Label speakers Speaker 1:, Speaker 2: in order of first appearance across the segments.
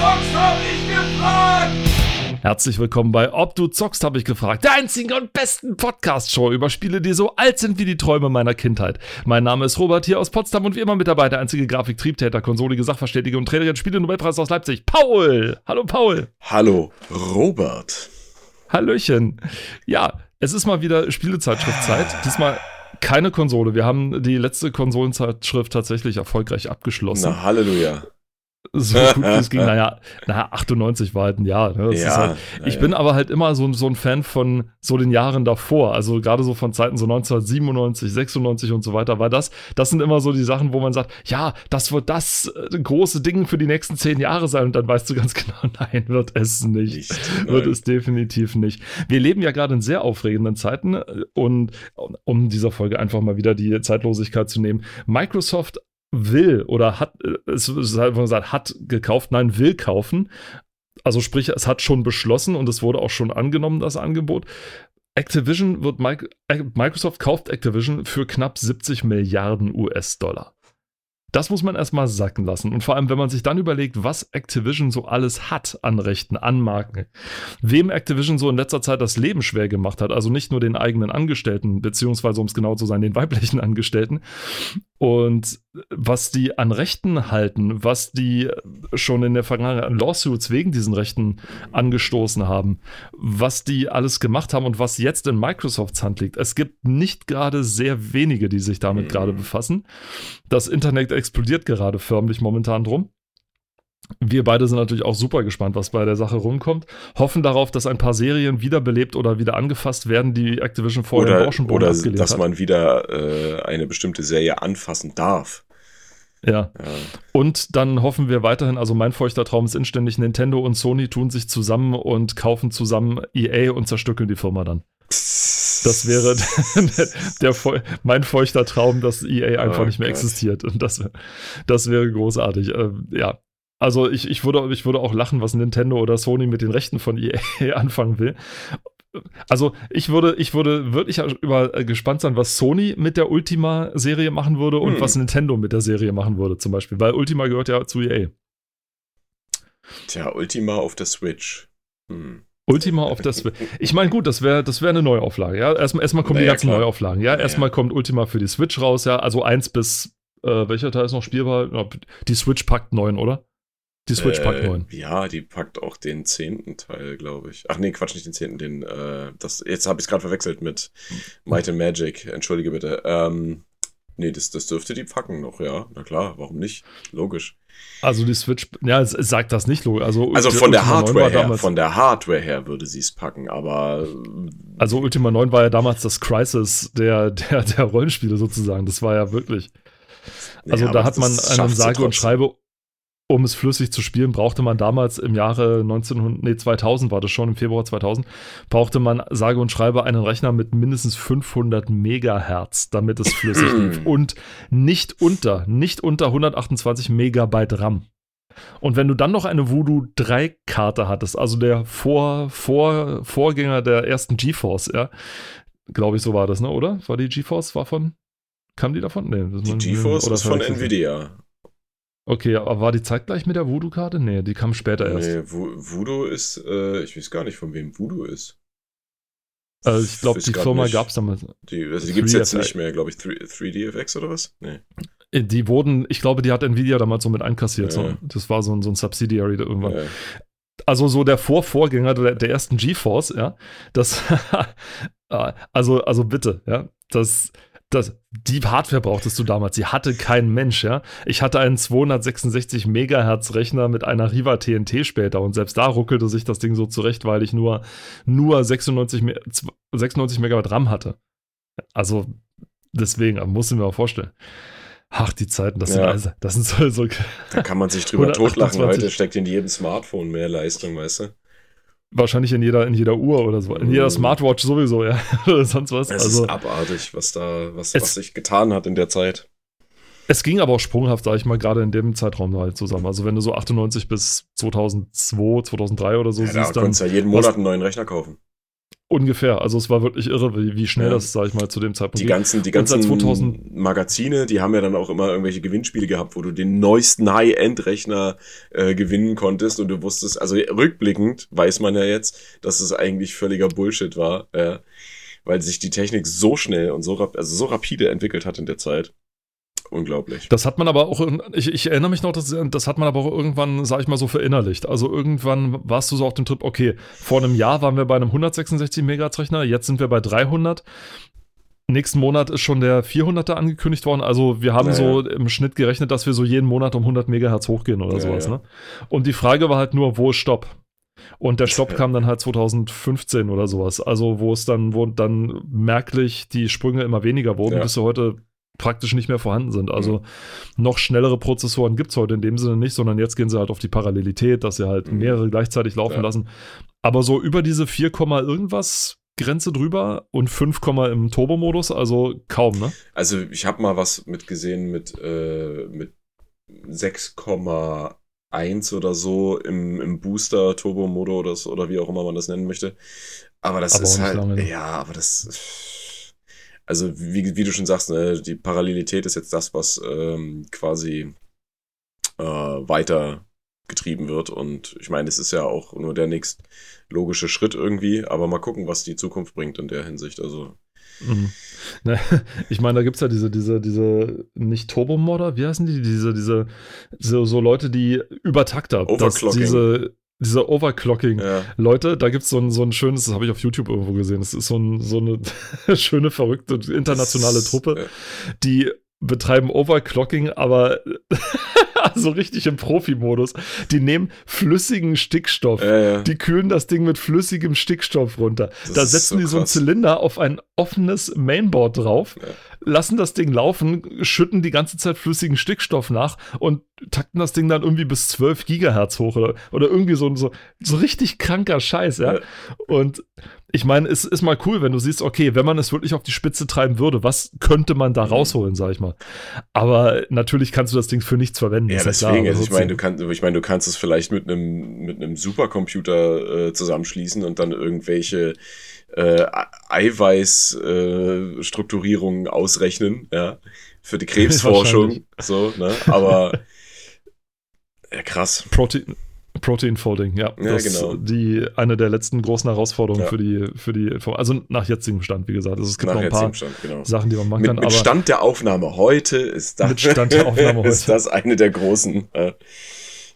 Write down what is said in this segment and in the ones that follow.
Speaker 1: zockst, hab ich gefragt!
Speaker 2: Herzlich willkommen bei Ob du zockst, habe ich gefragt. Der einzigen und besten Podcast-Show über Spiele, die so alt sind wie die Träume meiner Kindheit. Mein Name ist Robert hier aus Potsdam und wie immer mit dabei der einzige Grafik, Triebtäter, konsolige Sachverständige und Träger Spiele Nobelpreis aus Leipzig, Paul. Hallo Paul.
Speaker 3: Hallo Robert.
Speaker 2: Hallöchen. Ja, es ist mal wieder Spielezeitschriftzeit. Diesmal keine Konsole. Wir haben die letzte Konsolenzeitschrift tatsächlich erfolgreich abgeschlossen.
Speaker 3: Na, Halleluja.
Speaker 2: So gut wie es ging. Naja, naja, 98 war halt ein Jahr. Ne?
Speaker 3: Ja,
Speaker 2: halt, ich
Speaker 3: ja.
Speaker 2: bin aber halt immer so, so ein Fan von so den Jahren davor. Also gerade so von Zeiten so 1997, 96 und so weiter war das. Das sind immer so die Sachen, wo man sagt, ja, das wird das äh, große Ding für die nächsten zehn Jahre sein. Und dann weißt du ganz genau, nein, wird es nicht.
Speaker 3: Nicht,
Speaker 2: Wird es definitiv nicht. Wir leben ja gerade in sehr aufregenden Zeiten äh, und um dieser Folge einfach mal wieder die Zeitlosigkeit zu nehmen. Microsoft will oder hat, äh, es ist halt gesagt, hat gekauft, nein, will kaufen. Also sprich, es hat schon beschlossen und es wurde auch schon angenommen, das Angebot. Activision wird, äh, Microsoft kauft Activision für knapp 70 Milliarden US-Dollar. Das muss man erstmal sacken lassen. Und vor allem, wenn man sich dann überlegt, was Activision so alles hat an Rechten, an Marken. Wem Activision so in letzter Zeit das Leben schwer gemacht hat, also nicht nur den eigenen Angestellten, beziehungsweise um es genau zu sein, den weiblichen Angestellten. Und was die an Rechten halten, was die schon in der Vergangenheit an Lawsuits wegen diesen Rechten angestoßen haben, was die alles gemacht haben und was jetzt in Microsofts Hand liegt. Es gibt nicht gerade sehr wenige, die sich damit
Speaker 3: Mhm.
Speaker 2: gerade befassen. Das Internet explodiert gerade förmlich momentan drum. Wir beide sind natürlich auch super gespannt, was bei der Sache rumkommt. Hoffen darauf, dass ein paar Serien wiederbelebt oder wieder angefasst werden, die Activision vorher
Speaker 3: Oder,
Speaker 2: Rauschenboden
Speaker 3: oder dass
Speaker 2: hat.
Speaker 3: man wieder äh, eine bestimmte Serie anfassen darf.
Speaker 2: ja.
Speaker 3: Ja.
Speaker 2: Und dann hoffen wir weiterhin, also mein feuchter Traum ist inständig, Nintendo und Sony tun sich zusammen und kaufen zusammen EA und zerstückeln die Firma dann. Das wäre der, feu- mein feuchter Traum, dass EA einfach
Speaker 3: Oh
Speaker 2: nicht mehr
Speaker 3: Gott.
Speaker 2: existiert. Und das, das wäre großartig. Ähm, ja. Also ich, ich, würde, ich würde auch lachen, was Nintendo oder Sony mit den Rechten von EA anfangen will. Also ich würde, ich würde wirklich über äh, gespannt sein, was Sony mit der Ultima-Serie machen würde und
Speaker 3: Hm.
Speaker 2: was Nintendo mit der Serie machen würde, zum Beispiel. Weil Ultima gehört ja zu EA.
Speaker 3: Tja, Ultima auf der Switch. Hm.
Speaker 2: Ultima auf das. Ich meine, gut, das wäre das wär eine Neuauflage. Ja? Erstmal, erstmal kommen die
Speaker 3: Naja,
Speaker 2: ganzen
Speaker 3: klar.
Speaker 2: Neuauflagen. Ja, erstmal kommt Ultima für die Switch raus. Ja, also 1 bis. Äh, welcher Teil ist noch spielbar? Ja, Die Switch packt 9, oder? Die Switch packt
Speaker 3: Äh,
Speaker 2: 9.
Speaker 3: Ja, die packt auch den zehnten Teil, glaube ich. Ach nee, Quatsch, nicht den zehnten, den, äh, das, jetzt habe ich es gerade verwechselt mit Might and Magic. Entschuldige bitte. Ähm, nee, das, das dürfte die packen noch, ja. Na klar, warum nicht? Logisch.
Speaker 2: Also die Switch. Ja, es, es sagt das nicht. Lo- Also,
Speaker 3: Also von der
Speaker 2: Ultima 9
Speaker 3: Hardware
Speaker 2: war
Speaker 3: her, von der Hardware her würde sie es packen, aber
Speaker 2: Also Ultima 9 war ja damals das Crisis der, der, der Rollenspiele sozusagen. Das war ja wirklich. Also
Speaker 3: Ja,
Speaker 2: da hat man einen sage und schreibe, um es flüssig zu spielen, brauchte man damals im Jahre 1900, nee, 2000 war das schon, im Februar 2000, brauchte man sage und schreibe einen Rechner mit mindestens 500 Megahertz, damit es flüssig lief. Und nicht unter, nicht unter 128 Megabyte RAM. Und wenn du dann noch eine Voodoo 3 Karte hattest, also der Vor, Vor, Vorgänger der ersten GeForce, ja, glaube ich, so war das, ne, oder? War die GeForce, war von, kam die davon? Nee, das
Speaker 3: Die GeForce
Speaker 2: oder
Speaker 3: ist von Nvidia.
Speaker 2: Okay, aber war die zeitgleich mit der Voodoo-Karte? Nee, die kam später erst.
Speaker 3: Nee, Vo- Voodoo ist, äh, ich weiß gar nicht, von wem Voodoo ist.
Speaker 2: Also ich glaube, die Firma gab es damals.
Speaker 3: Die, also die gibt es jetzt
Speaker 2: 3FX.
Speaker 3: nicht mehr, glaube ich. 3, 3DFX oder was? Nee.
Speaker 2: Äh, Die wurden, ich glaube, die hat Nvidia damals so mit einkassiert.
Speaker 3: Ja.
Speaker 2: So. Das war so ein, so ein Subsidiary da irgendwann.
Speaker 3: Äh,
Speaker 2: Also so der Vorvorgänger der, der ersten GeForce, ja. Das, äh, also, also bitte, ja. Das, das, die Hardware brauchtest du damals. Die hatte kein Mensch, ja. Ich hatte einen 266 Megahertz Rechner mit einer Riva TNT später und selbst da ruckelte sich das Ding so zurecht, weil ich nur, nur 96, Me- 96 Megabyte RAM hatte. Also deswegen, musst du mir mal vorstellen. Ach, die Zeiten, das,
Speaker 3: Ja.
Speaker 2: sind, also, das sind so, so
Speaker 3: da kann man sich drüber totlachen.
Speaker 2: 128.
Speaker 3: Heute steckt in jedem Smartphone mehr Leistung, weißt du?
Speaker 2: Wahrscheinlich in jeder, in jeder Uhr oder so. In jeder
Speaker 3: Mhm.
Speaker 2: Smartwatch sowieso, ja. oder sonst was.
Speaker 3: Es
Speaker 2: also,
Speaker 3: ist abartig, was da, was,
Speaker 2: Es-
Speaker 3: was sich getan hat in der Zeit.
Speaker 2: es ging aber auch sprunghaft, sag ich mal, gerade in dem Zeitraum halt zusammen. Also wenn du so 98 bis 2002, 2003 oder so
Speaker 3: Ja, da
Speaker 2: siehst, dann
Speaker 3: konntest du ja jeden Monat einen neuen Rechner kaufen.
Speaker 2: Ungefähr. Also es war wirklich irre, wie, wie schnell
Speaker 3: Ja.
Speaker 2: das, sag ich mal, zu dem Zeitpunkt
Speaker 3: Die ganzen, die ganzen
Speaker 2: 2000
Speaker 3: Magazine, die haben ja dann auch immer irgendwelche Gewinnspiele gehabt, wo du den neuesten High-End-Rechner äh, gewinnen konntest und du wusstest, also rückblickend weiß man ja jetzt, dass es eigentlich völliger Bullshit war, äh, weil sich die Technik so schnell und so, also so rapide entwickelt hat in der Zeit. Unglaublich.
Speaker 2: Das hat man aber auch, ich, ich erinnere mich noch, das, das hat man aber auch irgendwann, sag ich mal so, verinnerlicht. Also irgendwann warst du so auf dem Trip, okay, vor einem Jahr waren wir bei einem 166 Megahertz Rechner, jetzt sind wir bei 300. Nächsten Monat ist schon der 400er angekündigt worden. Also wir haben
Speaker 3: Ja,
Speaker 2: so im Schnitt gerechnet, dass wir so jeden Monat um 100 Megahertz hochgehen oder
Speaker 3: Ja,
Speaker 2: sowas. Ne? Und die Frage war halt nur, wo ist Stopp? Und der Stopp kam dann halt 2015 oder sowas. Also wo es dann, wo dann merklich die Sprünge immer weniger wurden,
Speaker 3: Ja.
Speaker 2: bis sie heute praktisch nicht mehr vorhanden sind. Also noch schnellere Prozessoren gibt es heute in dem Sinne nicht, sondern jetzt gehen sie halt auf die Parallelität, dass sie halt
Speaker 3: Mhm.
Speaker 2: mehrere gleichzeitig laufen
Speaker 3: Ja.
Speaker 2: lassen. Aber so über diese 4, Komma irgendwas Grenze drüber und 5, Komma im Turbo-Modus, also kaum, ne?
Speaker 3: Also ich habe mal was mitgesehen mit, äh, mit 6,1 oder so im, im Booster Turbo-Modo oder, wie auch immer man das nennen möchte. Aber das
Speaker 2: Aber
Speaker 3: ist halt,
Speaker 2: lange, ne?
Speaker 3: ja, aber das, also wie, wie du schon sagst, ne, die Parallelität ist jetzt das, was ähm, quasi äh, weiter getrieben wird und ich meine, es ist ja auch nur der nächst logische Schritt irgendwie, aber mal gucken, was die Zukunft bringt in der Hinsicht, also
Speaker 2: Mhm. Ne, Ich meine, da gibt es ja diese, diese, diese, nicht Turbo-Modder, wie heißen die? Diese, diese, so, so Leute, die Übertakter, das,
Speaker 3: Overclocking.
Speaker 2: diese, diese Overclocking.
Speaker 3: ja,
Speaker 2: Leute, da gibt es so ein, so ein schönes, das habe ich auf YouTube irgendwo gesehen, das ist so, ein, so eine schöne, verrückte internationale Truppe, die betreiben Overclocking, aber so richtig im Profi-Modus. Die nehmen flüssigen Stickstoff.
Speaker 3: Ja, ja.
Speaker 2: Die kühlen das Ding mit flüssigem Stickstoff runter.
Speaker 3: Das
Speaker 2: da setzen
Speaker 3: so
Speaker 2: die so einen. Zylinder auf ein offenes Mainboard drauf,
Speaker 3: Ja.
Speaker 2: Lassen das Ding laufen, schütten die ganze Zeit flüssigen Stickstoff nach und takten das Ding dann irgendwie bis 12 Gigahertz hoch oder, oder irgendwie so, so, so richtig kranker Scheiß, ja. Und ich meine, es ist mal cool, wenn du siehst, okay, wenn man es wirklich auf die Spitze treiben würde, was könnte man da
Speaker 3: Mhm.
Speaker 2: rausholen, sag ich mal. Aber natürlich kannst du das Ding für nichts verwenden.
Speaker 3: Ja,
Speaker 2: klar,
Speaker 3: deswegen,
Speaker 2: aber
Speaker 3: also ich meine, du kannst, ich meine, du kannst es vielleicht mit einem mit einem Supercomputer äh, zusammenschließen und dann irgendwelche äh, Eiweiß-Strukturierungen äh, ausrechnen, ja, für die Krebsforschung, so, ne? Aber ja, krass.
Speaker 2: Protein, Protein Folding, ja.
Speaker 3: Ja,
Speaker 2: das
Speaker 3: genau.
Speaker 2: die eine der letzten großen Herausforderungen
Speaker 3: Ja.
Speaker 2: für die, für die, also nach jetzigem Stand, wie gesagt. Also es gibt
Speaker 3: Nach
Speaker 2: noch ein paar
Speaker 3: Stand, genau.
Speaker 2: Sachen, die man machen
Speaker 3: Mit,
Speaker 2: kann,
Speaker 3: mit
Speaker 2: aber
Speaker 3: Stand der Aufnahme heute ist das,
Speaker 2: Stand der Aufnahme
Speaker 3: ist
Speaker 2: heute.
Speaker 3: das eine der großen äh,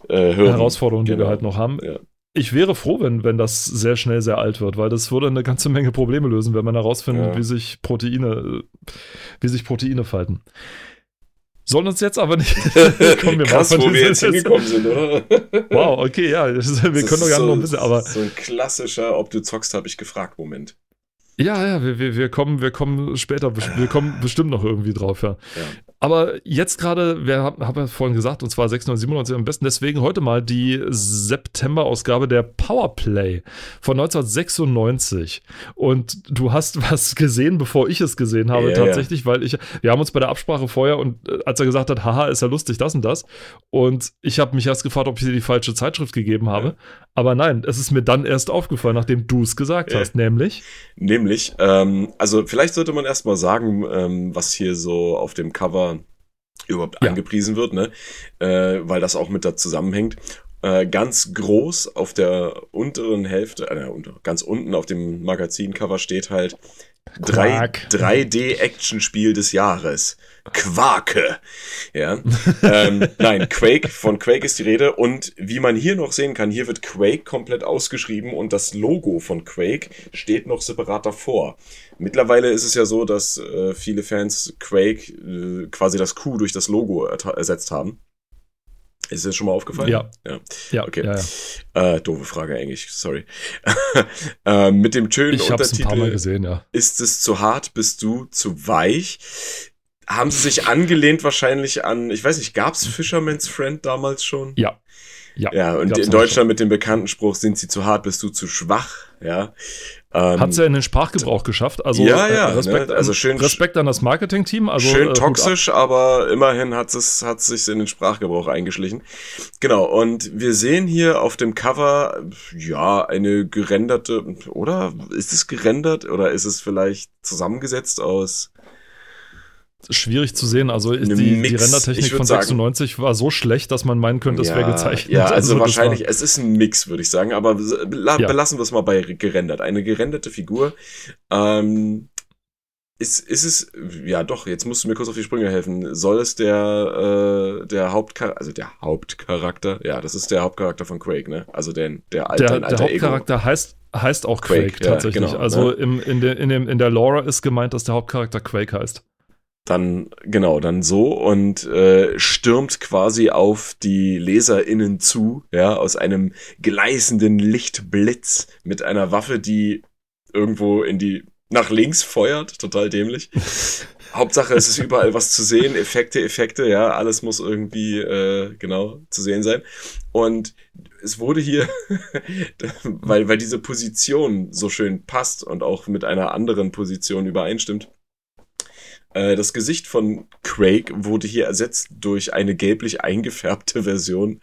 Speaker 3: äh.
Speaker 2: Herausforderungen, die wir
Speaker 3: Genau.
Speaker 2: halt noch haben.
Speaker 3: Ja.
Speaker 2: Ich wäre froh, wenn, wenn das sehr schnell sehr alt wird, weil das würde eine ganze Menge Probleme lösen, wenn man herausfindet,
Speaker 3: Ja.
Speaker 2: wie sich Proteine, wie sich Proteine falten. Sollen uns jetzt aber nicht. Kommen wir
Speaker 3: Krass, wo wir jetzt hingekommen sind, oder?
Speaker 2: Wow, okay, ja, wir
Speaker 3: Das
Speaker 2: können doch gerne
Speaker 3: so,
Speaker 2: noch ein bisschen, aber
Speaker 3: So ein klassischer, ob du zockst, habe ich gefragt, Moment.
Speaker 2: Ja, ja, wir, wir, wir, kommen, wir kommen später, wir kommen bestimmt noch irgendwie drauf, ja.
Speaker 3: Ja.
Speaker 2: Aber jetzt gerade, wir haben hab ja vorhin gesagt, und zwar 96, am besten, deswegen heute mal die September-Ausgabe der Powerplay von 1996. Und du hast was gesehen, bevor ich es gesehen habe,
Speaker 3: ja.
Speaker 2: tatsächlich, weil ich, wir haben uns bei der Absprache vorher und äh, als er gesagt hat, haha, ist ja lustig, das und das. Und ich habe mich erst gefragt, ob ich dir die falsche Zeitschrift gegeben habe.
Speaker 3: Ja.
Speaker 2: Aber nein, es ist mir dann erst aufgefallen, nachdem du es gesagt
Speaker 3: Ja.
Speaker 2: hast, nämlich.
Speaker 3: Nämlich, ähm, also vielleicht sollte man erstmal sagen, ähm, was hier so auf dem Cover überhaupt
Speaker 2: Ja.
Speaker 3: angepriesen wird, ne? Äh, weil das auch mit da zusammenhängt. Äh, ganz groß auf der unteren Hälfte, äh, ganz unten auf dem Magazincover steht halt. 3D-Action-Spiel des Jahres. Quake. Ja. ähm, nein, Quake, von Quake ist die Rede. Und wie man hier noch sehen kann, hier wird Quake komplett ausgeschrieben und das Logo von Quake steht noch separat davor. Mittlerweile ist es ja so, dass äh, viele Fans Quake äh, quasi das Q durch das Logo ersetzt haben. Ist dir schon mal aufgefallen?
Speaker 2: Ja.
Speaker 3: ja.
Speaker 2: Ja,
Speaker 3: Okay.
Speaker 2: ja, ja.
Speaker 3: Äh, doofe Frage eigentlich, sorry. äh, mit dem schönen
Speaker 2: Ich habe es ein paar Mal
Speaker 3: Untertitel
Speaker 2: gesehen, ja.
Speaker 3: ist es zu hart, bist du zu weich? haben sie sich angelehnt wahrscheinlich an, ich weiß nicht, gab's Fisherman's Friend damals schon?
Speaker 2: Ja.
Speaker 3: Ja, ja und in Deutschland mit dem bekannten Spruch, sind sie zu hart, bist du zu schwach, ja.
Speaker 2: Ähm, Hat sie ja in den Sprachgebrauch geschafft. Also,
Speaker 3: ja, ja,
Speaker 2: äh, Respekt,
Speaker 3: ne? also schön,
Speaker 2: Respekt an das Marketing-Team. Also,
Speaker 3: schön äh, toxisch, aber immerhin hat es hat sich in den Sprachgebrauch eingeschlichen. Genau, und wir sehen hier auf dem Cover, ja, eine gerenderte, oder? Ist es gerendert oder ist es vielleicht zusammengesetzt aus
Speaker 2: schwierig zu sehen. Also die, die Rendertechnik von 96 sagen, war so schlecht, dass man meinen könnte, es ja, wäre gezeichnet.
Speaker 3: Ja, also, also wahrscheinlich, es ist ein Mix, würde ich sagen, aber ja. belassen wir es mal bei gerendert. Eine gerenderte Figur. Ähm, ist, ist es, ja doch, jetzt musst du mir kurz auf die Sprünge helfen. Soll es der, äh, der Hauptcharakter, also der Hauptcharakter, ja, das ist der Hauptcharakter von Quake, ne? Also der, der alte,
Speaker 2: der, der Hauptcharakter Ego. heißt, heißt auch Quake, Quake tatsächlich. Ja, genau, also ne? im, in, de, in, dem, in der Lore ist gemeint, dass der Hauptcharakter Quake heißt
Speaker 3: dann genau dann so und äh, stürmt quasi auf die Leserinnen zu, ja, aus einem gleißenden Lichtblitz mit einer Waffe, die irgendwo in die nach links feuert, total dämlich. Hauptsache, es ist überall was zu sehen, Effekte, Effekte, ja, alles muss irgendwie äh, genau zu sehen sein. Und es wurde hier, weil, weil diese Position so schön passt und auch mit einer anderen Position übereinstimmt, das Gesicht von Craig wurde hier ersetzt durch eine gelblich eingefärbte Version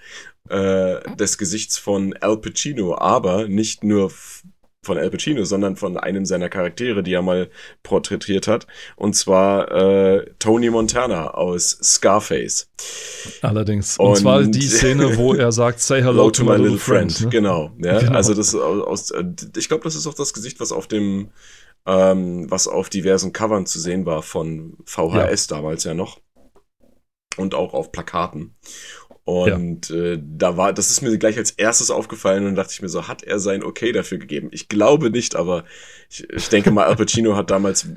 Speaker 3: äh, des Gesichts von Al Pacino, aber nicht nur von Al Pacino, sondern von einem seiner Charaktere, die er mal porträtiert hat. Und zwar äh, Tony Montana aus Scarface.
Speaker 2: Allerdings. Und, und zwar die Szene, wo er sagt, say hello to, my, little, little friend. friend
Speaker 3: ne? Genau. Ja, genau. Also das aus, äh, ich glaube, das ist auch das Gesicht, was auf dem ähm, was auf diversen Covern zu sehen war von VHS ja. damals ja noch. Und auch auf Plakaten. Und ja. äh, da war, das ist mir gleich als erstes aufgefallen und dachte ich mir so, hat er sein Okay dafür gegeben? Ich glaube nicht, aber ich, ich denke mal, Al Pacino hat damals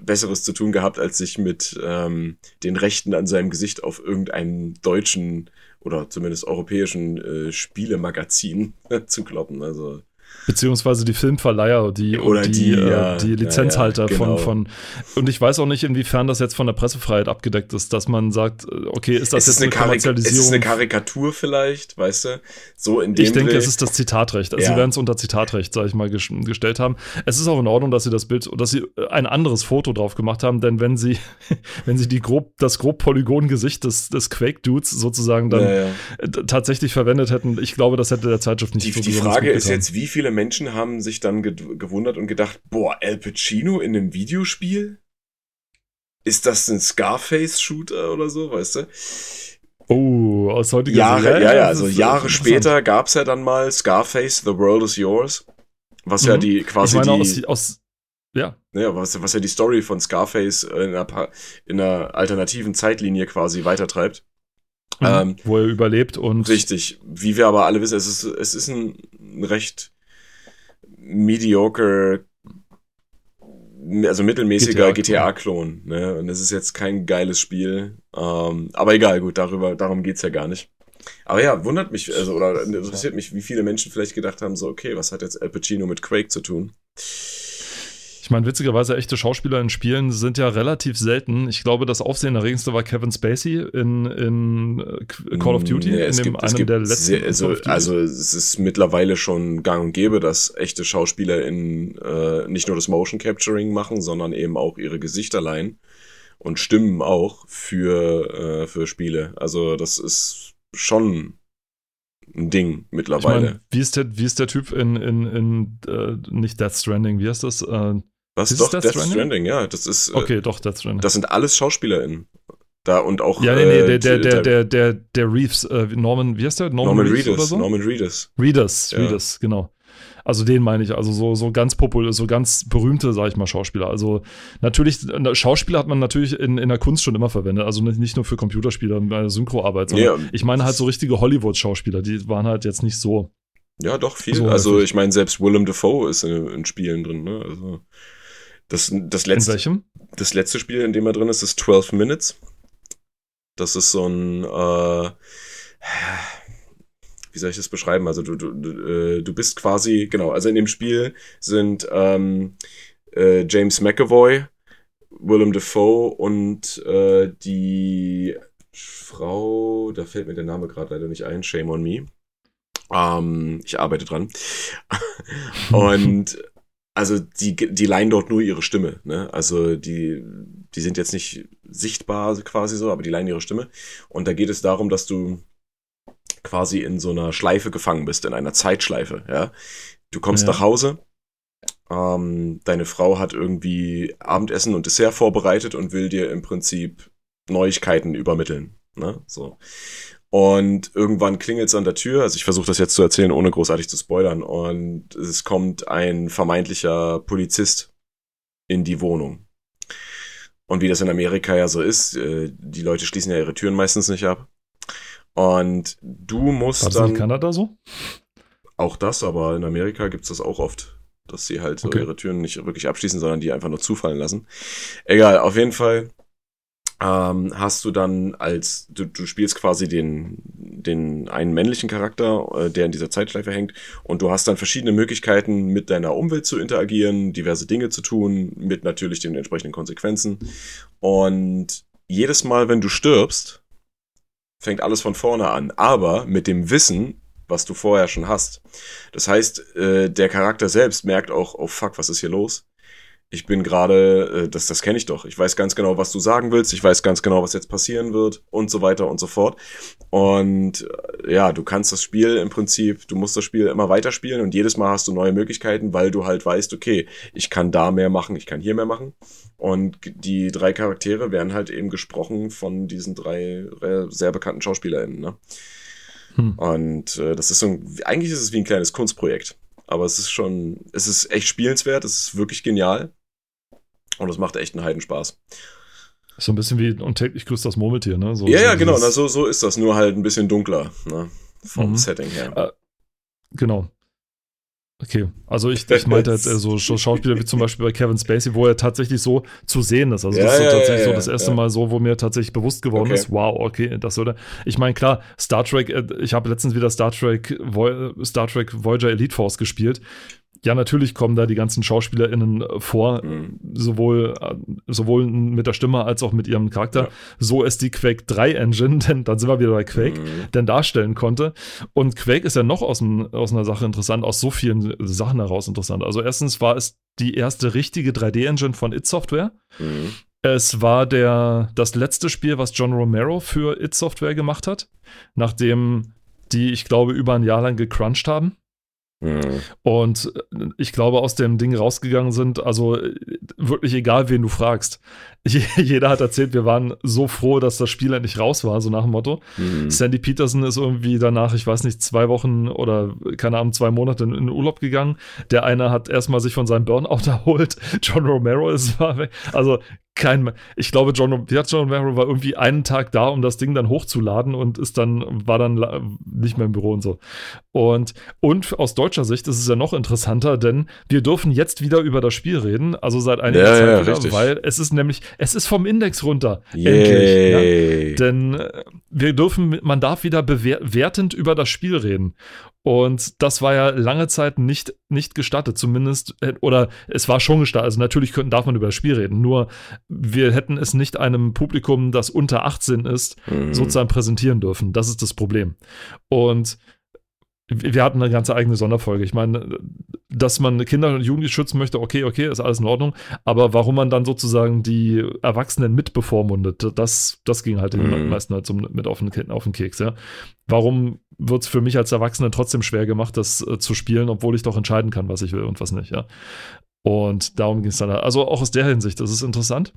Speaker 3: Besseres zu tun gehabt, als sich mit ähm, den Rechten an seinem Gesicht auf irgendeinen deutschen oder zumindest europäischen äh, Spielemagazin zu kloppen. Also
Speaker 2: Beziehungsweise die Filmverleiher, die Oder die, die, äh, ja, die Lizenzhalter ja, ja, genau. von, von. Und ich weiß auch nicht, inwiefern das jetzt von der Pressefreiheit abgedeckt ist, dass man sagt, äh, okay, ist das ist jetzt eine, eine Kommerzialisierung? Ist
Speaker 3: es eine Karikatur vielleicht, weißt du? So in dem
Speaker 2: Ich denke, Dreh. es ist das Zitatrecht. Also Sie werden es unter Zitatrecht, sag ich mal, gestellt haben. Es ist auch in Ordnung, dass Sie das Bild, dass Sie äh, ein anderes Foto drauf gemacht haben, denn wenn Sie, wenn Sie die grob, das grob Polygon-Gesicht des, des Quake-Dudes sozusagen dann tatsächlich verwendet hätten, ich glaube, das hätte der Zeitschrift nicht
Speaker 3: die, so Die Frage ist jetzt, wie viele Menschen haben sich dann ge gewundert und gedacht, boah, Al Pacino in einem Videospiel? Ist das ein Scarface-Shooter oder so, weißt du?
Speaker 2: Oh, aus heutiger
Speaker 3: Jahre, Serie, ja, ja, also Jahre später gab es ja dann mal Scarface, The World is Yours, was mhm. ja die quasi ich meine, die, aus, aus, ja. ja was, was ja die Story von Scarface in einer, in einer alternativen Zeitlinie quasi weitertreibt.
Speaker 2: Mhm, ähm, wo er überlebt und.
Speaker 3: Richtig. Wie wir aber alle wissen, es ist, es ist ein recht mediocre, also mittelmäßiger GTA-Klon. GTA ne? Und es ist jetzt kein geiles Spiel. Ähm, aber egal, gut, darüber, darum geht's ja gar nicht. Aber ja, wundert mich, also, oder interessiert mich, wie viele Menschen vielleicht gedacht haben, so, okay, was hat jetzt Al Pacino mit Quake zu tun?
Speaker 2: Ich meine, witzigerweise, echte Schauspieler in Spielen sind ja relativ selten. Ich glaube, das aufsehenerregendste war Kevin Spacey in, in äh, Call of Duty, ja, in dem,
Speaker 3: gibt, einem der letzten. Sehr, also, also, es ist mittlerweile schon gang und gäbe, dass echte Schauspieler in äh, nicht nur das Motion Capturing machen, sondern eben auch ihre Gesichter leihen und Stimmen auch für, äh, für Spiele. Also, das ist schon ein Ding mittlerweile. Ich mein,
Speaker 2: wie, ist der, wie ist der Typ in, in, in äh, nicht Death Stranding, wie heißt das? Äh,
Speaker 3: was ist doch Death, Death Stranding? Stranding? Ja, das ist.
Speaker 2: Äh, okay, doch, Death Stranding.
Speaker 3: Das sind alles SchauspielerInnen. Da und auch.
Speaker 2: Ja, nee, nee, der, der, der, der, der, der Reeves, äh, Norman, wie heißt der?
Speaker 3: Norman, Norman Reeves, Reedus, so? Norman Reedus.
Speaker 2: Reedus, ja. Reedus, genau. Also den meine ich, also so, so ganz populär, so ganz berühmte, sag ich mal, Schauspieler. Also natürlich, Schauspieler hat man natürlich in, in der Kunst schon immer verwendet, also nicht nur für Computerspieler, bei Synchroarbeit, sondern ja, ich meine halt so richtige Hollywood-Schauspieler, die waren halt jetzt nicht so.
Speaker 3: Ja, doch, viel. So also ich meine, selbst Willem Dafoe ist in, in Spielen drin, ne? Also. Das, das letzte,
Speaker 2: in welchem?
Speaker 3: Das letzte Spiel, in dem er drin ist, ist 12 Minutes. Das ist so ein, äh, wie soll ich das beschreiben? Also du, du, äh, du bist quasi, genau, also in dem Spiel sind ähm, äh, James McAvoy, Willem Dafoe und äh, die Frau, da fällt mir der Name gerade leider nicht ein, Shame on Me. Ähm, ich arbeite dran. und also die, die leihen dort nur ihre Stimme. Ne? Also die, die sind jetzt nicht sichtbar quasi so, aber die leihen ihre Stimme. Und da geht es darum, dass du quasi in so einer Schleife gefangen bist, in einer Zeitschleife. Ja? Du kommst ja. nach Hause, ähm, deine Frau hat irgendwie Abendessen und Dessert vorbereitet und will dir im Prinzip Neuigkeiten übermitteln. Ne? So. Und irgendwann klingelt es an der Tür. Also ich versuche das jetzt zu erzählen, ohne großartig zu spoilern. Und es kommt ein vermeintlicher Polizist in die Wohnung. Und wie das in Amerika ja so ist, äh, die Leute schließen ja ihre Türen meistens nicht ab. Und du musst
Speaker 2: das dann. in Kanada so?
Speaker 3: Auch das, aber in Amerika gibt's das auch oft, dass sie halt okay. ihre Türen nicht wirklich abschließen, sondern die einfach nur zufallen lassen. Egal, auf jeden Fall ähm, hast du dann als, du, du spielst quasi den, den einen männlichen Charakter, äh, der in dieser Zeitschleife hängt, und du hast dann verschiedene Möglichkeiten, mit deiner Umwelt zu interagieren, diverse Dinge zu tun, mit natürlich den entsprechenden Konsequenzen. Und jedes Mal, wenn du stirbst, fängt alles von vorne an, aber mit dem Wissen, was du vorher schon hast. Das heißt, äh, der Charakter selbst merkt auch, oh fuck, was ist hier los? Ich bin gerade, äh, das, das kenne ich doch. Ich weiß ganz genau, was du sagen willst. Ich weiß ganz genau, was jetzt passieren wird und so weiter und so fort. Und äh, ja, du kannst das Spiel im Prinzip, du musst das Spiel immer weiterspielen und jedes Mal hast du neue Möglichkeiten, weil du halt weißt, okay, ich kann da mehr machen, ich kann hier mehr machen. Und die drei Charaktere werden halt eben gesprochen von diesen drei sehr bekannten SchauspielerInnen. Ne? Hm. Und äh, das ist so ein, eigentlich ist es wie ein kleines Kunstprojekt. Aber es ist schon, es ist echt spielenswert, es ist wirklich genial. Und es macht echt einen Heidenspaß.
Speaker 2: So ein bisschen wie und täglich grüßt das Murmeltier, ne? So,
Speaker 3: ja,
Speaker 2: so
Speaker 3: ja, genau. Na, so, so ist das, nur halt ein bisschen dunkler, ne? Vom mhm. Setting her. Äh,
Speaker 2: genau. Okay, also ich, ich meinte jetzt äh, so Schauspieler wie zum Beispiel bei Kevin Spacey, wo er tatsächlich so zu sehen ist. Also ja, das ist so ja, tatsächlich ja, so das erste Mal so, wo mir tatsächlich bewusst geworden okay. ist, wow, okay, das würde. Ich meine, klar, Star Trek, äh, ich habe letztens wieder Star Trek, Star Trek Voyager Elite Force gespielt ja, natürlich kommen da die ganzen SchauspielerInnen vor, mhm. sowohl, sowohl mit der Stimme als auch mit ihrem Charakter. Ja. So ist die Quake 3 Engine, denn dann sind wir wieder bei Quake, mhm. denn darstellen konnte. Und Quake ist ja noch aus, aus einer Sache interessant, aus so vielen Sachen heraus interessant. Also erstens war es die erste richtige 3D-Engine von It Software. Mhm. Es war der, das letzte Spiel, was John Romero für It Software gemacht hat, nachdem die, ich glaube, über ein Jahr lang gecrunched haben. Mhm. Und ich glaube, aus dem Ding rausgegangen sind, also wirklich egal, wen du fragst. Jeder hat erzählt, wir waren so froh, dass das Spiel endlich raus war, so nach dem Motto. Mhm. Sandy Peterson ist irgendwie danach, ich weiß nicht, zwei Wochen oder keine Ahnung, zwei Monate in, in Urlaub gegangen. Der eine hat erstmal sich von seinem Burnout erholt. John Romero ist war weg. Also kein, ich glaube, John, ja, John Romero war irgendwie einen Tag da, um das Ding dann hochzuladen und ist dann, war dann nicht mehr im Büro und so. Und, und aus deutscher Sicht ist es ja noch interessanter, denn wir dürfen jetzt wieder über das Spiel reden, also seit einiger ja, Zeit ja, wieder, richtig. weil es ist nämlich, es ist vom Index runter. Endlich. Ja? Denn äh, wir dürfen, man darf wieder bewertend über das Spiel reden. Und das war ja lange Zeit nicht, nicht gestattet, zumindest, äh, oder es war schon gestattet. Also natürlich könnten, darf man über das Spiel reden, nur wir hätten es nicht einem Publikum, das unter 18 ist, mhm. sozusagen präsentieren dürfen. Das ist das Problem. Und wir hatten eine ganze eigene Sonderfolge. Ich meine, dass man Kinder und Jugendliche schützen möchte, okay, okay, ist alles in Ordnung. Aber warum man dann sozusagen die Erwachsenen mit bevormundet, das, das ging halt mhm. den meisten halt so mit auf den, auf den Keks, ja. Warum wird es für mich als Erwachsener trotzdem schwer gemacht, das äh, zu spielen, obwohl ich doch entscheiden kann, was ich will und was nicht, ja. Und darum ging es dann halt. Also auch aus der Hinsicht, das ist interessant.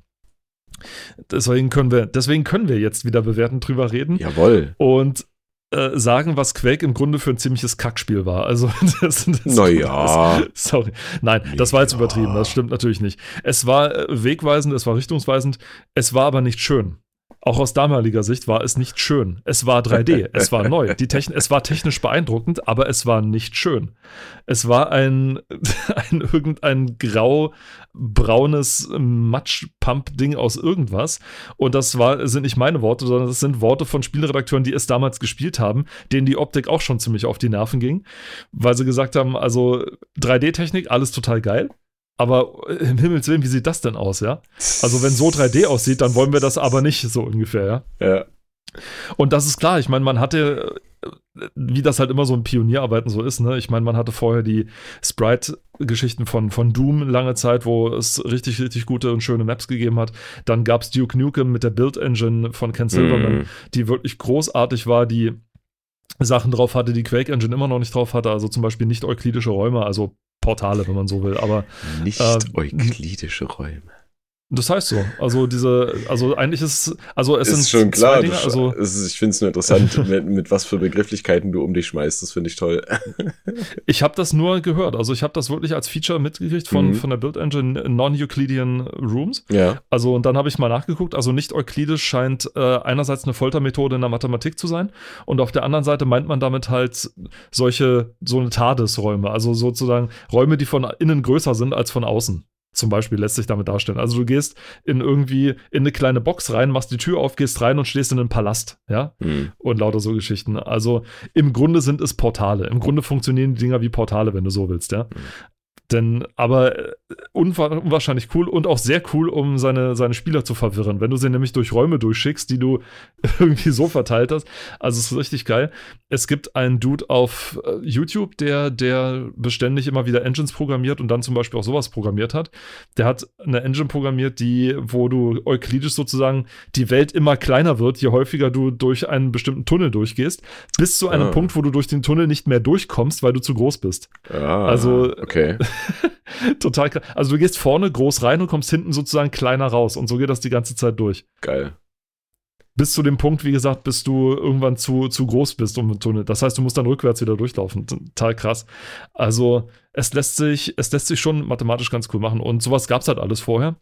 Speaker 2: Deswegen können wir, deswegen können wir jetzt wieder bewerten drüber reden.
Speaker 3: Jawohl.
Speaker 2: Und äh, sagen, was Quake im Grunde für ein ziemliches Kackspiel war. Also, das, das
Speaker 3: naja.
Speaker 2: Sorry. Nein, das war jetzt übertrieben. Das stimmt natürlich nicht. Es war äh, wegweisend, es war richtungsweisend, es war aber nicht schön. Auch aus damaliger Sicht war es nicht schön. Es war 3D, es war neu. Die Techn es war technisch beeindruckend, aber es war nicht schön. Es war ein, ein irgendein grau-braunes Matsch-Pump-Ding aus irgendwas. Und das war, sind nicht meine Worte, sondern das sind Worte von Spielredakteuren, die es damals gespielt haben, denen die Optik auch schon ziemlich auf die Nerven ging, weil sie gesagt haben, also 3D-Technik, alles total geil Aber im Himmels Willen, wie sieht das denn aus, ja? Also, wenn so 3D aussieht, dann wollen wir das aber nicht so ungefähr, ja?
Speaker 3: Ja.
Speaker 2: Und das ist klar, ich meine, man hatte, wie das halt immer so in Pionierarbeiten so ist, ne? Ich meine, man hatte vorher die Sprite-Geschichten von, von Doom lange Zeit, wo es richtig, richtig gute und schöne Maps gegeben hat. Dann gab es Duke Nukem mit der Build-Engine von Ken Silverman,
Speaker 3: Mhm.
Speaker 2: die wirklich großartig war, die Sachen drauf hatte, die Quake Engine immer noch nicht drauf hatte, also zum Beispiel nicht euklidische Räume, also Portale, wenn man so will, aber
Speaker 3: Nicht
Speaker 2: Ähm,
Speaker 3: euklidische Räume.
Speaker 2: Das heißt so. Also diese, also eigentlich ist, also es
Speaker 3: ist
Speaker 2: sind
Speaker 3: schon klar.
Speaker 2: zwei Dinge, also
Speaker 3: ist, ich finde es nur interessant, mit, mit was für Begrifflichkeiten du um dich schmeißt. Das finde ich toll.
Speaker 2: ich habe das nur gehört, also ich habe das wirklich als Feature mitgekriegt von,
Speaker 3: Mhm.
Speaker 2: von der Build Engine Non-Euclidean Rooms.
Speaker 3: Ja.
Speaker 2: Also und dann habe ich mal nachgeguckt, also nicht euklidisch scheint äh, einerseits eine Foltermethode in der Mathematik zu sein und auf der anderen Seite meint man damit halt solche, so eine TARDIS-Räume, also sozusagen Räume, die von innen größer sind als von außen. Zum Beispiel lässt sich damit darstellen. Also du gehst in irgendwie in eine kleine Box rein, machst die Tür auf, gehst rein und stehst in einem Palast, ja,
Speaker 3: Hm.
Speaker 2: und lauter so Geschichten. Also im Grunde sind es Portale. Im Grunde funktionieren die Dinger wie Portale, wenn du so willst, ja. Denn, aber äh, unwa- unwahrscheinlich cool und auch sehr cool, um seine, seine Spieler zu verwirren. Wenn du sie nämlich durch Räume durchschickst, die du irgendwie so verteilt hast. Also es ist richtig geil. Es gibt einen Dude auf äh, YouTube, der, der beständig immer wieder Engines programmiert und dann zum Beispiel auch sowas programmiert hat. Der hat eine Engine programmiert, die, wo du euklidisch sozusagen die Welt immer kleiner wird, je häufiger du durch einen bestimmten Tunnel durchgehst, bis zu einem
Speaker 3: Ah.
Speaker 2: Punkt, wo du durch den Tunnel nicht mehr durchkommst, weil du zu groß bist.
Speaker 3: Ah,
Speaker 2: Also-
Speaker 3: okay.
Speaker 2: Total krass. Also du gehst vorne groß rein und kommst hinten sozusagen kleiner raus und so geht das die ganze Zeit durch.
Speaker 3: Geil.
Speaker 2: Bis zu dem Punkt, wie gesagt, bis du irgendwann zu, zu groß bist um den Tunnel. Das heißt, du musst dann rückwärts wieder durchlaufen. Total krass. Also es lässt sich, es lässt sich schon mathematisch ganz cool machen. Und sowas gab es halt alles vorher.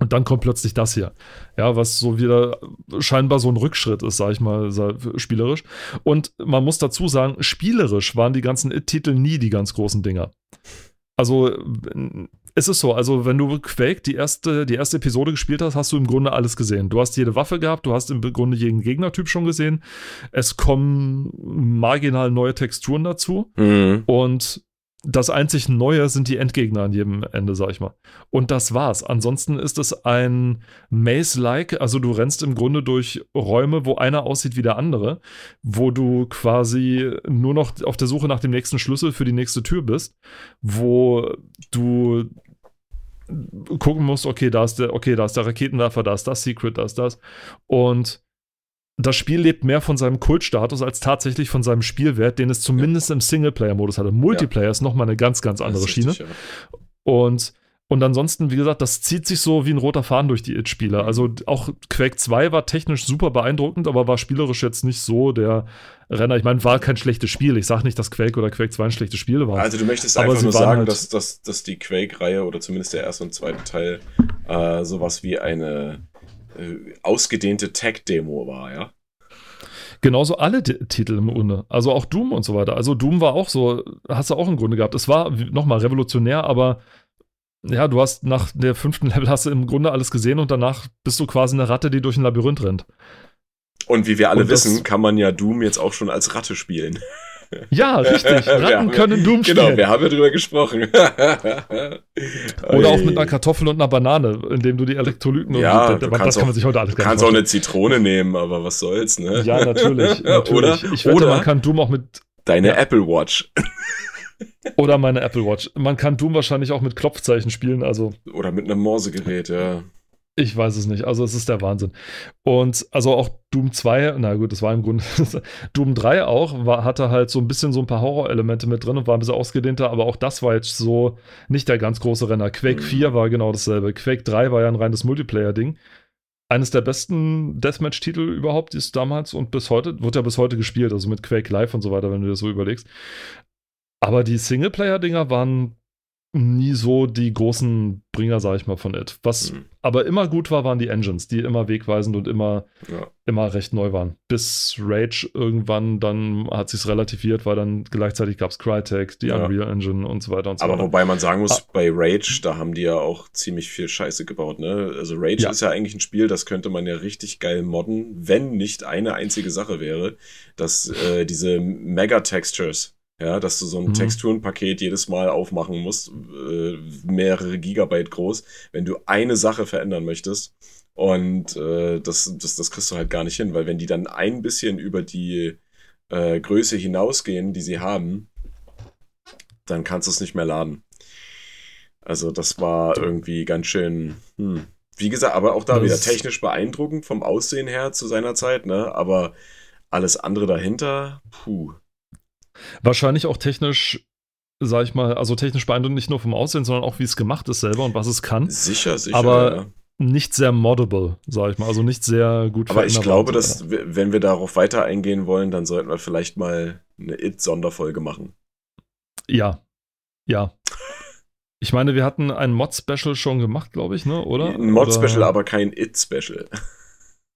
Speaker 2: Und dann kommt plötzlich das hier. Ja, was so wieder scheinbar so ein Rückschritt ist, sag ich mal, spielerisch. Und man muss dazu sagen, spielerisch waren die ganzen It-Titel nie die ganz großen Dinger. Also, es ist so, also wenn du Quake die erste, die erste Episode gespielt hast, hast du im Grunde alles gesehen. Du hast jede Waffe gehabt, du hast im Grunde jeden Gegnertyp schon gesehen. Es kommen marginal neue Texturen dazu.
Speaker 3: Hm.
Speaker 2: Und das einzig Neue sind die Endgegner an jedem Ende, sag ich mal. Und das war's. Ansonsten ist es ein Maze-like, also du rennst im Grunde durch Räume, wo einer aussieht wie der andere, wo du quasi nur noch auf der Suche nach dem nächsten Schlüssel für die nächste Tür bist, wo du gucken musst, okay, da ist der, okay, da ist der Raketenwerfer, da ist das Secret, da ist das. Und das Spiel lebt mehr von seinem Kultstatus als tatsächlich von seinem Spielwert, den es zumindest im Singleplayer-Modus hatte. Multiplayer ist nochmal eine ganz, ganz andere Schiene.
Speaker 3: richtig, ja.
Speaker 2: Und, und ansonsten, wie gesagt, das zieht sich so wie ein roter Faden durch die It-Spiele.
Speaker 3: Mhm.
Speaker 2: Also auch Quake 2 war technisch super beeindruckend, aber war spielerisch jetzt nicht so der Renner. Ich meine, war kein schlechtes Spiel. Ich sage nicht, dass Quake oder Quake 2 ein schlechtes Spiel war.
Speaker 3: Also du möchtest
Speaker 2: Aber
Speaker 3: einfach nur sagen,
Speaker 2: halt-
Speaker 3: dass, dass, dass die Quake-Reihe oder zumindest der erste und zweite Teil äh, sowas wie eine äh, ausgedehnte Tech-Demo war, ja?
Speaker 2: Genauso alle D Titel im Grunde. Also auch Doom und so weiter. Also Doom war auch so, hast du auch im Grunde gehabt. Es war nochmal revolutionär, aber ja, du hast nach der fünften Level hast du im Grunde alles gesehen und danach bist du quasi eine Ratte, die durch ein Labyrinth rennt.
Speaker 3: Und wie wir alle
Speaker 2: Und
Speaker 3: wissen, kann man ja Doom jetzt auch schon als Ratte spielen.
Speaker 2: Ja, richtig. Ratten können Doom spielen.
Speaker 3: Genau, wir haben ja drüber gesprochen.
Speaker 2: Oder auch mit einer Kartoffel und einer Banane, indem du die Elektrolyten
Speaker 3: Ja,
Speaker 2: und
Speaker 3: du
Speaker 2: das
Speaker 3: kannst
Speaker 2: kann man
Speaker 3: auch-
Speaker 2: sich heute alles
Speaker 3: Du kannst auch eine Zitrone nehmen, aber was soll's, ne?
Speaker 2: Ja, natürlich. natürlich.
Speaker 3: Oder,
Speaker 2: ich wette,
Speaker 3: oder
Speaker 2: man kann Doom auch mit
Speaker 3: deine
Speaker 2: Ja.
Speaker 3: Apple Watch.
Speaker 2: oder meine Apple Watch. Man kann Doom wahrscheinlich auch mit Klopfzeichen spielen, also
Speaker 3: Oder mit einem Morsegerät, ja.
Speaker 2: Ich weiß es nicht. Also es ist der Wahnsinn. Und also auch Doom 2, na gut, das war im Grunde Doom 3 auch, war, hatte halt so ein bisschen so ein paar Horrorelemente mit drin und war ein bisschen ausgedehnter, aber auch das war jetzt so nicht der ganz große Renner. Quake
Speaker 3: Mhm.
Speaker 2: 4 war genau dasselbe. Quake 3 war ja ein reines Multiplayer-Ding. Eines der besten Deathmatch-Titel überhaupt ist damals und bis heute, wird ja bis heute gespielt, also mit Quake Live und so weiter, wenn du das so überlegst. Aber die Singleplayer-Dinger waren nie so die großen Bringer, sag ich mal, von It. Was
Speaker 3: Mhm.
Speaker 2: aber immer gut war, waren die Engines, die immer wegweisend und immer,
Speaker 3: Ja.
Speaker 2: immer recht neu waren. Bis Rage irgendwann, dann hat sich's relativiert, weil dann gleichzeitig gab's Crytek, die
Speaker 3: Ja.
Speaker 2: Unreal Engine und so weiter und so
Speaker 3: Aber
Speaker 2: weiter.
Speaker 3: wobei man sagen muss,
Speaker 2: Ah.
Speaker 3: bei Rage, da haben die ja auch ziemlich viel Scheiße gebaut, ne? Also Rage
Speaker 2: Ja.
Speaker 3: ist ja eigentlich ein Spiel, das könnte man ja richtig geil modden, wenn nicht eine einzige Sache wäre, dass äh, diese Mega-Textures, Ja, dass du so ein
Speaker 2: Mhm.
Speaker 3: Texturenpaket jedes Mal aufmachen musst, äh, mehrere Gigabyte groß, wenn du eine Sache verändern möchtest. Und äh, das, das, das kriegst du halt gar nicht hin, weil wenn die dann ein bisschen über die äh, Größe hinausgehen, die sie haben, dann kannst du es nicht mehr laden. Also das war irgendwie ganz schön, hm. wie gesagt, aber auch da wieder technisch beeindruckend vom Aussehen her zu seiner Zeit, ne? Aber alles andere dahinter, puh.
Speaker 2: Wahrscheinlich auch technisch, sag ich mal, also technisch beeindruckend nicht nur vom Aussehen, sondern auch wie es gemacht ist selber und was es kann.
Speaker 3: Sicher, sicher.
Speaker 2: Aber
Speaker 3: ja.
Speaker 2: Nicht sehr moddable, sag ich mal, also nicht sehr gut
Speaker 3: Aber ich glaube, dass, wenn wir darauf weiter eingehen wollen, dann sollten wir vielleicht mal eine It-Sonderfolge machen.
Speaker 2: Ja, ja. Ich meine, wir hatten ein Mod-Special schon gemacht, glaube ich, ne? Oder?
Speaker 3: Ein Mod-Special, aber kein It-Special.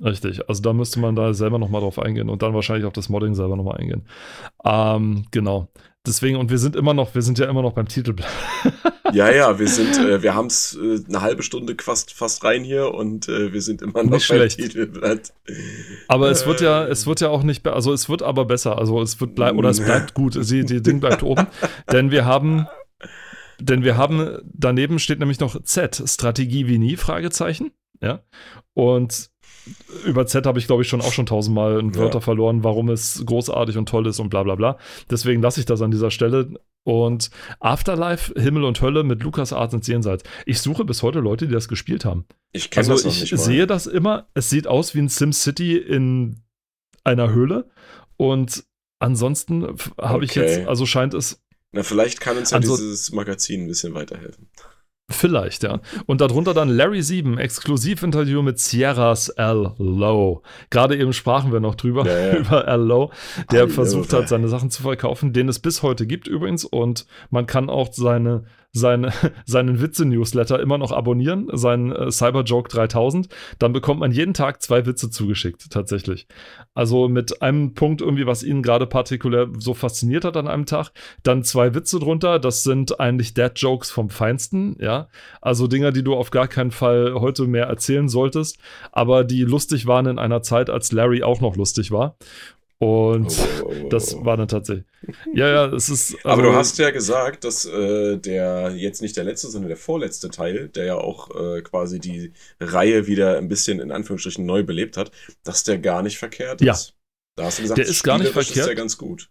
Speaker 2: Richtig, also da müsste man da selber nochmal drauf eingehen und dann wahrscheinlich auf das Modding selber nochmal eingehen. Ähm, genau. Deswegen, und wir sind immer noch, wir sind ja immer noch beim Titel.
Speaker 3: Ja, ja, wir sind, äh, wir haben es äh, eine halbe Stunde fast, fast rein hier und äh, wir sind immer noch
Speaker 2: Nicht
Speaker 3: beim
Speaker 2: schlecht.
Speaker 3: Titelblatt.
Speaker 2: Aber es wird ja,
Speaker 3: Äh.
Speaker 2: es wird ja auch nicht, also es wird aber besser. Also es wird bleiben, oder es bleibt gut. Sie, die Ding bleibt oben. Denn wir haben, denn wir haben, daneben steht nämlich noch Z, Strategie wie nie, Fragezeichen. Ja. Und über Z habe ich, glaube ich, schon auch schon tausendmal in
Speaker 3: Ja.
Speaker 2: Wörter verloren, warum es großartig und toll ist und bla bla bla. Deswegen lasse ich das an dieser Stelle. Und Afterlife, Himmel und Hölle mit Lukas Arts ins Jenseits. Ich suche bis heute Leute, die das gespielt haben.
Speaker 3: Ich kenne
Speaker 2: Also
Speaker 3: das
Speaker 2: ich
Speaker 3: nicht mal.
Speaker 2: sehe das immer. Es sieht aus wie ein SimCity in einer Höhle. Und ansonsten habe ich
Speaker 3: Okay.
Speaker 2: jetzt, also scheint es
Speaker 3: Na, vielleicht kann uns ja
Speaker 2: Also-
Speaker 3: dieses Magazin ein bisschen weiterhelfen.
Speaker 2: Vielleicht, ja. Und darunter dann Larry 7, Exklusivinterview mit Sierras L. Low. Gerade eben sprachen wir noch drüber,
Speaker 3: Ja, ja.
Speaker 2: über L. Low, der
Speaker 3: Hallo,
Speaker 2: versucht hat, seine Sachen zu verkaufen, den es bis heute gibt übrigens. Und man kann auch seine, seine, seinen Witze-Newsletter immer noch abonnieren, seinen äh, Cyberjoke 3000. Dann bekommt man jeden Tag zwei Witze zugeschickt, tatsächlich. Also mit einem Punkt irgendwie, was ihn gerade partikulär so fasziniert hat an einem Tag. Dann zwei Witze drunter, das sind eigentlich Dad-Jokes vom Feinsten, ja. Also Dinger, die du auf gar keinen Fall heute mehr erzählen solltest, aber die lustig waren in einer Zeit, als Larry auch noch lustig war. Und
Speaker 3: Oh, oh, oh,
Speaker 2: das
Speaker 3: oh.
Speaker 2: war dann tatsächlich. Ja, ja, es ist.
Speaker 3: Aber
Speaker 2: also-
Speaker 3: du hast ja gesagt, dass äh, der jetzt nicht der letzte, sondern der vorletzte Teil, der ja auch äh, quasi die Reihe wieder ein bisschen in Anführungsstrichen neu belebt hat, dass der gar nicht verkehrt
Speaker 2: Ja.
Speaker 3: ist. Da hast du gesagt,
Speaker 2: Der ist gar nicht verkehrt.
Speaker 3: Ist der ganz gut.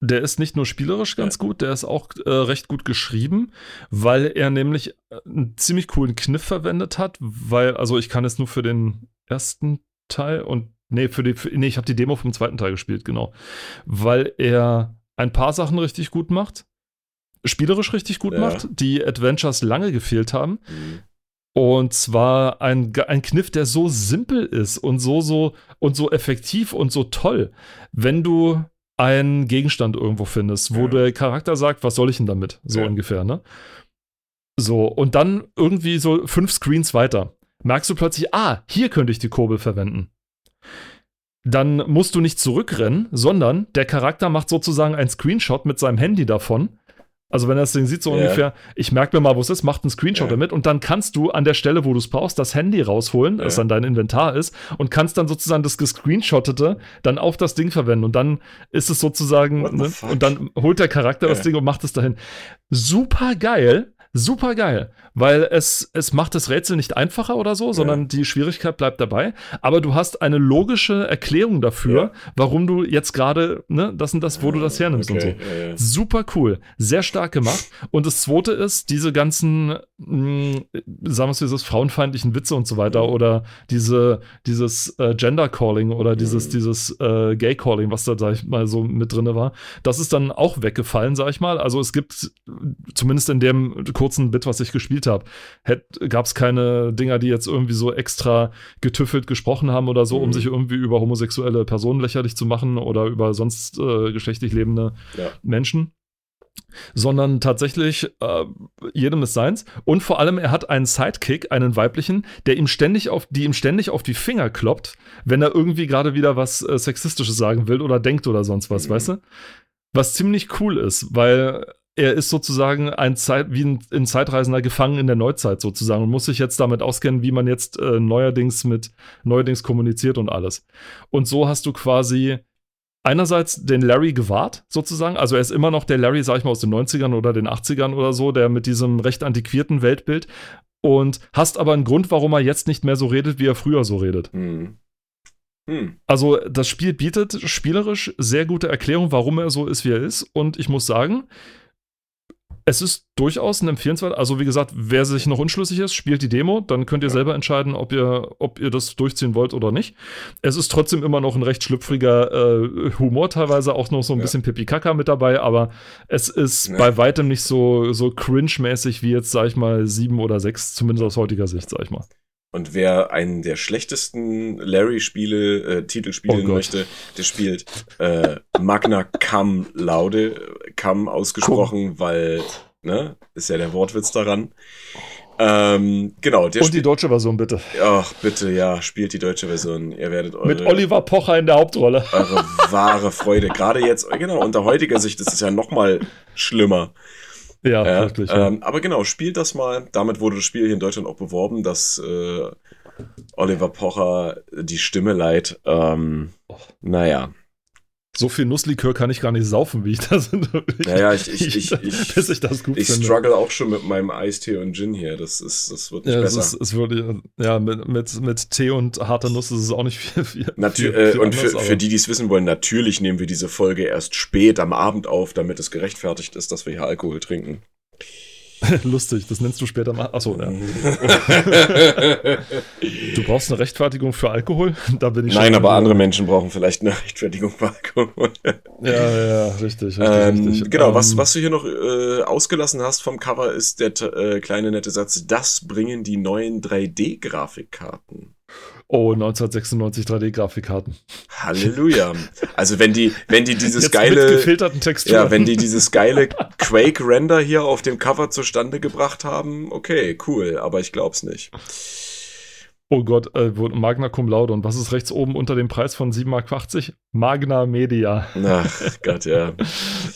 Speaker 2: Der ist nicht nur spielerisch ganz gut, der ist auch äh, recht gut geschrieben, weil er nämlich äh, einen ziemlich coolen Kniff verwendet hat, weil, also ich kann es nur für den ersten Teil und, nee, für die, für, nee, ich habe die Demo vom zweiten Teil gespielt, genau. Weil er ein paar Sachen richtig gut macht, spielerisch richtig gut
Speaker 3: Ja.
Speaker 2: macht, die Adventures lange gefehlt haben.
Speaker 3: Mhm.
Speaker 2: Und zwar ein, ein Kniff, der so simpel ist und so, so und so effektiv und so toll, wenn du einen Gegenstand irgendwo findest, wo
Speaker 3: Ja.
Speaker 2: der Charakter sagt, was soll ich denn damit? So
Speaker 3: Ja.
Speaker 2: ungefähr, ne? So, und dann irgendwie so fünf Screens weiter. Merkst du plötzlich, ah, hier könnte ich die Kurbel verwenden. Dann musst du nicht zurückrennen, sondern der Charakter macht sozusagen einen Screenshot mit seinem Handy davon. Also wenn er das Ding sieht, so
Speaker 3: Ja.
Speaker 2: ungefähr, ich merke mir mal, wo es ist, macht einen Screenshot
Speaker 3: Ja.
Speaker 2: damit und dann kannst du an der Stelle, wo du es brauchst, das Handy rausholen, das dann dein Inventar ist und kannst dann sozusagen das gescreenshottete dann auf das Ding verwenden und dann ist es sozusagen, ne? und dann holt der Charakter das. Ding und macht es dahin. Super geil, super geil, weil es, es macht das Rätsel nicht einfacher oder so, sondern die Schwierigkeit bleibt dabei, aber du hast eine logische Erklärung dafür,
Speaker 3: Ja. warum
Speaker 2: du jetzt gerade, ne, das und das, wo du das hernimmst und so.
Speaker 3: Okay, ja, ja.
Speaker 2: Super cool, sehr stark gemacht. Und das zweite ist, diese ganzen, mh, sagen wir es, dieses frauenfeindlichen Witze und so weiter
Speaker 3: Mhm.
Speaker 2: oder diese, dieses äh, Gender Calling oder dieses,
Speaker 3: Mhm.
Speaker 2: dieses äh, Gay Calling, was da, sag ich mal, so mit drin war, das ist dann auch weggefallen, sag ich mal. Also es gibt, zumindest in dem kurzen Bit, was ich gespielt habe, gab es keine Dinger, die jetzt irgendwie so extra getüffelt gesprochen haben oder so, um
Speaker 3: Mhm.
Speaker 2: sich irgendwie über homosexuelle Personen lächerlich zu machen oder über sonst äh, geschlechtlich lebende
Speaker 3: Ja.
Speaker 2: Menschen, sondern tatsächlich äh, jedem ist seins. Und vor allem, er hat einen Sidekick, einen weiblichen, der ihm ständig auf, die ihm ständig auf die Finger kloppt, wenn er irgendwie gerade wieder was äh, Sexistisches sagen will oder denkt oder sonst was,
Speaker 3: Mhm.
Speaker 2: weißt du? Was ziemlich cool ist, weil er ist sozusagen ein Zeit, wie ein, ein Zeitreisender gefangen in der Neuzeit sozusagen und muss sich jetzt damit auskennen, wie man jetzt äh, neuerdings mit neuerdings kommuniziert und alles. Und so hast du quasi einerseits den Larry gewahrt, sozusagen. Also er ist immer noch der Larry, sag ich mal, aus den 90ern oder den 80ern oder so, der mit diesem recht antiquierten Weltbild. Und hast aber einen Grund, warum er jetzt nicht mehr so redet, wie er früher so redet.
Speaker 3: Hm. Hm.
Speaker 2: Also das Spiel bietet spielerisch sehr gute Erklärung, warum er so ist, wie er ist. Und ich muss sagen, es ist durchaus ein empfehlenswert. Also, wie gesagt, wer sich noch unschlüssig ist, spielt die Demo. Dann könnt ihr
Speaker 3: Ja.
Speaker 2: selber entscheiden, ob ihr, ob ihr das durchziehen wollt oder nicht. Es ist trotzdem immer noch ein recht schlüpfriger äh, Humor, teilweise auch noch so ein
Speaker 3: Ja.
Speaker 2: bisschen Pipi-Kaka mit dabei, aber es ist
Speaker 3: Ja.
Speaker 2: bei weitem nicht so, so cringe-mäßig wie jetzt, sag ich mal, sieben oder sechs, zumindest aus heutiger Sicht, sag ich mal.
Speaker 3: Und wer einen der schlechtesten Larry-Spiele, äh, Titel
Speaker 2: Oh
Speaker 3: spielen
Speaker 2: Gott.
Speaker 3: möchte, der spielt äh, Magna Cum Laude, Cum ausgesprochen, weil, ne, ist ja der Wortwitz daran. Ähm, genau, der
Speaker 2: Und die deutsche Version bitte.
Speaker 3: Ach, bitte, ja, spielt die deutsche Version. Ihr werdet eure,
Speaker 2: Mit Oliver Pocher in der Hauptrolle.
Speaker 3: eure wahre Freude. Gerade jetzt, genau, unter heutiger Sicht ist es ja noch mal schlimmer.
Speaker 2: Ja,
Speaker 3: Ja,
Speaker 2: wirklich. ja.
Speaker 3: ähm, aber genau, spielt das mal. Damit wurde das Spiel hier in Deutschland auch beworben, dass äh, Oliver Pocher die Stimme leiht. Ähm,
Speaker 2: Oh.
Speaker 3: naja,
Speaker 2: So viel Nusslikör kann ich gar nicht saufen, wie ich das.
Speaker 3: Naja, ich- ich- ich- ich-
Speaker 2: bis ich das gut
Speaker 3: ich
Speaker 2: finde.
Speaker 3: struggle auch schon mit meinem Eistee und Gin hier. Das, ist, das wird nicht
Speaker 2: Ja, es,
Speaker 3: besser.
Speaker 2: ist, es würde, ja, mit, mit, mit Tee und harter Nuss ist es auch nicht viel. viel,
Speaker 3: Natü
Speaker 2: viel,
Speaker 3: äh,
Speaker 2: viel
Speaker 3: und
Speaker 2: anders,
Speaker 3: für, für die, die es wissen wollen, natürlich nehmen wir diese Folge erst spät am Abend auf, damit es gerechtfertigt ist, dass wir hier Alkohol trinken.
Speaker 2: Lustig, das nennst du später mal. Achso, ja. Du brauchst eine Rechtfertigung für Alkohol? Da bin ich
Speaker 3: Nein, aber andere Menschen brauchen vielleicht eine Rechtfertigung für Alkohol.
Speaker 2: Ja, ja, ja, richtig. richtig,
Speaker 3: Ähm,
Speaker 2: richtig.
Speaker 3: genau,
Speaker 2: Ähm,
Speaker 3: was, was du hier noch äh, ausgelassen hast vom Cover, ist der äh, kleine nette Satz, das bringen die neuen 3D-Grafikkarten.
Speaker 2: Oh, 1996 3D-Grafikkarten.
Speaker 3: Halleluja. also wenn die, wenn die dieses
Speaker 2: Jetzt mit
Speaker 3: geile,
Speaker 2: gefilterten Texturen.
Speaker 3: ja, wenn die dieses geile Quake-Render hier auf dem Cover zustande gebracht haben, okay, cool, aber ich glaub's nicht.
Speaker 2: Oh Gott, äh, Magna Cum Laude. Und was ist rechts oben unter dem Preis von 7,80 Mark? Magna Media.
Speaker 3: Ach Gott, ja.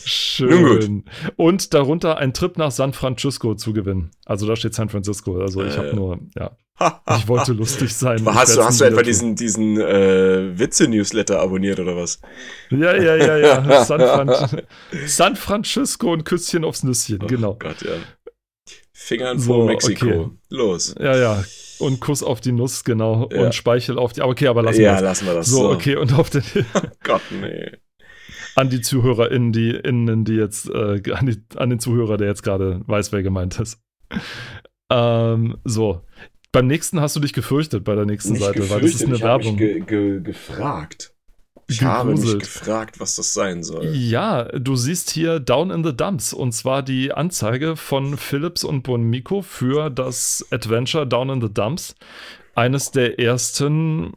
Speaker 2: Schön. Und darunter ein Trip nach San Francisco zu gewinnen. Also da steht San Francisco. Also ich
Speaker 3: Äh.
Speaker 2: habe nur, ja, ich wollte lustig sein.
Speaker 3: Hast du, hast du etwa diesen, diesen äh, Witze-Newsletter abonniert oder was?
Speaker 2: Ja, ja, ja, ja. San, Fran San Francisco und Küsschen aufs Nüsschen,
Speaker 3: Oh
Speaker 2: genau.
Speaker 3: Gott, ja. Fingern
Speaker 2: So,
Speaker 3: vor Mexiko.
Speaker 2: okay.
Speaker 3: Los.
Speaker 2: Ja, ja. Und Kuss auf die Nuss, genau.
Speaker 3: Ja.
Speaker 2: Und Speichel auf die. Aber okay, aber lassen wir
Speaker 3: ja,
Speaker 2: das.
Speaker 3: lassen wir das.
Speaker 2: So, okay, und auf den,
Speaker 3: Gott, nee.
Speaker 2: an die ZuhörerInnen, die, innen, die jetzt, äh, an, die, an den Zuhörer, der jetzt gerade weiß, wer gemeint ist. Ähm, so. Beim nächsten hast du dich gefürchtet bei der nächsten
Speaker 3: Nicht
Speaker 2: Seite, weil das ist eine
Speaker 3: ich
Speaker 2: Werbung.
Speaker 3: mich ge ge gefragt. Ich habe mich
Speaker 2: Gegruselt.
Speaker 3: gefragt, was das sein soll.
Speaker 2: Ja, du siehst hier Down in the Dumps und zwar die Anzeige von Philips und Bonmico für das Adventure Down in the Dumps. Eines der ersten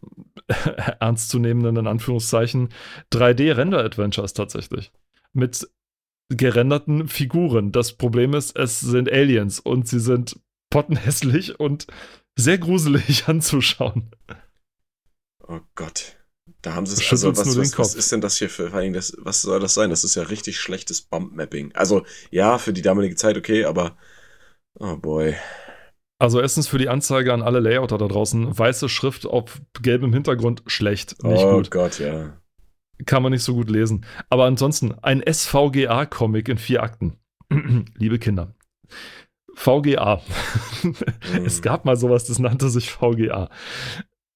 Speaker 2: ernstzunehmenden, in Anführungszeichen, 3D-Render-Adventures tatsächlich. Mit gerenderten Figuren. Das Problem ist, es sind Aliens und sie sind pottenhässlich und sehr gruselig anzuschauen.
Speaker 3: Oh Gott. Da haben sie es. Also, was, was, was ist denn das hier für, vor allem das, was soll das sein? Das ist ja richtig schlechtes Bump-Mapping. Also, ja, für die damalige Zeit okay, aber. Oh boy.
Speaker 2: Also erstens für die Anzeige an alle Layouter da draußen, weiße Schrift auf gelbem Hintergrund, schlecht, nicht
Speaker 3: oh
Speaker 2: gut.
Speaker 3: Gott, ja.
Speaker 2: Kann man nicht so gut lesen. Aber ansonsten ein SVGA-Comic in vier Akten. Liebe Kinder. VGA. es gab mal sowas, das nannte sich VGA.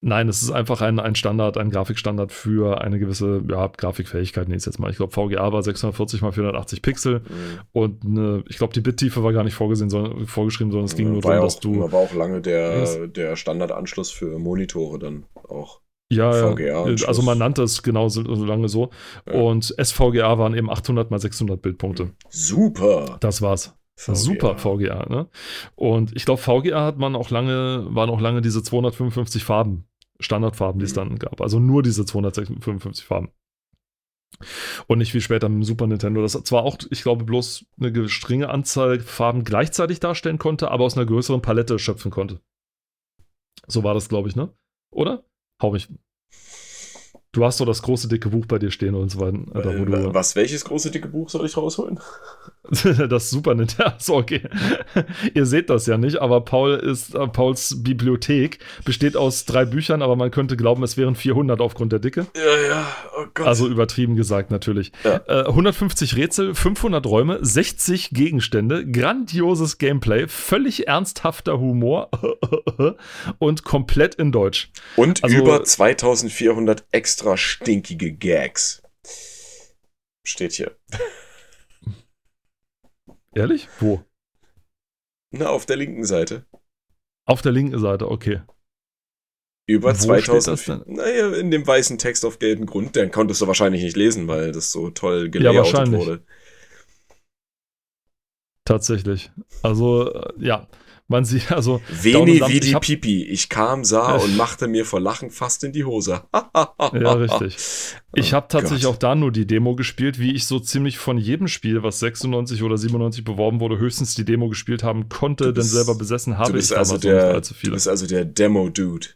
Speaker 2: Nein, es ist einfach ein, ein Standard, ein Grafikstandard für eine gewisse ja, Grafikfähigkeit, nenne ich es jetzt mal. Ich glaube, VGA war 640 x 480 Pixel
Speaker 3: Mhm.
Speaker 2: und eine, ich glaube, die Bittiefe war gar nicht vorgesehen, sondern, vorgeschrieben, sondern es ging nur darum, dass du.
Speaker 3: war auch lange der, der Standardanschluss für Monitore dann auch.
Speaker 2: Ja, also man nannte es genau so, so lange so.
Speaker 3: Ja.
Speaker 2: Und SVGA waren eben 800 mal 600 Bildpunkte.
Speaker 3: Super.
Speaker 2: Das war's.
Speaker 3: VGA.
Speaker 2: Super VGA, ne? Und ich glaube, VGA hat man auch lange, waren auch lange diese 255 Farben, Standardfarben, die es
Speaker 3: Mhm.
Speaker 2: dann gab. Also nur diese 255 Farben. Und nicht wie später mit dem Super Nintendo. Das zwar auch, ich glaube, bloß eine geringe Anzahl Farben gleichzeitig darstellen konnte, aber aus einer größeren Palette schöpfen konnte. So war das, glaube ich, ne? Oder? Hau mich. Du hast doch das große dicke Buch bei dir stehen und so weiter.
Speaker 3: Äh,
Speaker 2: du,
Speaker 3: was, welches große dicke Buch soll ich rausholen?
Speaker 2: das Super Nintendo. So, okay. Ihr seht das ja nicht, aber Paul ist, äh, Pauls Bibliothek besteht aus drei Büchern, aber man könnte glauben, es wären 400 aufgrund der Dicke.
Speaker 3: Ja, ja, oh Gott.
Speaker 2: Also übertrieben gesagt natürlich.
Speaker 3: Ja.
Speaker 2: Äh, 150 Rätsel, 500 Räume, 60 Gegenstände, grandioses Gameplay, völlig ernsthafter Humor und komplett in Deutsch.
Speaker 3: Und
Speaker 2: also-
Speaker 3: über 2400 extra stinkige Gags. Steht hier.
Speaker 2: Ehrlich? Wo?
Speaker 3: Na, auf der linken Seite.
Speaker 2: Auf der linken Seite, okay.
Speaker 3: Über
Speaker 2: Wo steht
Speaker 3: 2000.
Speaker 2: das denn?
Speaker 3: Naja, in dem weißen Text auf gelbem Grund. Den konntest du wahrscheinlich nicht lesen, weil das so toll
Speaker 2: Ja,
Speaker 3: gelayoutet
Speaker 2: wahrscheinlich.
Speaker 3: wurde.
Speaker 2: Tatsächlich. Also, äh, ja. Man sieht, also.
Speaker 3: Veni
Speaker 2: ich hab-
Speaker 3: pipi. Ich kam, sah und machte mir vor Lachen fast in die Hose.
Speaker 2: Ja, richtig. Ich
Speaker 3: Oh
Speaker 2: habe tatsächlich
Speaker 3: Gott.
Speaker 2: auch da nur die Demo gespielt, wie ich so ziemlich von jedem Spiel, was 96 oder 97 beworben wurde, höchstens die Demo gespielt haben konnte,
Speaker 3: Du
Speaker 2: denn
Speaker 3: bist-
Speaker 2: selber besessen
Speaker 3: Du
Speaker 2: habe ich
Speaker 3: bist,
Speaker 2: damals
Speaker 3: also
Speaker 2: noch nicht
Speaker 3: der,
Speaker 2: allzu
Speaker 3: du
Speaker 2: viele.
Speaker 3: bist also der Demo-Dude.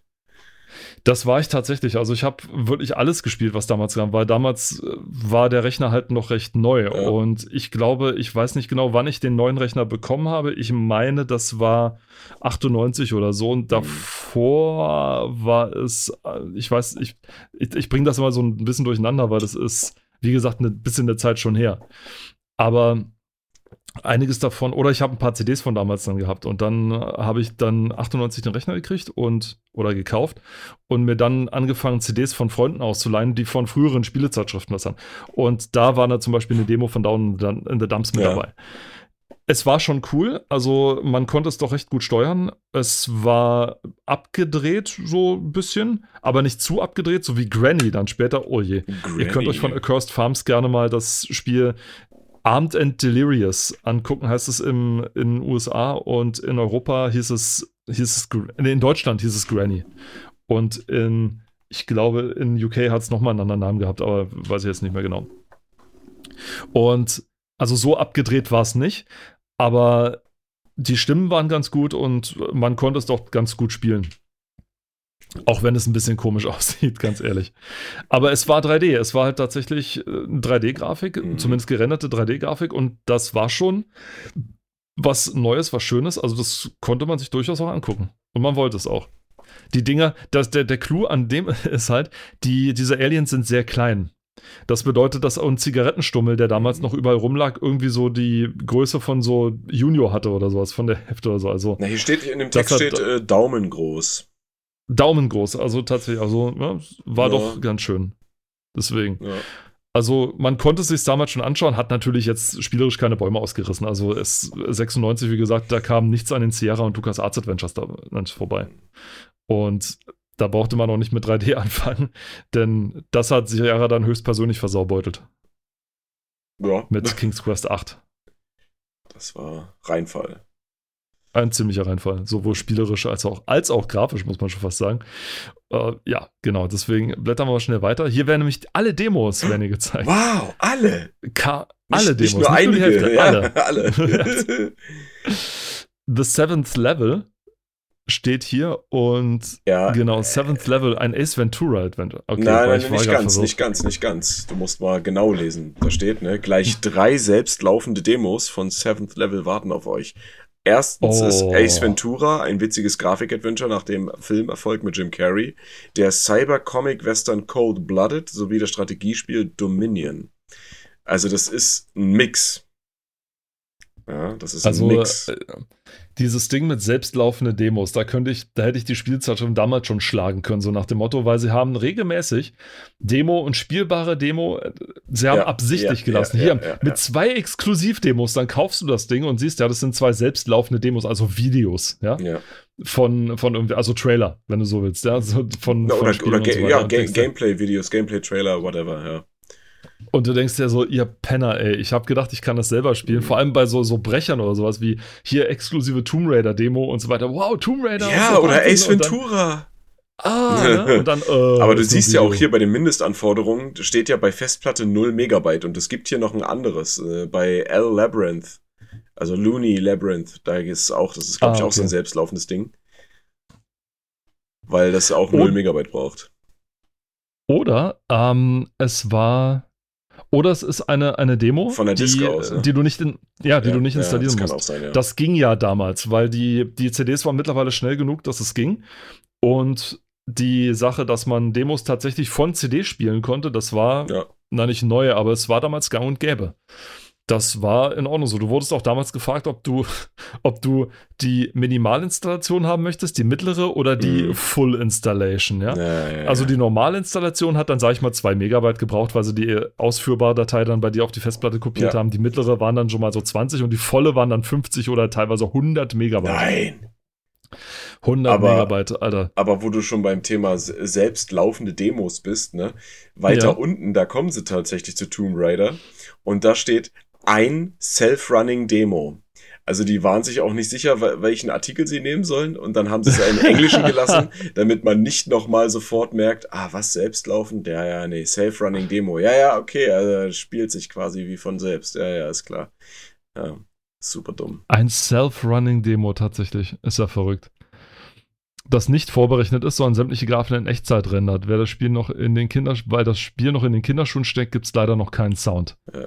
Speaker 2: Das war ich tatsächlich. Also ich habe wirklich alles gespielt, was damals kam, weil damals äh, war der Rechner halt noch recht neu.
Speaker 3: Ja.
Speaker 2: Und ich glaube, ich weiß nicht genau, wann ich den neuen Rechner bekommen habe. Ich meine, das war 98 oder so. Und davor war es, äh, ich weiß, ich, ich, ich bringe das immer so ein bisschen durcheinander, weil das ist, wie gesagt, ein bisschen eine Zeit schon her. Aber einiges davon, oder ich habe ein paar CDs von damals dann gehabt und dann äh, habe ich dann 98 den Rechner gekriegt und oder gekauft und mir dann angefangen, CDs von Freunden auszuleihen, die von früheren Spielezeitschriften das haben. Und da war da zum Beispiel eine Demo von Down in the Dumps mit
Speaker 3: Ja.
Speaker 2: dabei. Es war schon cool, also man konnte es doch recht gut steuern. Es war abgedreht, so ein bisschen, aber nicht zu abgedreht, so wie Granny dann später. Oh je. Ihr könnt euch von Accursed Farms gerne mal das Spiel Armed and Delirious angucken, heißt es im, in den USA und in Europa hieß es, hieß es in Deutschland hieß es Granny. Und in, ich glaube, in UK hat es nochmal einen anderen Namen gehabt, aber weiß ich jetzt nicht mehr genau. Und also so abgedreht war es nicht, aber die Stimmen waren ganz gut und man konnte es doch ganz gut spielen. Auch wenn es ein bisschen komisch aussieht, ganz ehrlich. Aber es war 3D. Es war halt tatsächlich äh, eine 3D-Grafik,
Speaker 3: Mhm.
Speaker 2: zumindest gerenderte 3D-Grafik. Und das war schon was Neues, was Schönes. Also das konnte man sich durchaus auch angucken. Und man wollte es auch. Die Dinger, das, der, der Clou an dem ist halt, die, diese Aliens sind sehr klein. Das bedeutet, dass auch ein Zigarettenstummel, der damals noch überall rumlag, irgendwie so die Größe von so Junior hatte oder sowas, von der Hälfte oder so. Also
Speaker 3: Na, hier steht, in dem Text
Speaker 2: hat-
Speaker 3: steht äh, Daumen groß.
Speaker 2: Daumen groß, also tatsächlich, also ja, war
Speaker 3: Ja.
Speaker 2: doch ganz schön. Deswegen.
Speaker 3: Ja.
Speaker 2: Also man konnte es sich damals schon anschauen, hat natürlich jetzt spielerisch keine Bäume ausgerissen. Also es 96, wie gesagt, da kam nichts an den Sierra und Lucas Arts Adventures da vorbei. Und da brauchte man auch nicht mit 3D anfangen, denn das hat Sierra dann höchstpersönlich versaubeutelt
Speaker 3: Ja,
Speaker 2: mit King's Quest 8.
Speaker 3: das war Reinfall.
Speaker 2: Ein ziemlicher Reinfall, sowohl spielerisch als auch, als auch grafisch, muss man schon fast sagen. Äh, ja, genau, deswegen blättern wir mal schnell weiter. Hier werden nämlich alle Demos werden hier gezeigt.
Speaker 3: Wow, alle.
Speaker 2: Ka
Speaker 3: Nicht,
Speaker 2: alle Demos,
Speaker 3: Nicht nur einige,
Speaker 2: die Hälfte,
Speaker 3: ja,
Speaker 2: alle.
Speaker 3: alle.
Speaker 2: The Seventh Level steht hier und
Speaker 3: ja,
Speaker 2: genau, Seventh Level, ein Ace Ventura Adventure. Okay,
Speaker 3: nein, nein,
Speaker 2: war
Speaker 3: nicht ganz,
Speaker 2: verwirrt.
Speaker 3: nicht ganz, nicht ganz. Du musst mal genau lesen. Da steht, ne, gleich drei selbstlaufende Demos von Seventh Level warten auf euch. Erstens
Speaker 2: Oh.
Speaker 3: ist Ace Ventura, ein witziges Grafik-Adventure nach dem Filmerfolg mit Jim Carrey, der Cyber-Comic-Western Cold Blooded sowie das Strategiespiel Dominion. Also das ist ein Mix. Ja, das ist
Speaker 2: Also
Speaker 3: ein Mix.
Speaker 2: Dieses Ding mit selbstlaufende Demos, da könnte ich, da hätte ich die Spielzeitschrift damals schon schlagen können, so nach dem Motto, weil sie haben regelmäßig Demo und spielbare Demo, äh, sie haben
Speaker 3: Ja,
Speaker 2: absichtlich
Speaker 3: ja,
Speaker 2: gelassen.
Speaker 3: ja,
Speaker 2: Hier mit zwei Exklusivdemos, dann kaufst du das Ding und siehst, ja, das sind zwei selbstlaufende Demos, also Videos, ja, von, von irgendwie, also Trailer, wenn du so willst, ja, so von,
Speaker 3: Na,
Speaker 2: von
Speaker 3: oder oder
Speaker 2: so
Speaker 3: Ga Gameplay-Videos, Gameplay-Trailer, whatever, ja.
Speaker 2: Und du denkst dir so, ihr Penner, ey, ich habe gedacht, ich kann das selber spielen.
Speaker 3: Mhm.
Speaker 2: Vor allem bei so, so Brechern oder sowas wie hier exklusive Tomb Raider Demo und so weiter. Wow, Tomb Raider.
Speaker 3: Ja,
Speaker 2: und so
Speaker 3: oder. Ace
Speaker 2: Und
Speaker 3: Ventura.
Speaker 2: Ah, ja, und dann, äh,
Speaker 3: Aber du siehst ja auch hier bei den Mindestanforderungen, steht ja bei Festplatte 0 Megabyte und es gibt hier noch ein anderes, äh, bei L Labyrinth, also Looney Labyrinth, da ist auch, das ist glaube
Speaker 2: Ah,
Speaker 3: ich auch so ein
Speaker 2: okay.
Speaker 3: selbstlaufendes Ding. Weil das auch
Speaker 2: Und-
Speaker 3: 0 Megabyte braucht.
Speaker 2: Oder ähm, es war. Oder es ist eine, eine Demo,
Speaker 3: Von der
Speaker 2: die,
Speaker 3: aus, ja.
Speaker 2: die du nicht, in, ja, die
Speaker 3: Ja,
Speaker 2: du nicht
Speaker 3: ja,
Speaker 2: installieren
Speaker 3: das kann
Speaker 2: musst.
Speaker 3: auch sein, ja.
Speaker 2: Das ging ja damals, weil die, die CDs waren mittlerweile schnell genug, dass es ging. Und die Sache, dass man Demos tatsächlich von CD spielen konnte, das war,
Speaker 3: Ja.
Speaker 2: na nicht neu, aber es war damals gang und gäbe. Das war in Ordnung so. Du wurdest auch damals gefragt, ob du, ob du die Minimalinstallation haben möchtest, die mittlere oder die
Speaker 3: Mhm.
Speaker 2: Full Installation, ja.
Speaker 3: Ja, ja,
Speaker 2: Also die Normalinstallation hat dann, sage ich mal, zwei Megabyte gebraucht, weil sie die ausführbare Datei dann bei dir auf die Festplatte kopiert haben. Die mittlere waren dann schon mal so 20 und die volle waren dann 50 oder teilweise 100 Megabyte.
Speaker 3: Nein.
Speaker 2: 100
Speaker 3: Aber-
Speaker 2: Megabyte, Alter.
Speaker 3: Aber wo du schon beim Thema selbst laufende Demos bist, ne? Weiter
Speaker 2: Ja.
Speaker 3: unten, da kommen sie tatsächlich zu Tomb Raider. Und da steht ein Self-Running Demo. Also die waren sich auch nicht sicher, wel- welchen Artikel sie nehmen sollen. Und dann haben sie es ja im Englischen gelassen, damit man nicht nochmal sofort merkt, ah, was selbstlaufend? Ja, ja, nee, Self-Running Demo. Ja, ja, okay, also spielt sich quasi wie von selbst. Ja, ja, ist klar. Ja, super dumm.
Speaker 2: Ein Self-Running-Demo tatsächlich. Ist ja verrückt. Das nicht vorberechnet ist, sondern sämtliche Graphen in Echtzeit rendert. Wer das Spiel noch in den Kinder, weil das Spiel noch in den Kinderschuhen steckt, gibt es leider noch keinen Sound.
Speaker 3: Ja.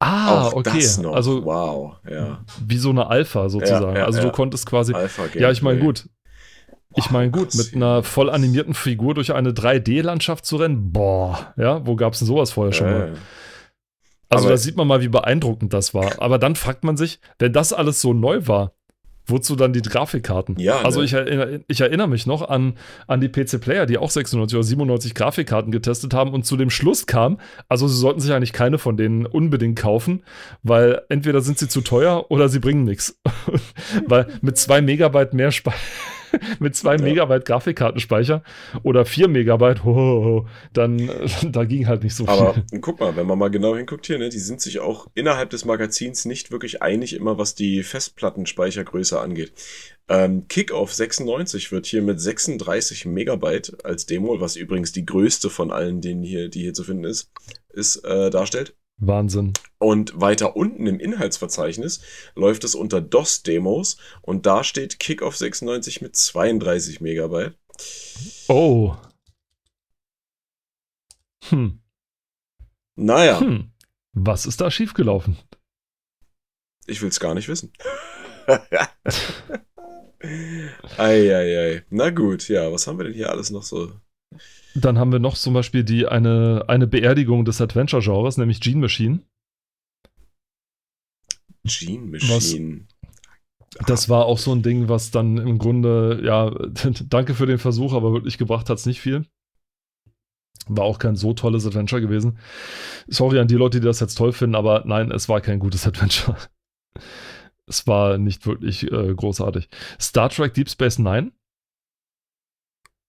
Speaker 2: Ah, okay. Also
Speaker 3: wow, ja.
Speaker 2: wie so eine Alpha sozusagen.
Speaker 3: Ja, ja,
Speaker 2: also du konntest quasi. Ja, ich meine, gut. Ich meine, gut, mit einer voll animierten Figur durch eine 3D-Landschaft zu rennen, boah, ja, wo gab es denn sowas vorher schon mal?
Speaker 3: Äh,
Speaker 2: Also da sieht man mal, wie beeindruckend das war. Aber dann fragt man sich, wenn das alles so neu war, wozu dann die Grafikkarten?
Speaker 3: Ja,
Speaker 2: Also
Speaker 3: ne?
Speaker 2: ich, erinnere, ich erinnere mich noch an, an die PC-Player, die auch 96 oder 97 Grafikkarten getestet haben und zu dem Schluss kam, also sie sollten sich eigentlich keine von denen unbedingt kaufen, weil entweder sind sie zu teuer oder sie bringen nichts. weil mit zwei Megabyte mehr Speicher. Mit zwei
Speaker 3: Ja.
Speaker 2: Megabyte Grafikkartenspeicher oder vier Megabyte, ho, ho, ho, dann da ging halt nicht so viel.
Speaker 3: Aber guck mal, wenn man mal genau hinguckt hier, ne, die sind sich auch innerhalb des Magazins nicht wirklich einig, immer was die Festplattenspeichergröße angeht. Ähm, Kickoff 96 wird hier mit 36 Megabyte als Demo, was übrigens die größte von allen, denen hier, die hier zu finden ist, ist äh, darstellt.
Speaker 2: Wahnsinn.
Speaker 3: Und weiter unten im Inhaltsverzeichnis läuft es unter DOS-Demos und da steht Kickoff 96 mit 32 Megabyte.
Speaker 2: Oh. Hm.
Speaker 3: Naja,
Speaker 2: Hm. Was ist da schiefgelaufen?
Speaker 3: ich will es gar nicht wissen. Eieiei. Na gut, ja, was haben wir denn hier alles noch so?
Speaker 2: Dann haben wir noch zum Beispiel die, eine, eine Beerdigung des Adventure-Genres, nämlich Gene Machine.
Speaker 3: Gene Machine.
Speaker 2: Das war auch so ein Ding, was dann im Grunde, ja, danke für den Versuch, aber wirklich gebracht hat es nicht viel. War auch kein so tolles Adventure gewesen. Sorry an die Leute, die das jetzt toll finden, aber nein, es war kein gutes Adventure. Es war nicht wirklich äh, großartig. Star Trek Deep Space Nine.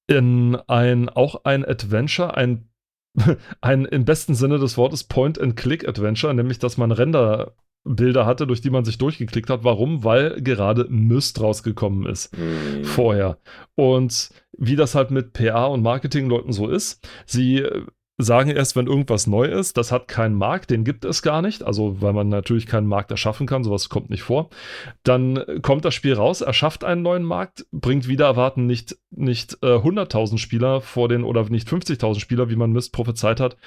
Speaker 2: In ein, auch ein Adventure, ein, ein im besten Sinne des Wortes Point-and-Click-Adventure, nämlich dass man Renderbilder hatte, durch die man sich durchgeklickt hat. Warum? Weil gerade Myst rausgekommen ist
Speaker 3: Hm.
Speaker 2: vorher. Und wie das halt mit PA und Marketingleuten so ist, sie äh, sagen erst, wenn irgendwas neu ist, das hat keinen Markt, den gibt es gar nicht, also weil man natürlich keinen Markt erschaffen kann, sowas kommt nicht vor. Dann kommt das Spiel raus, erschafft einen neuen Markt, bringt wieder erwarten nicht, nicht äh, 100.000 Spieler vor den, oder nicht 50.000 Spieler, wie man Mist prophezeit hat,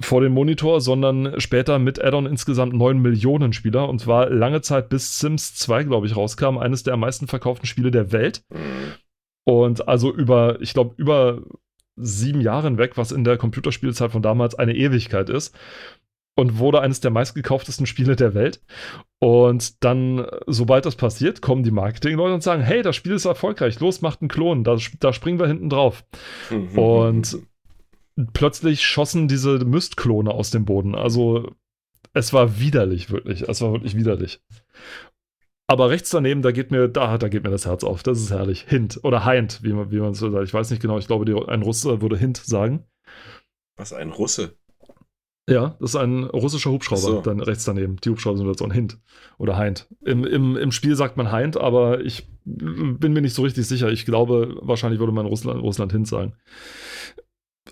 Speaker 2: vor den Monitor, sondern später mit Add-on insgesamt 9 Millionen Spieler und war lange Zeit bis Sims 2, glaube ich, rauskam, eines der am meisten verkauften Spiele der Welt.
Speaker 3: Hm.
Speaker 2: Und also über, ich glaube, über sieben Jahre hinweg, was in der Computerspielzeit von damals eine Ewigkeit ist. Und wurde eines der meistgekauftesten Spiele der Welt. Und dann, sobald das passiert, kommen die Marketingleute und sagen: Hey, das Spiel ist erfolgreich, los, macht einen Klon, da, da springen wir hinten drauf. Und plötzlich schossen diese Mystklone aus dem Boden. Also, es war widerlich, wirklich. Es war wirklich widerlich. Aber rechts daneben, da geht mir, da, da geht mir das Herz auf. Das ist herrlich. Hint oder Heint, wie man, wie man so sagt. Ich weiß nicht genau, ich glaube, die, ein Russe würde Hint sagen.
Speaker 3: Was ein Russe.
Speaker 2: Ja, das ist ein russischer Hubschrauber,
Speaker 3: so.
Speaker 2: dann rechts daneben. Die Hubschrauber sind jetzt so ein Hint oder Heint. Im, im, Im Spiel sagt man Heint, aber ich bin mir nicht so richtig sicher. Ich glaube, wahrscheinlich würde man Russland, Russland Hint sagen.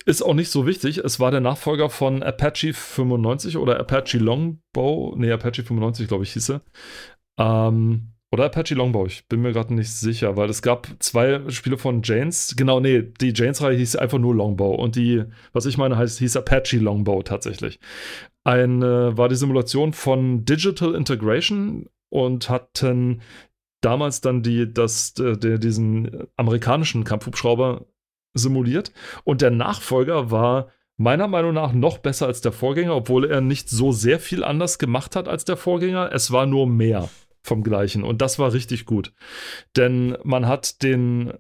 Speaker 2: Ist auch nicht so wichtig. Es war der Nachfolger von Apache 95 oder Apache Longbow. Nee, Apache 95, glaube ich, hieß er. Ähm, Oder Apache Longbow, ich bin mir gerade nicht sicher, weil es gab zwei Spiele von Janes. Genau, nee, die Janes-Reihe hieß einfach nur Longbow und die, was ich meine, heißt, hieß Apache Longbow tatsächlich. Ein, äh, war die Simulation von Digital Integration und hatten damals dann die, das, der, diesen amerikanischen Kampfhubschrauber simuliert. Und der Nachfolger war meiner Meinung nach noch besser als der Vorgänger, obwohl er nicht so sehr viel anders gemacht hat als der Vorgänger. Es war nur mehr vom gleichen und das war richtig gut. Denn man hat den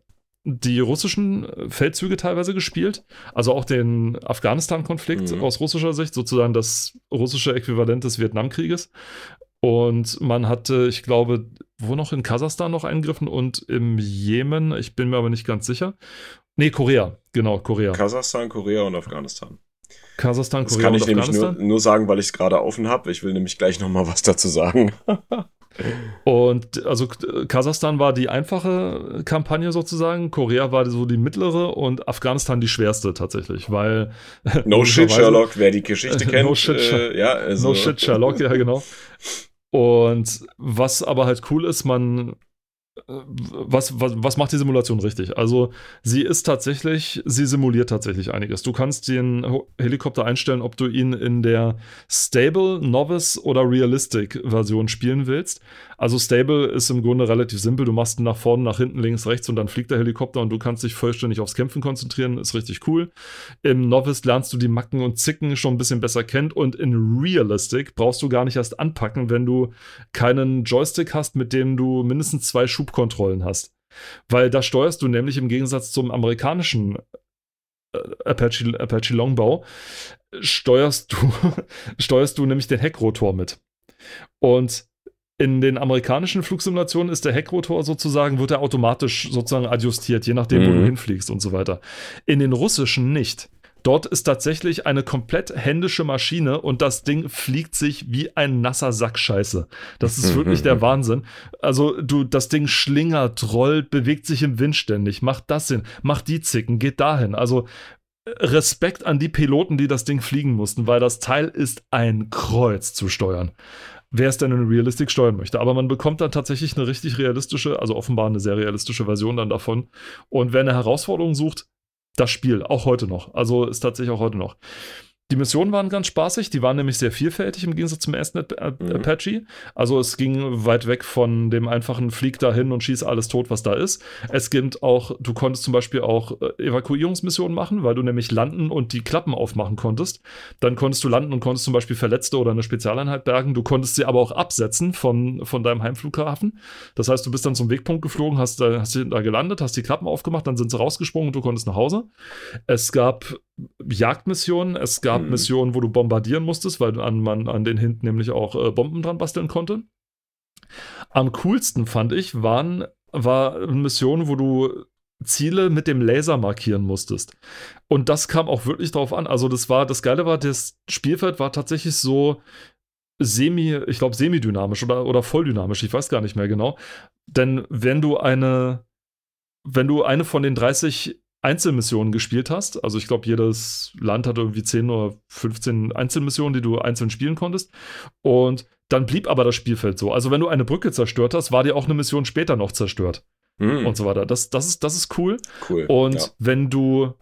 Speaker 2: die russischen Feldzüge teilweise gespielt, also auch den Afghanistan-Konflikt mhm. aus russischer Sicht, sozusagen das russische Äquivalent des Vietnamkrieges. Und man hatte, ich glaube, wo noch in Kasachstan noch eingriffen und im Jemen, ich bin mir aber nicht ganz sicher. Nee, Korea, genau, Korea.
Speaker 3: Kasachstan, Korea und Afghanistan.
Speaker 2: Kasachstan,
Speaker 3: Korea und Afghanistan. Das kann ich nämlich nur, nur sagen, weil ich es gerade offen habe. Ich will nämlich gleich nochmal was dazu sagen.
Speaker 2: Und also Kasachstan war die einfache Kampagne sozusagen, Korea war so die mittlere und Afghanistan die schwerste tatsächlich, weil.
Speaker 3: No shit, Sherlock, wer die Geschichte kennt. no shit, äh, ja,
Speaker 2: also. no shit, Sherlock, ja, genau. Und was aber halt cool ist, man was, was, was macht die Simulation richtig? Also, sie ist tatsächlich, sie simuliert tatsächlich einiges. Du kannst den Helikopter einstellen, ob du ihn in der Stable, Novice oder Realistic Version spielen willst. Also, Stable ist im Grunde relativ simpel. Du machst ihn nach vorne, nach hinten, links, rechts und dann fliegt der Helikopter und du kannst dich vollständig aufs Kämpfen konzentrieren. Ist richtig cool. Im Novice lernst du die Macken und Zicken schon ein bisschen besser kennt und in Realistic brauchst du gar nicht erst anpacken, wenn du keinen Joystick hast, mit dem du mindestens zwei Schub Schubkontrollen hast. Weil da steuerst du nämlich im Gegensatz zum amerikanischen äh, Apache, Apache Longbow, steuerst du, steuerst du nämlich den Heckrotor mit. Und in den amerikanischen Flugsimulationen ist der Heckrotor sozusagen, wird er automatisch sozusagen adjustiert, je nachdem, mhm. wo du mhm. hinfliegst und so weiter. In den russischen nicht. Dort ist tatsächlich eine komplett händische Maschine und das Ding fliegt sich wie ein nasser Sack Scheiße. Das ist wirklich der Wahnsinn. Also du, das Ding schlingert, rollt, bewegt sich im Wind ständig, macht das hin, macht die Zicken, geht dahin. Also Respekt an die Piloten, die das Ding fliegen mussten, weil das Teil ist ein Kreuz zu steuern. Wer es denn in Realistic steuern möchte. Aber man bekommt dann tatsächlich eine richtig realistische, also offenbar eine sehr realistische Version dann davon. Und wer eine Herausforderung sucht, das Spiel, auch heute noch. Also ist tatsächlich auch heute noch. Die Missionen waren ganz spaßig, die waren nämlich sehr vielfältig im Gegensatz zum ersten mhm. Apache. Also es ging weit weg von dem einfachen Flieg dahin und schieß alles tot, was da ist. Es gibt auch, du konntest zum Beispiel auch äh, Evakuierungsmissionen machen, weil du nämlich landen und die Klappen aufmachen konntest. Dann konntest du landen und konntest zum Beispiel Verletzte oder eine Spezialeinheit bergen. Du konntest sie aber auch absetzen von, von deinem Heimflughafen. Das heißt, du bist dann zum Wegpunkt geflogen, hast, hast da gelandet, hast die Klappen aufgemacht, dann sind sie rausgesprungen und du konntest nach Hause. Es gab Jagdmissionen, es gab mhm. Missionen, wo du bombardieren musstest, weil an, man an den hinten nämlich auch äh, Bomben dran basteln konnte. Am coolsten fand ich, waren, war Missionen, wo du Ziele mit dem Laser markieren musstest. Und das kam auch wirklich drauf an. Also, das war, das Geile war, das Spielfeld war tatsächlich so semi, ich glaube, semidynamisch oder, oder volldynamisch, ich weiß gar nicht mehr genau. Denn wenn du eine, wenn du eine von den 30 Einzelmissionen gespielt hast. Also ich glaube, jedes Land hat irgendwie 10 oder 15 Einzelmissionen, die du einzeln spielen konntest. Und dann blieb aber das Spielfeld so. Also wenn du eine Brücke zerstört hast, war dir auch eine Mission später noch zerstört. Mhm. Und so weiter. Das, das, ist, das ist cool.
Speaker 3: Cool.
Speaker 2: Und ja. wenn du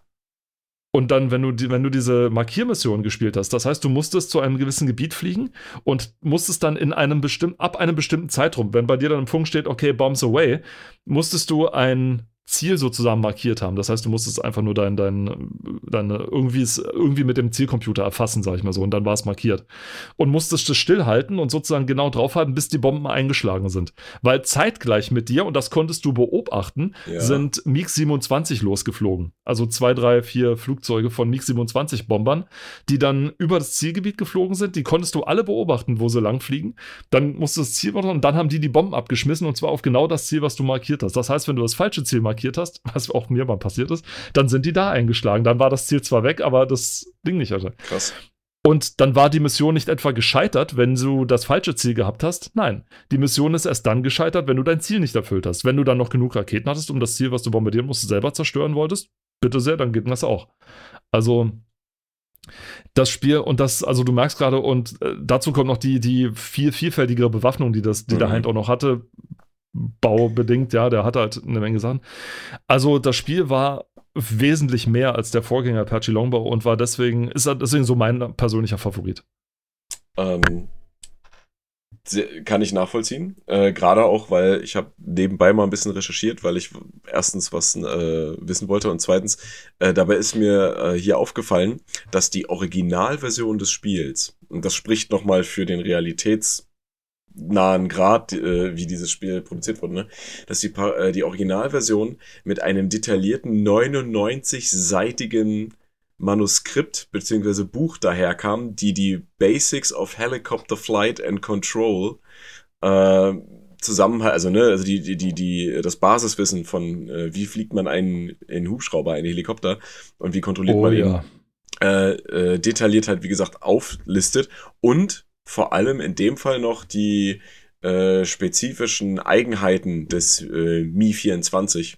Speaker 2: und dann, wenn du, die, wenn du diese Markiermission gespielt hast, das heißt, du musstest zu einem gewissen Gebiet fliegen und musstest dann in einem bestimmten, ab einem bestimmten Zeitraum, wenn bei dir dann im Funk steht, okay, Bombs away, musstest du ein Ziel sozusagen markiert haben. Das heißt, du musstest einfach nur dein, dein, dein irgendwie, irgendwie mit dem Zielcomputer erfassen, sag ich mal so, und dann war es markiert. Und musstest es stillhalten und sozusagen genau draufhalten, bis die Bomben eingeschlagen sind. Weil zeitgleich mit dir, und das konntest du beobachten, ja. sind MiG-27 losgeflogen. Also zwei, drei, vier Flugzeuge von MiG-27-Bombern, die dann über das Zielgebiet geflogen sind. Die konntest du alle beobachten, wo sie langfliegen. Dann musst du das Ziel machen und dann haben die die Bomben abgeschmissen und zwar auf genau das Ziel, was du markiert hast. Das heißt, wenn du das falsche Ziel markiert markiert hast, was auch mir mal passiert ist, dann sind die da eingeschlagen. Dann war das Ziel zwar weg, aber das Ding nicht hatte.
Speaker 3: Krass.
Speaker 2: Und dann war die Mission nicht etwa gescheitert, wenn du das falsche Ziel gehabt hast. Nein, die Mission ist erst dann gescheitert, wenn du dein Ziel nicht erfüllt hast. Wenn du dann noch genug Raketen hattest, um das Ziel, was du bombardieren musst, selber zerstören wolltest, bitte sehr, dann geht das auch. Also das Spiel und das, also du merkst gerade, und äh, dazu kommt noch die, die viel vielfältigere Bewaffnung, die das, die mhm. der Hind auch noch hatte baubedingt, ja, der hat halt eine Menge Sachen. Also das Spiel war wesentlich mehr als der Vorgänger Apache Longbow und war deswegen, ist deswegen so mein persönlicher Favorit.
Speaker 3: Ähm, kann ich nachvollziehen. Äh, Gerade auch, weil ich habe nebenbei mal ein bisschen recherchiert, weil ich erstens was äh, wissen wollte und zweitens, äh, dabei ist mir äh, hier aufgefallen, dass die Originalversion des Spiels, und das spricht nochmal für den realitätsnahen Grad, äh, wie dieses Spiel produziert wurde, ne? dass die, äh, die Originalversion mit einem detaillierten 99-seitigen Manuskript bzw. Buch daherkam, die die Basics of Helicopter Flight and Control äh, zusammenhalten, also ne, also die, die, die, die, das Basiswissen von äh, wie fliegt man einen, einen Hubschrauber, einen Helikopter und wie kontrolliert oh, man ihn, ja. äh, äh, detailliert halt, wie gesagt, auflistet und vor allem in dem Fall noch die äh, spezifischen Eigenheiten des äh, Mi 24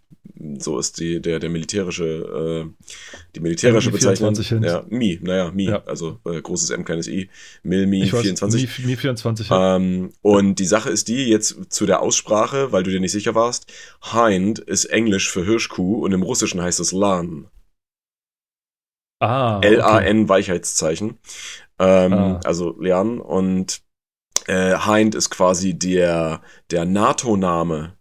Speaker 3: so ist die, der, der militärische, äh, die militärische Bezeichnung. Ja, Mi, naja, Mi, ja. also äh, großes M, kleines I, Mil Mi 24.
Speaker 2: Mi, Mi 24,
Speaker 3: ja. Ähm, und die Sache ist die, jetzt zu der Aussprache, weil du dir nicht sicher warst, Hind ist Englisch für Hirschkuh und im Russischen heißt es Lan.
Speaker 2: Ah.
Speaker 3: L-A-N Weichheitszeichen. Ähm, ah. Also Lernen und äh, Hind ist quasi der, der NATO-Name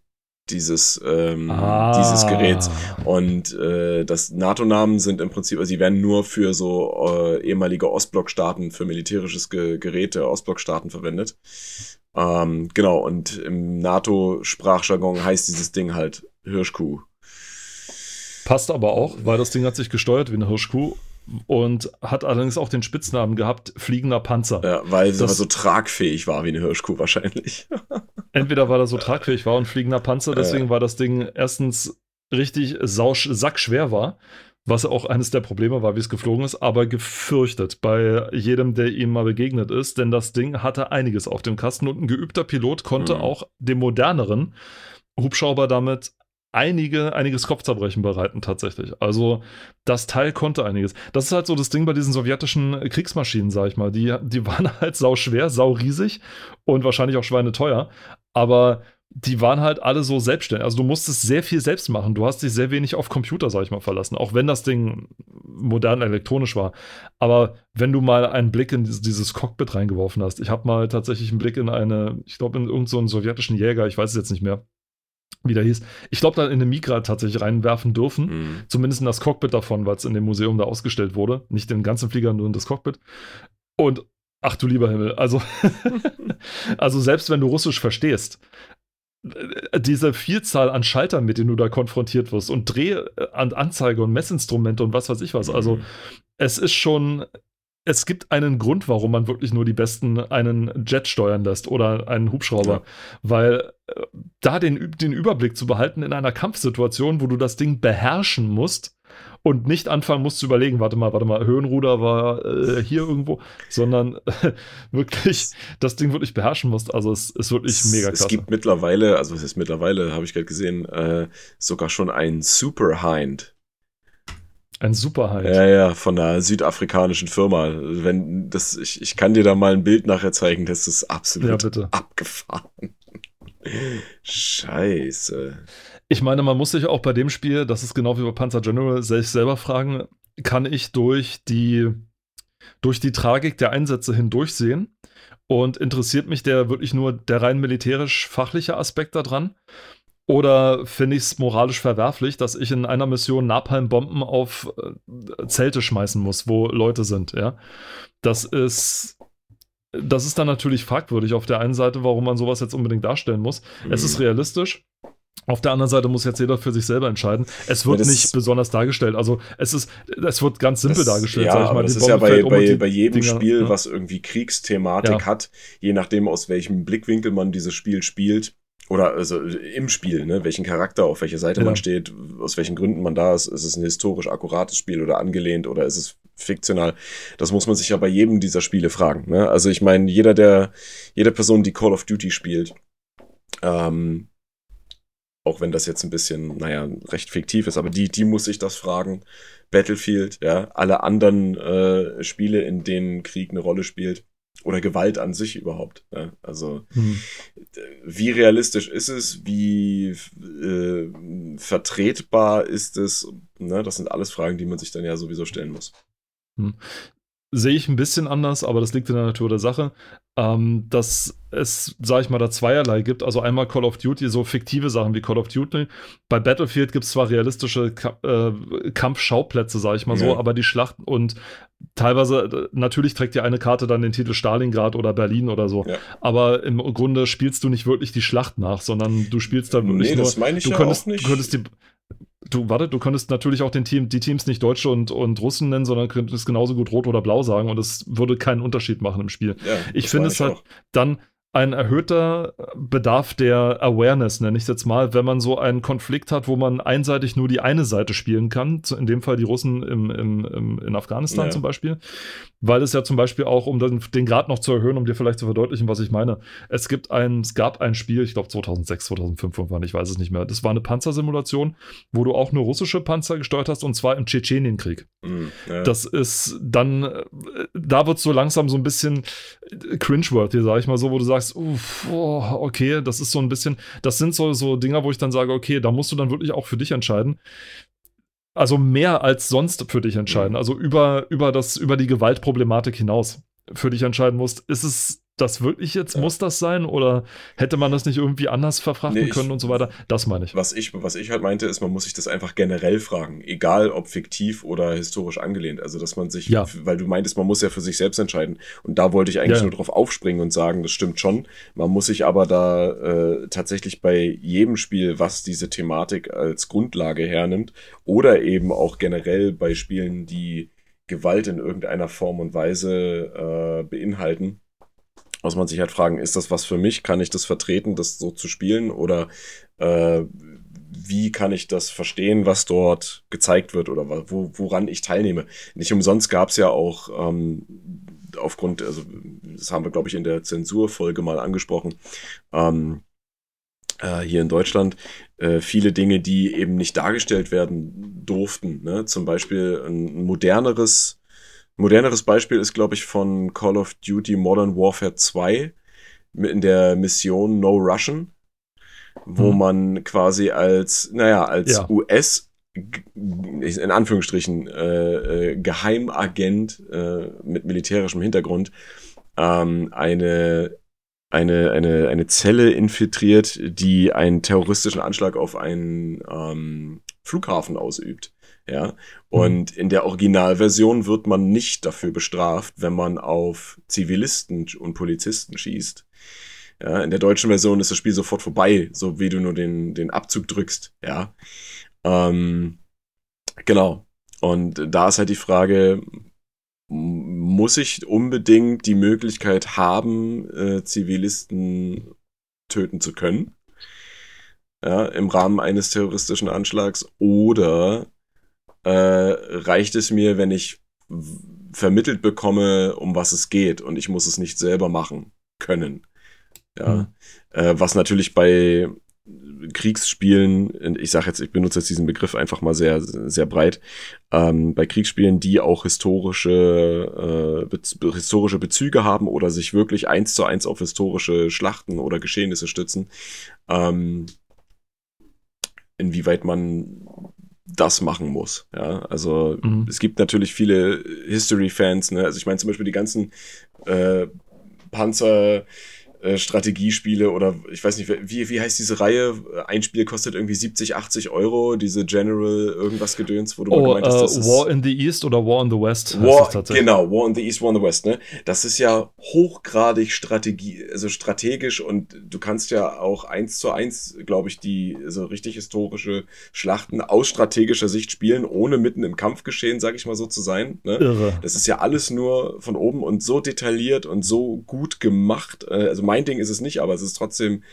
Speaker 3: dieses, ähm, ah. dieses Geräts. Und äh, das NATO-Namen sind im Prinzip, also sie werden nur für so äh, ehemalige Ostblock-Staaten, für militärisches Ge Gerät der Ostblock-Staaten verwendet. Ähm, genau, und im NATO-Sprachjargon heißt dieses Ding halt Hirschkuh.
Speaker 2: Passt aber auch, weil das Ding hat sich gesteuert wie eine Hirschkuh und hat allerdings auch den Spitznamen gehabt, fliegender Panzer.
Speaker 3: Ja, weil es so tragfähig war wie eine Hirschkuh wahrscheinlich.
Speaker 2: entweder weil er so tragfähig war und fliegender Panzer, deswegen ja. war das Ding erstens richtig sausch, sackschwer war, was auch eines der Probleme war, wie es geflogen ist, aber gefürchtet bei jedem, der ihm mal begegnet ist, denn das Ding hatte einiges auf dem Kasten und ein geübter Pilot konnte mhm. auch dem moderneren Hubschrauber damit einige, einiges Kopfzerbrechen bereiten tatsächlich. Also das Teil konnte einiges. Das ist halt so das Ding bei diesen sowjetischen Kriegsmaschinen, sag ich mal. Die, die waren halt sau schwer, sau riesig und wahrscheinlich auch schweineteuer. Aber die waren halt alle so selbstständig. Also du musstest sehr viel selbst machen. Du hast dich sehr wenig auf Computer, sag ich mal, verlassen. Auch wenn das Ding modern elektronisch war. Aber wenn du mal einen Blick in dieses Cockpit reingeworfen hast, ich habe mal tatsächlich einen Blick in eine, ich glaube in irgendeinen so sowjetischen Jäger, ich weiß es jetzt nicht mehr, wie der hieß. Ich glaube, da in eine Migra tatsächlich reinwerfen dürfen. Mhm. Zumindest in das Cockpit davon, weil es in dem Museum da ausgestellt wurde. Nicht den ganzen Flieger, nur in das Cockpit. Und ach du lieber Himmel, also, also selbst wenn du Russisch verstehst, äh, diese Vielzahl an Schaltern, mit denen du da konfrontiert wirst und Dreh- und Anzeige und Messinstrumente und was weiß ich was. Also, mhm. es ist schon, es gibt einen Grund, warum man wirklich nur die Besten einen Jet steuern lässt oder einen Hubschrauber. Ja. Weil äh, da den, den Überblick zu behalten in einer Kampfsituation, wo du das Ding beherrschen musst und nicht anfangen musst zu überlegen, warte mal, warte mal, Höhenruder war äh, hier irgendwo, sondern äh, wirklich das Ding wirklich beherrschen musst. Also es ist wirklich mega
Speaker 3: krass. Es gibt mittlerweile, also es ist mittlerweile, habe ich gerade gesehen, äh, sogar schon ein Super Hind
Speaker 2: ein Superhalt.
Speaker 3: Ja, ja, von einer südafrikanischen Firma. Wenn das, ich, ich kann dir da mal ein Bild nachher zeigen, das ist absolut ja, abgefahren. Scheiße.
Speaker 2: Ich meine, man muss sich auch bei dem Spiel, das ist genau wie bei Panzer General, sich selber fragen, kann ich durch die, durch die Tragik der Einsätze hindurchsehen? Und interessiert mich der wirklich nur der rein militärisch-fachliche Aspekt daran? Oder finde ich es moralisch verwerflich, dass ich in einer Mission Napalmbomben auf äh, Zelte schmeißen muss, wo Leute sind, ja? Das ist. Das ist dann natürlich fragwürdig auf der einen Seite, warum man sowas jetzt unbedingt darstellen muss. Mhm. Es ist mhm. realistisch. Auf der anderen Seite muss jetzt jeder für sich selber entscheiden. Es wird ja, nicht besonders dargestellt. Also es ist, es wird ganz simpel
Speaker 3: das,
Speaker 2: dargestellt,
Speaker 3: ja, sag ich mal. Das ist ja bei, um bei, bei jedem Dinger, Spiel, ja. was irgendwie Kriegsthematik ja. hat, je nachdem, aus welchem Blickwinkel man dieses Spiel spielt, oder also im Spiel, ne, welchen Charakter, auf welcher Seite ja. man steht, aus welchen Gründen man da ist, ist es ein historisch akkurates Spiel oder angelehnt oder ist es fiktional? Das muss man sich ja bei jedem dieser Spiele fragen. Ne? Also ich meine, jeder der, jede Person, die Call of Duty spielt, ähm, auch wenn das jetzt ein bisschen, naja, recht fiktiv ist, aber die, die muss sich das fragen. Battlefield, ja, alle anderen äh, Spiele, in denen Krieg eine Rolle spielt oder Gewalt an sich überhaupt. Ja? Also hm wie realistisch ist es? Wie äh, vertretbar ist es? Ne, das sind alles Fragen, die man sich dann ja sowieso stellen muss.
Speaker 2: Hm sehe ich ein bisschen anders, aber das liegt in der Natur der Sache, ähm, dass es, sage ich mal, da zweierlei gibt. Also einmal Call of Duty, so fiktive Sachen wie Call of Duty. Bei Battlefield gibt es zwar realistische Ka äh, Kampfschauplätze, sage ich mal ja. so, aber die Schlachten und teilweise, natürlich trägt ja eine Karte dann den Titel Stalingrad oder Berlin oder so. Ja. Aber im Grunde spielst du nicht wirklich die Schlacht nach, sondern du spielst dann wirklich
Speaker 3: nee,
Speaker 2: nur.
Speaker 3: Das meine ich
Speaker 2: du
Speaker 3: ja
Speaker 2: könntest,
Speaker 3: auch nicht.
Speaker 2: Du könntest die, Du, warte, du könntest natürlich auch den Team, die Teams nicht Deutsche und, und Russen nennen, sondern könntest genauso gut Rot oder Blau sagen und es würde keinen Unterschied machen im Spiel. Ja, ich finde es halt auch. dann ein erhöhter Bedarf der Awareness, nenne ich es jetzt mal, wenn man so einen Konflikt hat, wo man einseitig nur die eine Seite spielen kann, in dem Fall die Russen im, im, im in Afghanistan ja. zum Beispiel, weil es ja zum Beispiel auch, um den, den Grad noch zu erhöhen, um dir vielleicht zu verdeutlichen, was ich meine, es gibt ein, es gab ein Spiel, ich glaube 2006, 2005 irgendwann, ich weiß es nicht mehr, das war eine Panzersimulation, wo du auch nur russische Panzer gesteuert hast und zwar im Tschetschenienkrieg. Mhm, ja. Das ist dann, da wird es so langsam so ein bisschen cringeworthy, sag ich mal so, wo du sagst, sagst, uff, oh, okay, das ist so ein bisschen, das sind so, so Dinger, wo ich dann sage, okay, da musst du dann wirklich auch für dich entscheiden. Also mehr als sonst für dich entscheiden. Mhm. Also über, über, das, über die Gewaltproblematik hinaus für dich entscheiden musst, ist es das wirklich jetzt, ja. muss das sein? Oder hätte man das nicht irgendwie anders verfrachten nee, können ich, und so weiter? Das meine ich.
Speaker 3: Was ich. Was ich halt meinte, ist, man muss sich das einfach generell fragen. Egal ob fiktiv oder historisch angelehnt. Also, dass man sich, ja. weil du meintest, man muss ja für sich selbst entscheiden. Und da wollte ich eigentlich ja. nur drauf aufspringen und sagen, das stimmt schon. Man muss sich aber da äh, tatsächlich bei jedem Spiel, was diese Thematik als Grundlage hernimmt, oder eben auch generell bei Spielen, die Gewalt in irgendeiner Form und Weise äh, beinhalten, muss man sich halt fragen, ist das was für mich? Kann ich das vertreten, das so zu spielen? Oder äh, wie kann ich das verstehen, was dort gezeigt wird oder wo, woran ich teilnehme? Nicht umsonst gab es ja auch ähm, aufgrund, also das haben wir, glaube ich, in der Zensurfolge mal angesprochen, ähm, äh, hier in Deutschland, äh, viele Dinge, die eben nicht dargestellt werden durften. Ne? Zum Beispiel ein moderneres moderneres Beispiel ist, glaube ich, von Call of Duty Modern Warfare 2 in der Mission No Russian, wo hm. man quasi als, naja, als ja. US in Anführungsstrichen äh, äh, Geheimagent äh, mit militärischem Hintergrund ähm, eine eine, eine, eine Zelle infiltriert, die einen terroristischen Anschlag auf einen ähm, Flughafen ausübt. Ja. Mhm. Und in der Originalversion wird man nicht dafür bestraft, wenn man auf Zivilisten und Polizisten schießt. Ja, in der deutschen Version ist das Spiel sofort vorbei, so wie du nur den, den Abzug drückst. Ja. Ähm, genau. Und da ist halt die Frage, muss ich unbedingt die Möglichkeit haben, äh, Zivilisten töten zu können? Ja, im Rahmen eines terroristischen Anschlags oder äh, reicht es mir, wenn ich vermittelt bekomme, um was es geht und ich muss es nicht selber machen können. Ja, mhm. äh, was natürlich bei Kriegsspielen, ich sage jetzt, ich benutze jetzt diesen Begriff einfach mal sehr, sehr breit, ähm, bei Kriegsspielen, die auch historische, äh, be historische Bezüge haben oder sich wirklich eins zu eins auf historische Schlachten oder Geschehnisse stützen, ähm, inwieweit man das machen muss. Ja, also mhm. es gibt natürlich viele History-Fans. Ne? Also ich meine zum Beispiel die ganzen äh, Panzer äh, Strategiespiele oder ich weiß nicht, wie, wie heißt diese Reihe? Ein Spiel kostet irgendwie 70, 80 Euro, diese General irgendwas Gedöns, wo du
Speaker 2: oh, mal gemeint hast, uh, War in the East oder War in the West?
Speaker 3: War, genau, War in the East, War in the West, ne? Das ist ja hochgradig Strategie, also strategisch und du kannst ja auch eins zu eins, glaube ich, die so richtig historische Schlachten aus strategischer Sicht spielen, ohne mitten im Kampfgeschehen, sag ich mal so zu sein. Ne? Irre. Das ist ja alles nur von oben und so detailliert und so gut gemacht. Äh, also mein Ding ist es nicht, aber es ist trotzdem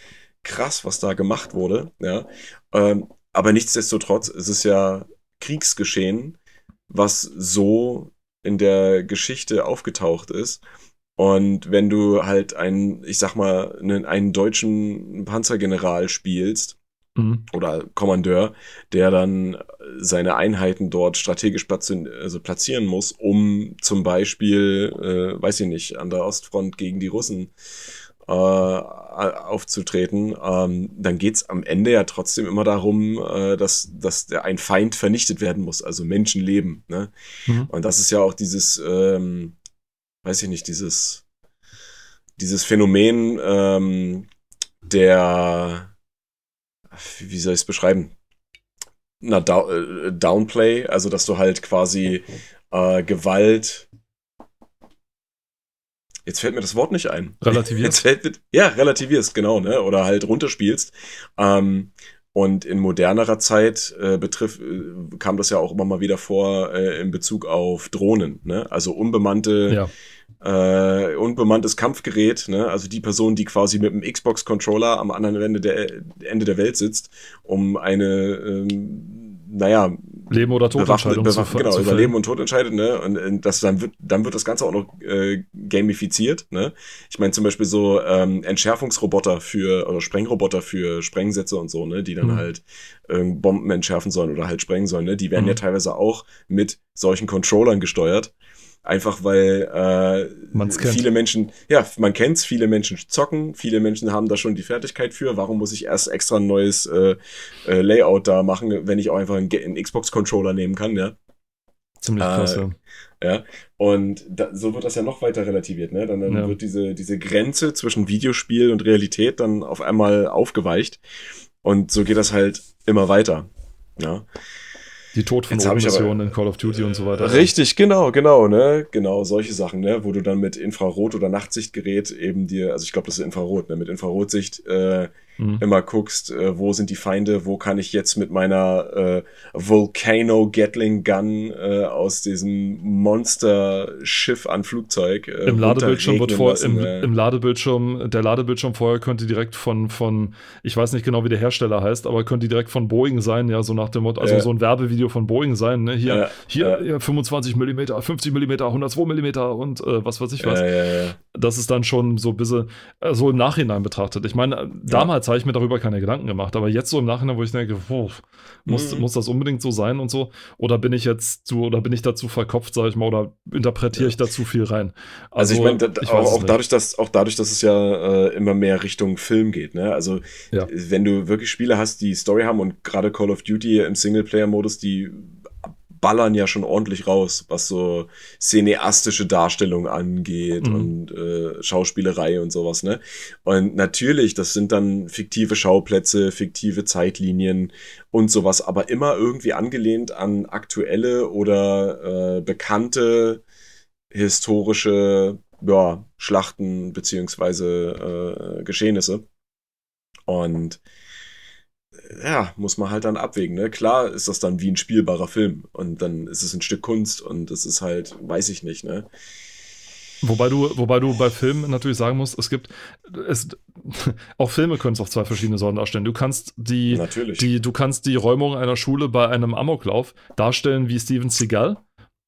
Speaker 3: krass, was da gemacht wurde. Ja. Ähm, aber nichtsdestotrotz, es ist ja Kriegsgeschehen, was so in der Geschichte aufgetaucht ist. Und wenn du halt einen, ich sag mal, einen, einen deutschen Panzergeneral spielst, mhm. oder Kommandeur, der dann seine Einheiten dort strategisch platzieren, also platzieren muss, um zum Beispiel, äh, weiß ich nicht, an der Ostfront gegen die Russen äh, aufzutreten, ähm, dann geht's am Ende ja trotzdem immer darum, äh, dass, dass der, ein Feind vernichtet werden muss, also Menschenleben. Ne? Mhm. Und das ist ja auch dieses, ähm, weiß ich nicht, dieses, dieses Phänomen ähm, der, wie soll ich es beschreiben? Na, äh, Downplay, also dass du halt quasi äh, Gewalt Jetzt fällt mir das Wort nicht ein.
Speaker 2: Relativierst.
Speaker 3: ja, relativierst, genau, ne? Oder halt runterspielst. Ähm, und in modernerer Zeit äh, betrifft, äh, kam das ja auch immer mal wieder vor äh, in Bezug auf Drohnen, ne? Also unbemannte, ja. äh, unbemanntes Kampfgerät, ne? Also die Person, die quasi mit einem Xbox-Controller am anderen Ende der, Ende der Welt sitzt, um eine, ähm, naja,
Speaker 2: Leben oder Tod
Speaker 3: entscheidet. Genau, zu über Leben und Tod entscheidet, ne? Und, und das dann wird, dann wird das Ganze auch noch äh, gamifiziert, ne? Ich meine zum Beispiel so ähm, Entschärfungsroboter für oder Sprengroboter für Sprengsätze und so, ne? Die dann mhm. halt äh, Bomben entschärfen sollen oder halt sprengen sollen, ne? Die werden mhm. ja teilweise auch mit solchen Controllern gesteuert. Einfach weil äh, viele Menschen, ja, man kennt's, viele Menschen zocken, viele Menschen haben da schon die Fertigkeit für. Warum muss ich erst extra ein neues äh, äh, Layout da machen, wenn ich auch einfach einen, einen Xbox-Controller nehmen kann, ja?
Speaker 2: Ziemlich krass, ja.
Speaker 3: Ja, und da, so wird das ja noch weiter relativiert, ne? Dann, dann ja. wird diese, diese Grenze zwischen Videospiel und Realität dann auf einmal aufgeweicht. Und so geht das halt immer weiter. Ja.
Speaker 2: Die Tod von Missionen in Call of Duty und so weiter.
Speaker 3: Richtig, genau, genau, ne? Genau, solche Sachen, ne? Wo du dann mit Infrarot- oder Nachtsichtgerät eben dir, also ich glaube, das ist Infrarot, ne? Mit Infrarotsicht äh, mhm. immer guckst, äh, wo sind die Feinde, wo kann ich jetzt mit meiner äh, Volcano Gatling Gun äh, aus diesem Monster-Schiff an Flugzeug.
Speaker 2: Äh, Im Ladebildschirm wird vor, lassen, im, äh. im, Ladebildschirm, der Ladebildschirm vorher könnte direkt von, von, ich weiß nicht genau, wie der Hersteller heißt, aber könnte direkt von Boeing sein, ja, so nach dem Motto, also so ein Werbevideo von Boeing sein, ne? Hier, hier, ja. 25 mm, 50 mm, 102 mm und äh, was weiß ich was. Das ist dann schon so ein bisschen äh, so im Nachhinein betrachtet. Ich meine, damals damals habe ich mir darüber keine Gedanken gemacht. Aber jetzt so im Nachhinein, wo ich denke, oh, muss, mhm. muss das unbedingt so sein und so? Oder bin ich jetzt zu, oder bin ich dazu verkopft, sage ich mal, oder interpretiere ja. ich da zu viel rein?
Speaker 3: Also, also ich meine, da, auch, auch dadurch, dass, auch dadurch, dass es ja äh, immer mehr Richtung Film geht, ne? Also ja. wenn du wirklich Spiele hast, die Story haben und gerade Call of Duty im Singleplayer-Modus, die ballern ja schon ordentlich raus, was so cineastische Darstellung angeht mhm. und äh, Schauspielerei und sowas, ne? Und natürlich, das sind dann fiktive Schauplätze, fiktive Zeitlinien und sowas, aber immer irgendwie angelehnt an aktuelle oder äh, bekannte historische ja, Schlachten beziehungsweise äh, Geschehnisse. Und ja, muss man halt dann abwägen. Ne? Klar ist das dann wie ein spielbarer Film und dann ist es ein Stück Kunst und es ist halt, weiß ich nicht, ne?
Speaker 2: Wobei du, wobei du bei Filmen natürlich sagen musst, es gibt, es, auch Filme können es auf zwei verschiedene Sorten darstellen. Du kannst die, natürlich. die, du kannst die Räumung einer Schule bei einem Amoklauf darstellen wie Steven Seagal.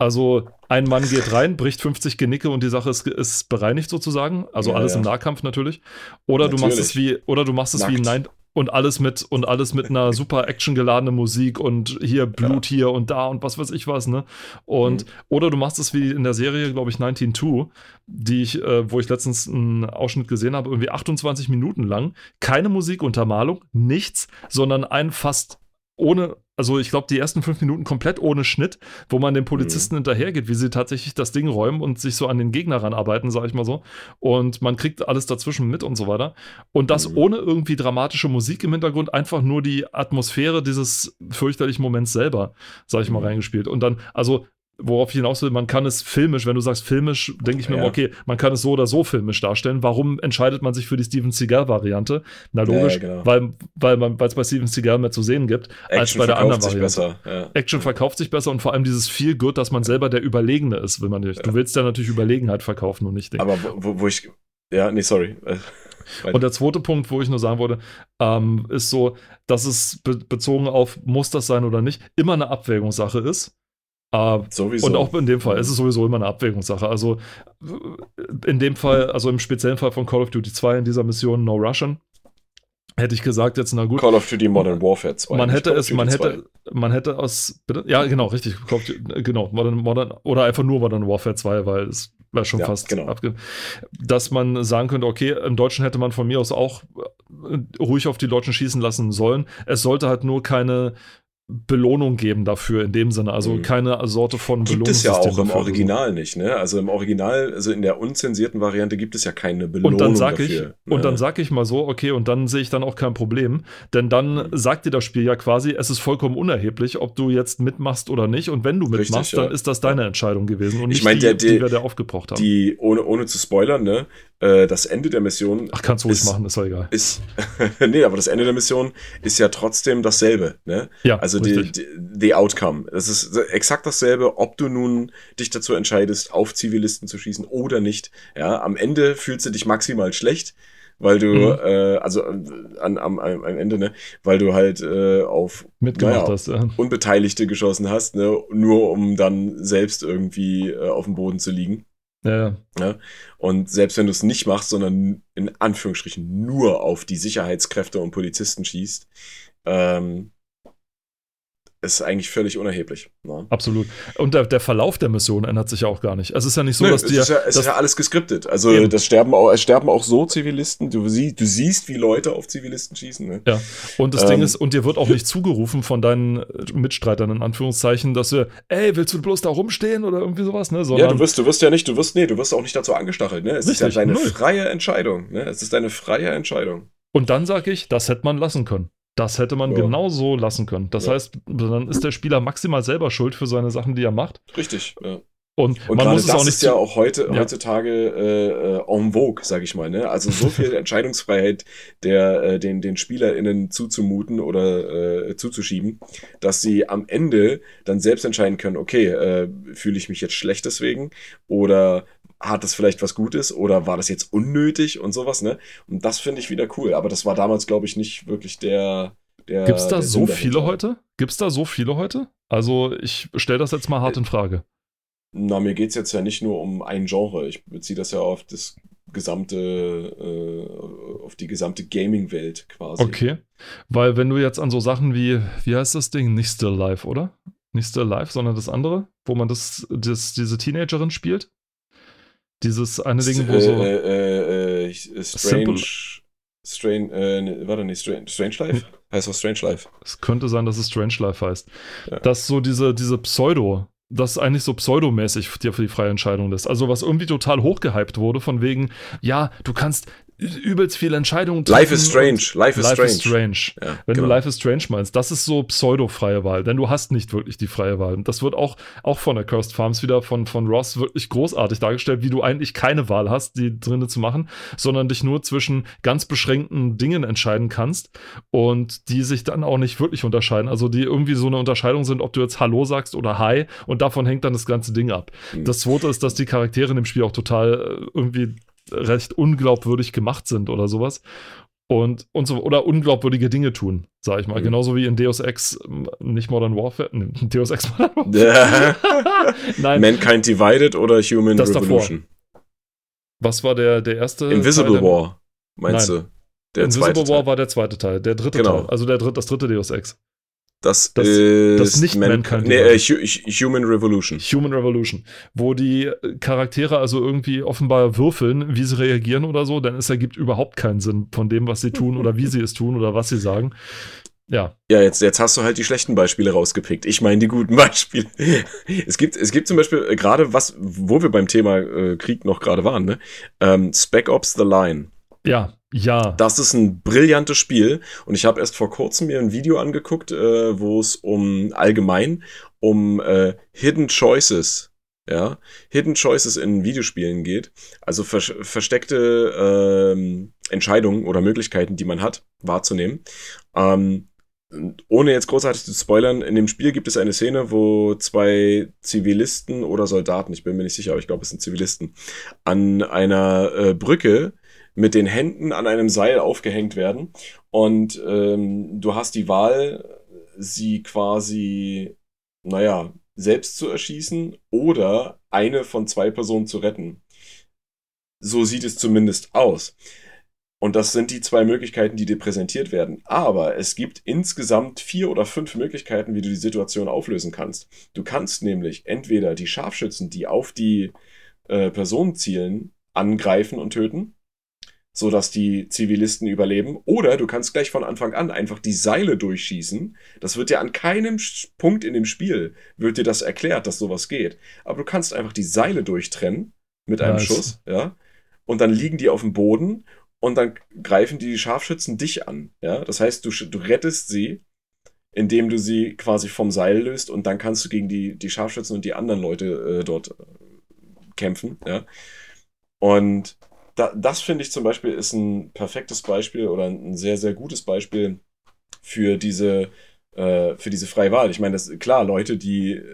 Speaker 2: Also ein Mann geht rein, bricht 50 Genicke und die Sache ist, ist bereinigt sozusagen. Also ja, alles ja. im Nahkampf natürlich. Oder natürlich. du machst es wie, oder du machst es Nackt. wie Nine, und alles mit und alles mit einer super actiongeladenen Musik und hier Blut ja. hier und da und was weiß ich was, ne? Und mhm. oder du machst es wie in der Serie, glaube ich, 192, die ich, äh, wo ich letztens einen Ausschnitt gesehen habe, irgendwie 28 Minuten lang, keine Musikuntermalung, nichts, sondern ein fast ohne, also ich glaube, die ersten fünf Minuten komplett ohne Schnitt, wo man den Polizisten mhm. hinterhergeht, wie sie tatsächlich das Ding räumen und sich so an den Gegner ranarbeiten, sag ich mal so. Und man kriegt alles dazwischen mit und so weiter. Und das mhm. ohne irgendwie dramatische Musik im Hintergrund, einfach nur die Atmosphäre dieses fürchterlichen Moments selber, sag ich mal, mhm. reingespielt. Und dann, also worauf ich hinaus will, man kann es filmisch, wenn du sagst filmisch, denke ich mir, ja. okay, man kann es so oder so filmisch darstellen. Warum entscheidet man sich für die Steven Seagal-Variante? Na logisch, ja, genau. weil, weil es bei Steven Seagal mehr zu sehen gibt, Action als bei der anderen Variante. Besser, ja. Action verkauft sich besser und vor allem dieses viel gut, dass man selber der Überlegene ist, will man nicht. Du willst ja natürlich Überlegenheit verkaufen und nicht
Speaker 3: denken. Aber wo, wo ich, ja, nee, sorry.
Speaker 2: Und der zweite Punkt, wo ich nur sagen wollte, ähm, ist so, dass es be bezogen auf, muss das sein oder nicht, immer eine Abwägungssache ist. Uh, sowieso. Und auch in dem Fall, es ist sowieso immer eine Abwägungssache. Also in dem Fall, also im speziellen Fall von Call of Duty 2 in dieser Mission No Russian, hätte ich gesagt, jetzt na gut.
Speaker 3: Call of Duty Modern Warfare 2.
Speaker 2: Man hätte es, man hätte, man hätte aus, bitte? Ja, genau, richtig. genau, Modern, Modern, oder einfach nur Modern Warfare 2, weil es war schon
Speaker 3: Ja,
Speaker 2: fast
Speaker 3: genau.
Speaker 2: abge dass man sagen könnte, okay, im Deutschen hätte man von mir aus auch äh, ruhig auf die Deutschen schießen lassen sollen. Es sollte halt nur keine Belohnung geben dafür in dem Sinne, also
Speaker 3: Mhm.
Speaker 2: keine Sorte von
Speaker 3: Gibt es ja auch im
Speaker 2: dafür oder so.
Speaker 3: Original nicht, ne? Also im Original, also in der unzensierten Variante gibt es ja keine Belohnung
Speaker 2: Und dann sag ich,
Speaker 3: dafür.
Speaker 2: und dann
Speaker 3: ne?
Speaker 2: sag ich mal so, okay, und dann sehe ich dann auch kein Problem, denn dann
Speaker 3: Mhm.
Speaker 2: sagt dir das Spiel ja quasi, es ist vollkommen unerheblich, ob du jetzt mitmachst oder nicht. Und wenn du
Speaker 3: Richtig,
Speaker 2: mitmachst,
Speaker 3: ja.
Speaker 2: dann ist das deine Entscheidung gewesen und
Speaker 3: Ich
Speaker 2: nicht
Speaker 3: mein,
Speaker 2: die,
Speaker 3: der-
Speaker 2: die
Speaker 3: der-
Speaker 2: wir da aufgebraucht haben.
Speaker 3: die, ohne, ohne zu spoilern, ne? Äh, das Ende der Mission
Speaker 2: Ach, kannst du ruhig
Speaker 3: ist-
Speaker 2: machen, ist ja egal.
Speaker 3: ist, nee, aber das Ende der Mission ist ja trotzdem dasselbe, ne?
Speaker 2: Ja,
Speaker 3: Also die, die, die Outcome. Das ist exakt dasselbe, ob du nun dich dazu entscheidest, auf Zivilisten zu schießen oder nicht. Ja, am Ende fühlst du dich maximal schlecht, weil du,
Speaker 2: Mhm.
Speaker 3: äh, also äh, an, am, am Ende, ne, weil du halt äh, auf naja,
Speaker 2: hast. Ja.
Speaker 3: Unbeteiligte geschossen hast, ne, nur um dann selbst irgendwie äh, auf dem Boden zu liegen.
Speaker 2: Ja, ja.
Speaker 3: Und selbst wenn du es nicht machst, sondern in Anführungsstrichen nur auf die Sicherheitskräfte und Polizisten schießt, ähm, ist eigentlich völlig unerheblich. Ne?
Speaker 2: Absolut. Und der, der Verlauf der Mission ändert sich ja auch gar nicht. Es ist ja nicht so,
Speaker 3: Nö,
Speaker 2: dass
Speaker 3: es,
Speaker 2: dir.
Speaker 3: ist ja, es ist ja alles geskriptet. Also
Speaker 2: Eben.
Speaker 3: das sterben auch, es sterben auch so Zivilisten. Du, sie, du siehst, wie Leute auf Zivilisten schießen. Ne?
Speaker 2: ja. Und das
Speaker 3: Ähm,
Speaker 2: Ding ist, und dir wird auch nicht zugerufen von deinen Mitstreitern, in Anführungszeichen, dass wir, ey, willst du bloß da rumstehen oder irgendwie sowas, ne?
Speaker 3: Ja,
Speaker 2: Sondern,
Speaker 3: du wirst, du wirst ja nicht, du wirst, nee, du wirst auch nicht dazu angestachelt. Ne? Es ist ja
Speaker 2: Richtig,
Speaker 3: deine
Speaker 2: null.
Speaker 3: freie Entscheidung. Ne? Es ist deine freie Entscheidung.
Speaker 2: und dann sage ich, das hätte man lassen können. Das hätte man
Speaker 3: Ja.
Speaker 2: genau so lassen können. Das
Speaker 3: Ja.
Speaker 2: heißt, dann ist der Spieler maximal selber schuld für seine Sachen, die er macht.
Speaker 3: Richtig. Ja.
Speaker 2: Und,
Speaker 3: Und
Speaker 2: man muss es
Speaker 3: das
Speaker 2: auch nicht
Speaker 3: ist ja auch heute,
Speaker 2: Ja.
Speaker 3: heutzutage äh, äh, en vogue, sag ich mal. Ne? Also so viel Entscheidungsfreiheit der, äh, den, den SpielerInnen zuzumuten oder äh, zuzuschieben, dass sie am Ende dann selbst entscheiden können, okay, äh, fühle ich mich jetzt schlecht deswegen oder hat das vielleicht was Gutes oder war das jetzt unnötig und sowas, ne? Und das finde ich wieder cool. Aber das war damals, glaube ich, nicht wirklich der. der
Speaker 2: Gibt es da so
Speaker 3: Sinn
Speaker 2: viele
Speaker 3: dahinter.
Speaker 2: heute? Gibt es da so viele heute? Also, ich stelle das jetzt mal hart in Frage.
Speaker 3: Na, mir geht's jetzt ja nicht nur um ein Genre. Ich beziehe das ja auf das gesamte, äh, auf die gesamte Gaming-Welt quasi.
Speaker 2: Okay. Weil, wenn du jetzt an so Sachen wie, wie heißt das Ding? Nicht Still Life, oder? Nicht Still Life, sondern das andere, wo man das, das diese Teenagerin spielt. Dieses eine Ding, wo
Speaker 3: äh,
Speaker 2: so.
Speaker 3: äh, äh, äh, Strange.
Speaker 2: Simple-
Speaker 3: Strange, äh, ne, warte nicht, Strange, Strange Life? Heißt das Strange Life?
Speaker 2: Es könnte sein, dass es Strange Life heißt.
Speaker 3: Ja.
Speaker 2: Dass so diese, diese Pseudo, das eigentlich so pseudomäßig dir für die freie Entscheidung lässt. Also was irgendwie total hochgehypt wurde, von wegen, ja, du kannst übelst viele Entscheidungen
Speaker 3: Life is
Speaker 2: treffen
Speaker 3: Strange. Life is
Speaker 2: Life
Speaker 3: Strange.
Speaker 2: is Strange.
Speaker 3: Ja,
Speaker 2: Wenn
Speaker 3: genau.
Speaker 2: du Life is Strange meinst, das ist so pseudo-freie Wahl, denn du hast nicht wirklich die freie Wahl. Das wird auch, auch von der Cursed Farms wieder von, von Ross wirklich großartig dargestellt, wie du eigentlich keine Wahl hast, die drinnen zu machen, sondern dich nur zwischen ganz beschränkten Dingen entscheiden kannst und die sich dann auch nicht wirklich unterscheiden. Also die irgendwie so eine Unterscheidung sind, ob du jetzt Hallo sagst oder Hi und davon hängt dann das ganze Ding ab.
Speaker 3: Mhm.
Speaker 2: Das zweite ist, dass die Charaktere in dem Spiel auch total äh, irgendwie recht unglaubwürdig gemacht sind oder sowas. Und, und so, oder unglaubwürdige Dinge tun, sag ich mal.
Speaker 3: Mhm.
Speaker 2: Genauso wie in Deus Ex, nicht Modern Warfare, nee, Deus Ex Modern Warfare. Nein,
Speaker 3: Mankind Divided oder Human
Speaker 2: Das davor.
Speaker 3: Revolution?
Speaker 2: was war der, der erste?
Speaker 3: Invisible
Speaker 2: Teil
Speaker 3: War, meinst
Speaker 2: Nein.
Speaker 3: du? Der
Speaker 2: Invisible War war der zweite Teil, der dritte
Speaker 3: Genau.
Speaker 2: Teil, also der dritte, das dritte Deus Ex.
Speaker 3: Das,
Speaker 2: das-
Speaker 3: ist
Speaker 2: das nicht Mankind
Speaker 3: nee, äh, Human Revolution.
Speaker 2: Human Revolution, wo die Charaktere also irgendwie offenbar würfeln, wie sie reagieren oder so, denn es ergibt überhaupt keinen Sinn von dem, was sie tun oder wie sie es tun oder was sie sagen. Ja,
Speaker 3: Ja, jetzt, jetzt hast du halt die schlechten Beispiele rausgepickt. Ich meine die guten Beispiele. Es gibt, es gibt zum Beispiel äh, gerade was, wo wir beim Thema äh, Krieg noch gerade waren, ne? Ähm, Spec Ops The Line.
Speaker 2: ja, ja.
Speaker 3: Das ist ein brillantes Spiel und ich habe erst vor kurzem mir ein Video angeguckt, äh, wo es um allgemein um äh, Hidden Choices, ja, Hidden Choices in Videospielen geht, also ver versteckte ähm, Entscheidungen oder Möglichkeiten, die man hat, wahrzunehmen. Ähm, ohne jetzt großartig zu spoilern, in dem Spiel gibt es eine Szene, wo zwei Zivilisten oder Soldaten, ich bin mir nicht sicher, aber ich glaube, es sind Zivilisten, an einer äh, Brücke mit den Händen an einem Seil aufgehängt werden. Und ähm, du hast die Wahl, sie quasi, naja, selbst zu erschießen oder eine von zwei Personen zu retten. So sieht es zumindest aus. Und das sind die zwei Möglichkeiten, die dir präsentiert werden. Aber es gibt insgesamt vier oder fünf Möglichkeiten, wie du die Situation auflösen kannst. Du kannst nämlich entweder die Scharfschützen, die auf die äh, Personenzielen angreifen und töten, sodass die Zivilisten überleben. Oder du kannst gleich von Anfang an einfach die Seile durchschießen. Das wird ja an keinem Punkt in dem Spiel wird dir das erklärt, dass sowas geht. Aber du kannst einfach die Seile durchtrennen mit einem nice. Schuss, ja. Und dann liegen die auf dem Boden und dann greifen die Scharfschützen dich an, ja. Das heißt, du, du rettest sie indem du sie quasi vom Seil löst und dann kannst du gegen die, die Scharfschützen und die anderen Leute äh, dort äh, kämpfen. Ja? Und da, das finde ich zum Beispiel ist ein perfektes Beispiel oder ein sehr, sehr gutes Beispiel für diese, äh, für diese freie Wahl. Ich meine, das klar, Leute, die äh,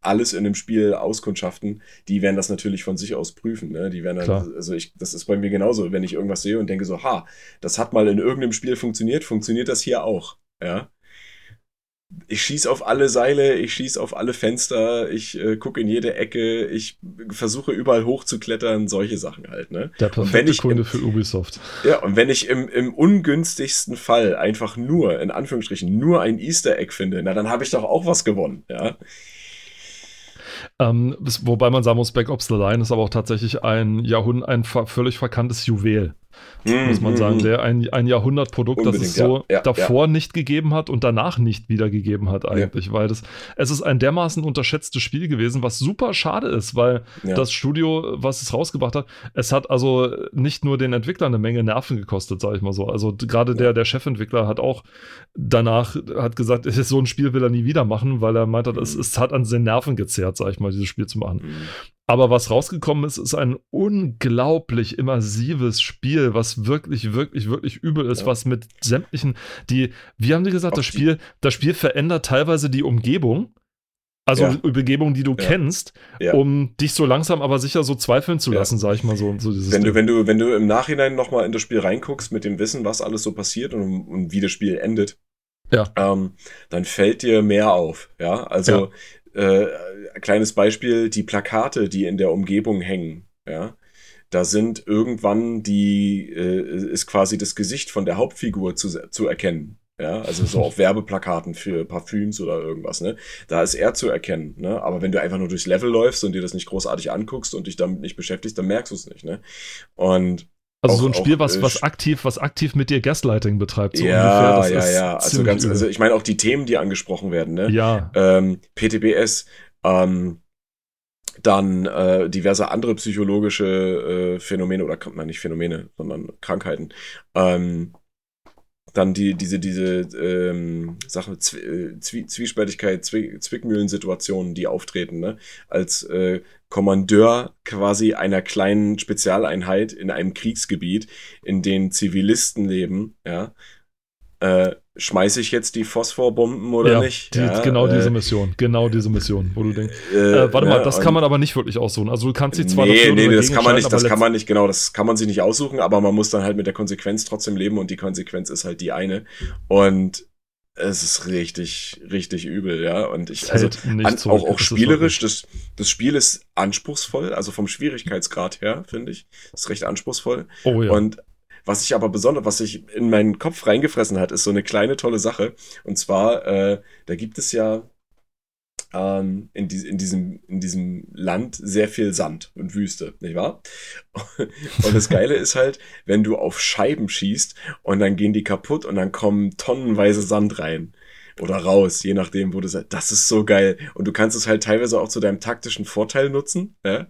Speaker 3: alles in dem Spiel auskundschaften, die werden das natürlich von sich aus prüfen. Ne? Die werden dann, also ich, das ist bei mir genauso, wenn ich irgendwas sehe und denke so, ha, das hat mal in irgendeinem Spiel funktioniert, funktioniert das hier auch. Ja ich schieß auf alle Seile, ich schieß auf alle Fenster, ich äh, gucke in jede Ecke, ich versuche überall hochzuklettern, solche Sachen halt, ne?
Speaker 2: Der perfekte Kunde im, für Ubisoft.
Speaker 3: Ja, und wenn ich im, im ungünstigsten Fall einfach nur, in Anführungsstrichen, nur ein Easter Egg finde, na dann habe ich doch auch was gewonnen, ja.
Speaker 2: Ähm, wobei man sagen muss, Back Ops The Line ist aber auch tatsächlich ein Jahrhundert, ein völlig verkanntes Juwel muss man sagen, der ein, ein Jahrhundertprodukt, das es so ja, ja, davor ja. nicht gegeben hat und danach nicht wiedergegeben hat eigentlich, weil das, es ist ein dermaßen unterschätztes Spiel gewesen, was super schade ist, weil das Studio, was es rausgebracht hat, es hat also nicht nur den Entwicklern eine Menge Nerven gekostet, sage ich mal so. Also gerade der, der Chefentwickler hat auch danach hat gesagt, so ein Spiel will er nie wieder machen, weil er meint, mhm. es, es hat an seinen Nerven gezehrt, sage ich mal, dieses Spiel zu machen. Mhm. Aber was rausgekommen ist, ist ein unglaublich immersives Spiel, was wirklich, wirklich, wirklich übel ist, ja. was mit sämtlichen, die, wie haben die gesagt, Auch das Spiel, das Spiel verändert teilweise die Umgebung. Also ja. Umgebung, die du ja. kennst, ja. um dich so langsam aber sicher so zweifeln zu lassen, sag ich mal so. so
Speaker 3: wenn du, wenn du, wenn du im Nachhinein nochmal in das Spiel reinguckst mit dem Wissen, was alles so passiert und, und wie das Spiel endet,
Speaker 2: ja.
Speaker 3: Ähm, dann fällt dir mehr auf. Ja, also äh, kleines Beispiel, die Plakate, die in der Umgebung hängen, ja. Da sind irgendwann die, äh, ist quasi das Gesicht von der Hauptfigur zu, zu erkennen. Ja, also so auf Werbeplakaten für Parfüms oder irgendwas, ne? Da ist er zu erkennen, ne? Aber wenn du einfach nur durchs Level läufst und dir das nicht großartig anguckst und dich damit nicht beschäftigst, dann merkst du es nicht, ne? Und
Speaker 2: also auch, so ein Spiel, was, was aktiv, was aktiv mit dir Gaslighting betreibt. So
Speaker 3: ja, ungefähr. Das ja, ja. Also ganz, übel. also ich meine auch die Themen, die angesprochen werden, ne?
Speaker 2: Ja.
Speaker 3: Ähm, PTBS, ähm, dann äh, diverse andere psychologische äh, Phänomene oder nein, nicht Phänomene, sondern Krankheiten. Ähm, dann die, diese, diese ähm, Sache, äh, Zwie Zwiespältigkeit, Zwie Zwickmühlensituationen, die auftreten, ne? Als äh, Kommandeur quasi einer kleinen Spezialeinheit in einem Kriegsgebiet, in dem Zivilisten leben, ja, äh, schmeiße ich jetzt die Phosphorbomben oder
Speaker 2: ja,
Speaker 3: nicht?
Speaker 2: Die,
Speaker 3: ja,
Speaker 2: genau äh, diese Mission, genau diese Mission, wo du denkst, äh, äh warte mal, das kann man aber nicht wirklich aussuchen. Also du kannst sie zwar
Speaker 3: Nee, nee, das kann man nicht, das kann man nicht, genau, das kann man sich nicht aussuchen, aber man muss dann halt mit der Konsequenz trotzdem leben und die Konsequenz ist halt die eine. Und es ist richtig, richtig übel, ja. Und ich, also an, auch, auch spielerisch, das, das Spiel ist anspruchsvoll, also vom Schwierigkeitsgrad her, finde ich. Ist recht anspruchsvoll.
Speaker 2: Oh ja.
Speaker 3: Und was ich aber besonders, was sich in meinen Kopf reingefressen hat, ist so eine kleine tolle Sache. Und zwar, äh, da gibt es ja ähm, in, die, in, diesem, in diesem Land sehr viel Sand und Wüste, nicht wahr? Und das Geile ist halt, wenn du auf Scheiben schießt und dann gehen die kaputt und dann kommen tonnenweise Sand rein oder raus, je nachdem, wo du sagst, das ist so geil. Und du kannst es halt teilweise auch zu deinem taktischen Vorteil nutzen, ja?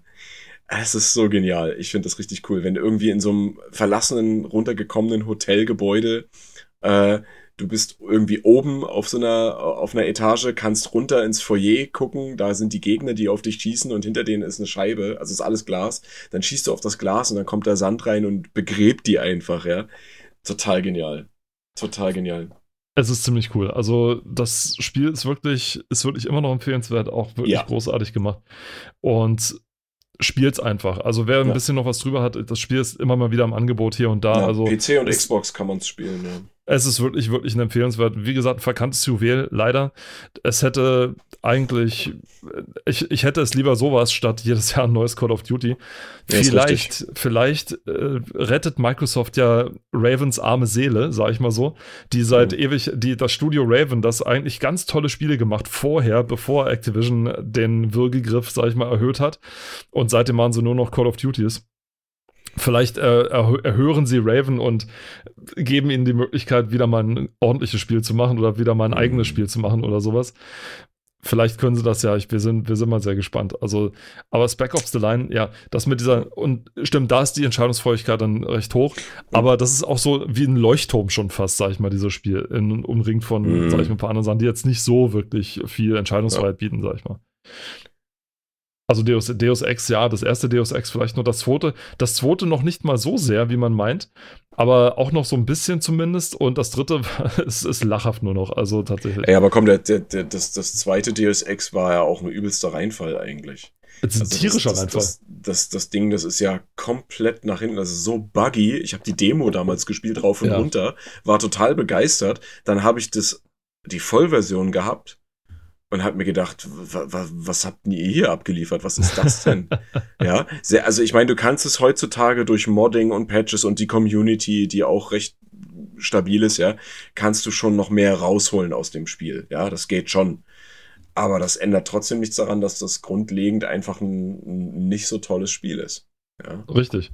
Speaker 3: Es ist so genial. Ich finde das richtig cool. Wenn du irgendwie in so einem verlassenen, runtergekommenen Hotelgebäude, äh, du bist irgendwie oben auf so einer, auf einer Etage, kannst runter ins Foyer gucken, da sind die Gegner, die auf dich schießen und hinter denen ist eine Scheibe, also ist alles Glas. Dann schießt du auf das Glas und dann kommt der Sand rein und begräbt die einfach, ja. Total genial. Total genial.
Speaker 2: Es ist ziemlich cool. Also das Spiel ist wirklich, ist wirklich immer noch empfehlenswert, auch wirklich ja. großartig gemacht. Und spielt's einfach. Also wer ein ja. bisschen noch was drüber hat, das Spiel ist immer mal wieder im Angebot hier und da. Ja, also
Speaker 3: PC und Xbox kann man es spielen, ja.
Speaker 2: Es ist wirklich, wirklich ein empfehlenswert. Wie gesagt, ein verkanntes Juwel, leider. Es hätte eigentlich, ich, ich hätte es lieber sowas statt jedes Jahr ein neues Call of Duty.
Speaker 3: Ja,
Speaker 2: vielleicht, vielleicht äh, rettet Microsoft ja Ravens arme Seele, sag ich mal so, die seit
Speaker 3: Mhm.
Speaker 2: ewig, die, das Studio Raven, das eigentlich ganz tolle Spiele gemacht vorher, bevor Activision den Würgegriff, sag ich mal, erhöht hat. Und seitdem machen sie nur noch Call of Duties. Vielleicht äh, erhö erhören sie Raven und geben ihnen die Möglichkeit, wieder mal ein ordentliches Spiel zu machen oder wieder mal ein
Speaker 3: Mhm.
Speaker 2: eigenes Spiel zu machen oder sowas. Vielleicht können sie das ja, ich, wir, sind, wir sind mal sehr gespannt. Also, aber Spec Ops The Line, ja, das mit dieser, und stimmt, da ist die Entscheidungsfähigkeit dann recht hoch, aber das ist auch so wie ein Leuchtturm schon fast, sag ich mal, dieses Spiel, in, umringt von,
Speaker 3: Mhm.
Speaker 2: sag ich mal, ein paar anderen Sachen, die jetzt nicht so wirklich viel Entscheidungsfreiheit bieten, sag ich mal. Also Deus, Deus Ex, ja, das erste Deus Ex vielleicht nur das zweite. Das zweite noch nicht mal so sehr, wie man meint, aber auch noch so ein bisschen zumindest. Und das dritte ist, ist lachhaft nur noch, also tatsächlich.
Speaker 3: Ey, aber komm, der, der, der, das, das zweite Deus Ex war ja auch ein übelster Reinfall eigentlich.
Speaker 2: Es ist ein
Speaker 3: Also
Speaker 2: tierischer
Speaker 3: das,
Speaker 2: Reinfall.
Speaker 3: das, das, das, das Ding, das ist ja komplett nach hinten. Das ist so buggy. Ich habe die Demo damals gespielt, rauf und
Speaker 2: Ja.
Speaker 3: runter, war total begeistert. Dann habe ich das, die Vollversion gehabt und habe mir gedacht, wa, wa, was habt ihr hier abgeliefert? Was ist das denn? ja, sehr, also ich meine, du kannst es heutzutage durch Modding und Patches und die Community, die auch recht stabil ist, ja, kannst du schon noch mehr rausholen aus dem Spiel. Ja, das geht schon. Aber das ändert trotzdem nichts daran, dass das grundlegend einfach ein, ein nicht so tolles Spiel ist. Ja.
Speaker 2: Richtig.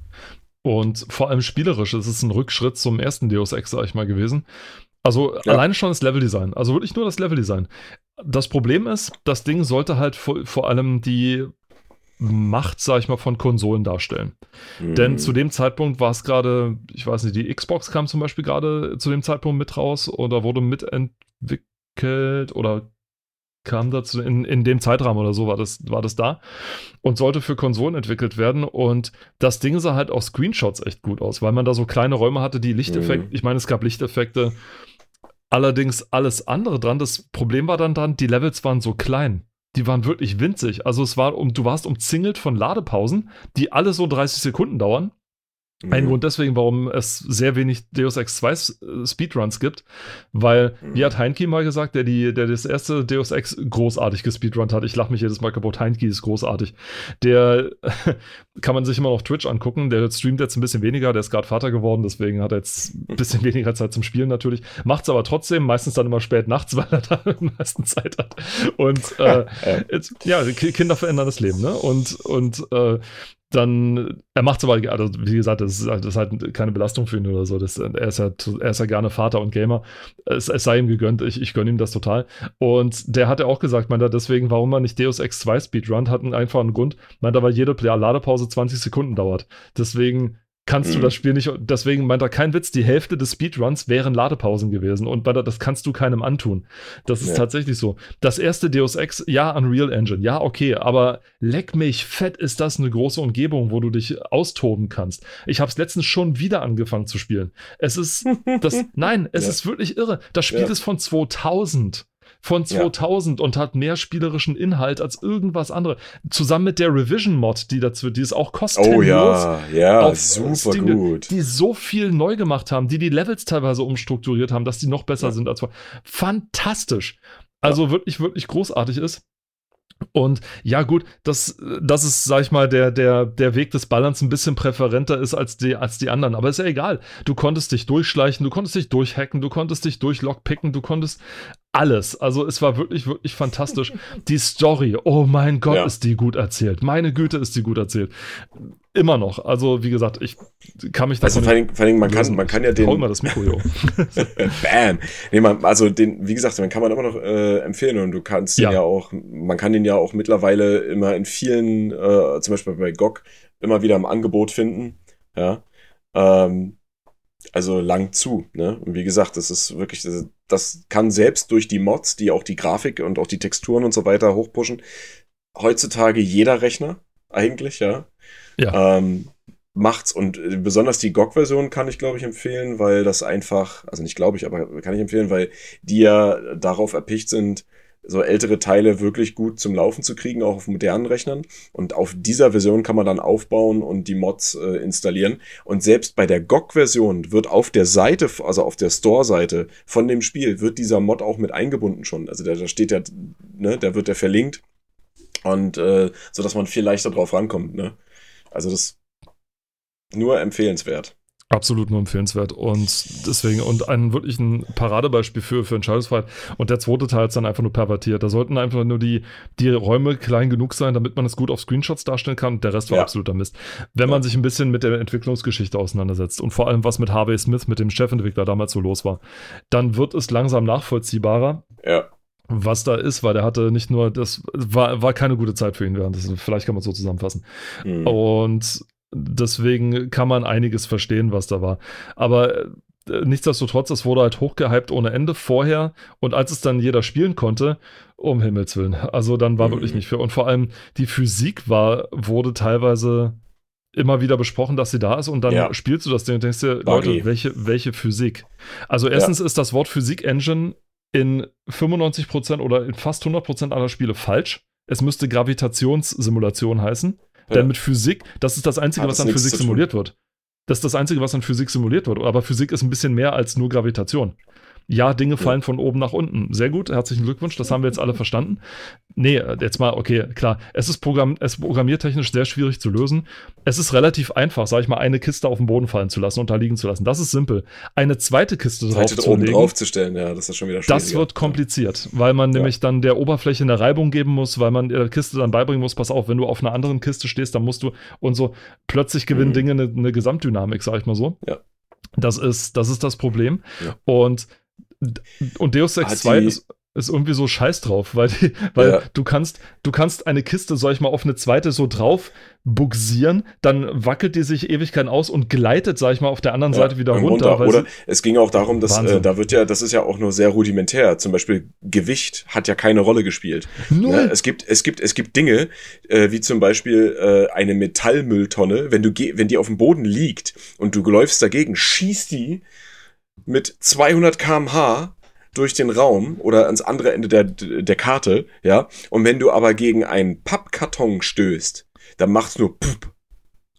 Speaker 2: Und vor allem spielerisch ist es ein Rückschritt zum ersten Deus Ex, sag ich mal, gewesen. Also
Speaker 3: Ja.
Speaker 2: alleine schon das Leveldesign. Also wirklich nur das Leveldesign. Das Problem ist, das Ding sollte halt vor, vor allem die Macht, sag ich mal, von Konsolen darstellen. Denn
Speaker 3: Mhm.
Speaker 2: zu dem Zeitpunkt war es gerade, ich weiß nicht, die Xbox kam zum Beispiel gerade zu dem Zeitpunkt mit raus oder wurde mitentwickelt oder kam dazu in, in dem Zeitrahmen oder so war das, war das da und sollte für Konsolen entwickelt werden. Und das Ding sah halt auf Screenshots echt gut aus, weil man da so kleine Räume hatte, die Lichteffekte,
Speaker 3: Mhm.
Speaker 2: ich meine, es gab Lichteffekte. Allerdings alles andere dran. Das Problem war dann dran, die Levels waren so klein. Die waren wirklich winzig. Also es war um, du warst umzingelt von Ladepausen, die alle so 30 Sekunden dauern. Ein
Speaker 3: Mhm.
Speaker 2: Grund deswegen, warum es sehr wenig Deus Ex 2 S- äh, Speedruns gibt, weil,
Speaker 3: Mhm.
Speaker 2: wie hat Heinke mal gesagt, der, die, der das erste Deus Ex großartig gespeedrunnt hat, ich lache mich jedes Mal kaputt, Heinke ist großartig, der kann man sich immer noch auf Twitch angucken, der streamt jetzt ein bisschen weniger, der ist gerade Vater geworden, deswegen hat er jetzt ein bisschen weniger Zeit zum Spielen natürlich, macht es aber trotzdem, meistens dann immer spät nachts, weil er da am meisten Zeit hat. Und äh, ja, Ki- Kinder verändern das Leben, ne, und, und äh, dann, er macht es aber, also wie gesagt, das ist, halt- das ist halt keine Belastung für ihn oder so. Das, er, ist ja, er ist ja gerne Vater und Gamer. Es, es sei ihm gegönnt, ich, ich gönne ihm das total. Und der hat ja auch gesagt, meint er, deswegen, warum man nicht Deus Ex 2 Speedrun, hat einen einfachen Grund, meint er, weil jede Ladepause 20 Sekunden dauert. Deswegen kannst du
Speaker 3: Mhm.
Speaker 2: das Spiel nicht, deswegen meint er, kein Witz, die Hälfte des Speedruns wären Ladepausen gewesen. Und meint er, das kannst du keinem antun. Das ist
Speaker 3: Ja.
Speaker 2: tatsächlich so. Das erste Deus Ex, ja, Unreal Engine, ja, okay, aber leck mich, fett ist das eine große Umgebung, wo du dich austoben kannst. Ich habe es letztens schon wieder angefangen zu spielen. Es ist das, nein, es
Speaker 3: Ja.
Speaker 2: ist wirklich irre. Das Spiel
Speaker 3: Ja.
Speaker 2: ist von 2000. Von
Speaker 3: Ja.
Speaker 2: 2000 und hat mehr spielerischen Inhalt als irgendwas andere. Zusammen mit der Revision-Mod, die dazu, die ist auch kostenlos.
Speaker 3: Oh ja, ja, super
Speaker 2: Steam,
Speaker 3: gut.
Speaker 2: Die so viel neu gemacht haben, die die Levels teilweise umstrukturiert haben, dass die noch besser
Speaker 3: Ja.
Speaker 2: sind als vorher. Fantastisch. Also wirklich, wirklich großartig ist. Und ja, gut, dass das ist, sag ich mal, der, der, der Weg des Balance ein bisschen präferenter ist als die, als die anderen. Aber ist ja egal. Du konntest dich durchschleichen, du konntest dich durchhacken, du konntest dich durchlockpicken, du konntest alles. Also es war wirklich, wirklich fantastisch. Die Story, oh mein Gott,
Speaker 3: Ja.
Speaker 2: ist die gut erzählt. Meine Güte, ist die gut erzählt. Immer noch. Also, wie gesagt, ich kann mich
Speaker 3: Also
Speaker 2: davon
Speaker 3: vor allem, vor allem man, kann, man kann ja den.
Speaker 2: immer das Mikro um.
Speaker 3: Bam. Nee, man, also den, wie gesagt, den kann man immer noch äh, empfehlen und du kannst
Speaker 2: Ja.
Speaker 3: den ja auch, man kann den ja auch mittlerweile immer in vielen, äh, zum Beispiel bei GOG, immer wieder im Angebot finden. Ja. Ähm, also lang zu, ne? Und wie gesagt, das ist wirklich, das, kann selbst durch die Mods, die auch die Grafik und auch die Texturen und so weiter hochpushen, heutzutage jeder Rechner, eigentlich, ja.
Speaker 2: Ja.
Speaker 3: Ähm, macht's und äh, besonders die GOG-Version kann ich, glaube ich, empfehlen, weil das einfach, also nicht glaube ich, aber kann ich empfehlen, weil die ja darauf erpicht sind, so ältere Teile wirklich gut zum Laufen zu kriegen, auch auf modernen Rechnern. Und auf dieser Version kann man dann aufbauen und die Mods äh, installieren. Und selbst bei der GOG-Version wird auf der Seite, also auf der Store-Seite von dem Spiel, wird dieser Mod auch mit eingebunden schon. Also da, da steht ja, ne, da wird der verlinkt. Und äh, so dass man viel leichter drauf rankommt, ne? Also das nur empfehlenswert.
Speaker 2: Absolut nur empfehlenswert. Und deswegen, und ein wirklich ein Paradebeispiel für, für Entscheidungsfreiheit. Und der zweite Teil ist dann einfach nur pervertiert. Da sollten einfach nur die, die Räume klein genug sein, damit man es gut auf Screenshots darstellen kann. Und der Rest war ja. absoluter Mist. Wenn ja. man sich ein bisschen mit der Entwicklungsgeschichte auseinandersetzt und vor allem was mit Harvey Smith, mit dem Chefentwickler damals so los war, dann wird es langsam nachvollziehbarer.
Speaker 3: Ja
Speaker 2: was da ist, weil der hatte nicht nur, das war, war keine gute Zeit für ihn während das, vielleicht kann man es so zusammenfassen. Mhm. Und Deswegen kann man einiges verstehen, was da war. Aber äh, nichtsdestotrotz, es wurde halt hochgehypt ohne Ende vorher. Und als es dann jeder spielen konnte, um Himmels Willen. Also dann war mhm. wirklich nicht für. Und vor allem die Physik war, wurde teilweise immer wieder besprochen, dass sie da ist und dann ja. spielst du das Ding und denkst dir, Leute, welche, welche Physik? Also erstens ja. ist das Wort Physik-Engine in 95% oder in fast 100% aller Spiele falsch. Es müsste Gravitationssimulation heißen. Ja. Denn mit Physik, das ist das Einzige, was an Physik simuliert wird. Das ist das Einzige, was an Physik simuliert wird. Aber Physik ist ein bisschen mehr als nur Gravitation ja, Dinge fallen von oben nach unten. Sehr gut, herzlichen Glückwunsch, das haben wir jetzt alle verstanden. Nee, jetzt mal, okay, klar, es ist, Programm, es ist programmiertechnisch sehr schwierig zu lösen. Es ist relativ einfach, sag ich mal, eine Kiste auf den Boden fallen zu lassen und da liegen zu lassen. Das ist simpel. Eine zweite Kiste
Speaker 3: drauf zu oben draufzustellen, ja, das ist schon wieder
Speaker 2: schwierig. Das wird kompliziert, weil man ja. nämlich dann der Oberfläche eine Reibung geben muss, weil man der Kiste dann beibringen muss, pass auf, wenn du auf einer anderen Kiste stehst, dann musst du und so plötzlich gewinnen mhm. Dinge eine, eine Gesamtdynamik, sag ich mal so.
Speaker 3: Ja.
Speaker 2: Das ist, das ist das Problem. Ja. Und und Deus Ex 2 ist, ist, irgendwie so scheiß drauf, weil, die, weil ja. du kannst, du kannst eine Kiste, sag ich mal, auf eine zweite so drauf buxieren, dann wackelt die sich Ewigkeiten aus und gleitet, sag ich mal, auf der anderen ja, Seite wieder runter. runter.
Speaker 3: Oder es ging auch darum, dass äh, da wird ja, das ist ja auch nur sehr rudimentär. Zum Beispiel Gewicht hat ja keine Rolle gespielt. Ne? Es gibt, es gibt, es gibt Dinge, äh, wie zum Beispiel äh, eine Metallmülltonne, wenn du, wenn die auf dem Boden liegt und du läufst dagegen, schießt die mit 200 kmh durch den Raum oder ans andere Ende der, der Karte, ja. Und wenn du aber gegen einen Pappkarton stößt, dann macht's nur Pup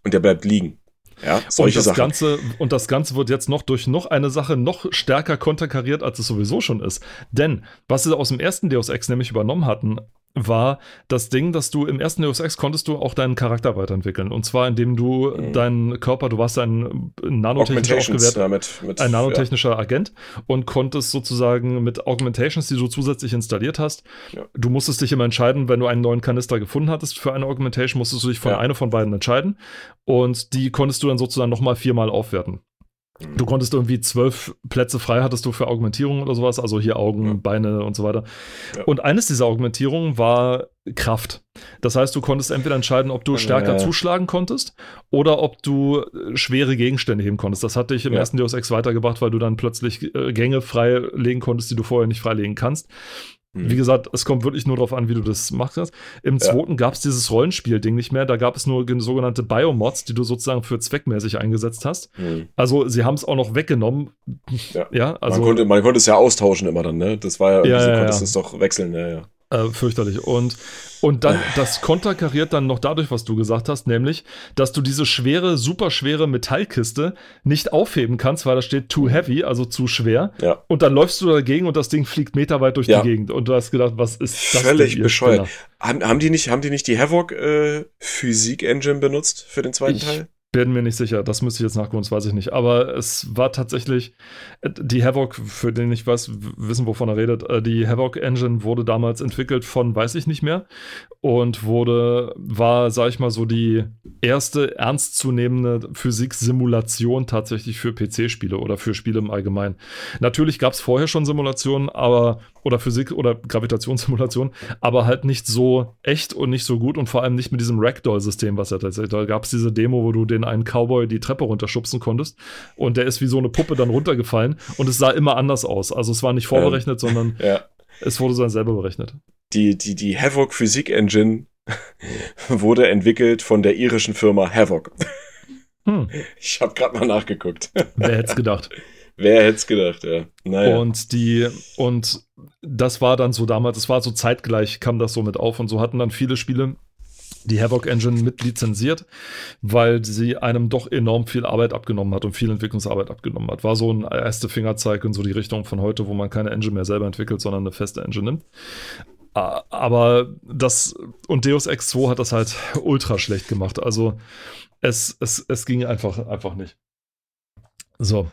Speaker 3: und der bleibt liegen. Ja,
Speaker 2: solche und das Sachen. Ganze, und das Ganze wird jetzt noch durch noch eine Sache noch stärker konterkariert, als es sowieso schon ist. Denn, was sie aus dem ersten Deus Ex nämlich übernommen hatten, war das Ding, dass du im ersten Deus Ex konntest du auch deinen Charakter weiterentwickeln. Und zwar, indem du mhm. deinen Körper, du warst ein nanotechnischer aufgewehrt, ja, mit, mit, ein nanotechnischer ja. Agent und konntest sozusagen mit Augmentations, die du zusätzlich installiert hast, ja. du musstest dich immer entscheiden, wenn du einen neuen Kanister gefunden hattest für eine Augmentation, musstest du dich für eine von beiden entscheiden. Und die konntest du dann sozusagen nochmal viermal aufwerten. Du konntest irgendwie zwölf Plätze frei hattest du für Augmentierung oder sowas, also hier Augen, ja. Beine und so weiter. Ja. Und eines dieser Augmentierungen war Kraft. Das heißt, du konntest entweder entscheiden, ob du stärker ja. zuschlagen konntest oder ob du äh, schwere Gegenstände heben konntest. Das hat dich im ersten Deus Ex weitergebracht, weil du dann plötzlich äh, Gänge freilegen konntest, die du vorher nicht freilegen kannst. Hm. Wie gesagt, es kommt wirklich nur darauf an, wie du das machst. Im zweiten ja. gab es dieses Rollenspiel-Ding nicht mehr. Da gab es nur sogenannte Biomods, die du sozusagen für zweckmäßig eingesetzt hast. Mhm. Also sie haben es auch noch weggenommen.
Speaker 3: Ja, ja also, man, konnte, man konnte es ja austauschen immer dann, ne? Das war ja,
Speaker 2: ja, ja,
Speaker 3: ja. konntest es doch wechseln, ja, ja.
Speaker 2: Äh, fürchterlich. Und, und dann, das konterkariert dann noch dadurch, was du gesagt hast, nämlich, dass du diese schwere, super schwere Metallkiste nicht aufheben kannst, weil da steht too heavy, also zu schwer.
Speaker 3: Ja.
Speaker 2: Und dann läufst du dagegen und das Ding fliegt meterweit durch ja. die Gegend. Und du hast gedacht, was ist
Speaker 3: das? Völlig bescheuert. Haben, haben, die nicht, haben die nicht die Havoc äh, Physik Engine benutzt für den zweiten ich, Teil?
Speaker 2: Bin mir nicht sicher, das müsste ich jetzt nachgucken, das weiß ich nicht. Aber es war tatsächlich, äh, die Havoc, für den ich weiß, wissen, wovon er redet, äh, die Havoc Engine wurde damals entwickelt von, weiß ich nicht mehr, und wurde, war, sag ich mal, so die erste ernstzunehmende Physiksimulation tatsächlich für PC-Spiele oder für Spiele im Allgemeinen. Natürlich gab es vorher schon Simulationen, aber oder Physik- oder Gravitationssimulation, aber halt nicht so echt und nicht so gut und vor allem nicht mit diesem Ragdoll-System, was er tatsächlich. Da gab es diese Demo, wo du den einen Cowboy die Treppe runterschubsen konntest und der ist wie so eine Puppe dann runtergefallen und es sah immer anders aus. Also es war nicht vorberechnet, ähm, sondern ja. es wurde dann selber berechnet.
Speaker 3: Die, die, die Havoc Physik Engine wurde entwickelt von der irischen Firma Havoc. Hm. Ich habe gerade mal nachgeguckt.
Speaker 2: Wer hätte es gedacht?
Speaker 3: Wer hätte es gedacht, ja. Naja.
Speaker 2: Und die, und das war dann so damals, das war so zeitgleich, kam das so mit auf und so hatten dann viele Spiele die Havoc Engine mit lizenziert, weil sie einem doch enorm viel Arbeit abgenommen hat und viel Entwicklungsarbeit abgenommen hat. War so ein erster Fingerzeig in so die Richtung von heute, wo man keine Engine mehr selber entwickelt, sondern eine feste Engine nimmt. Aber das und Deus Ex 2 hat das halt ultra schlecht gemacht. Also es, es, es ging einfach, einfach nicht. So.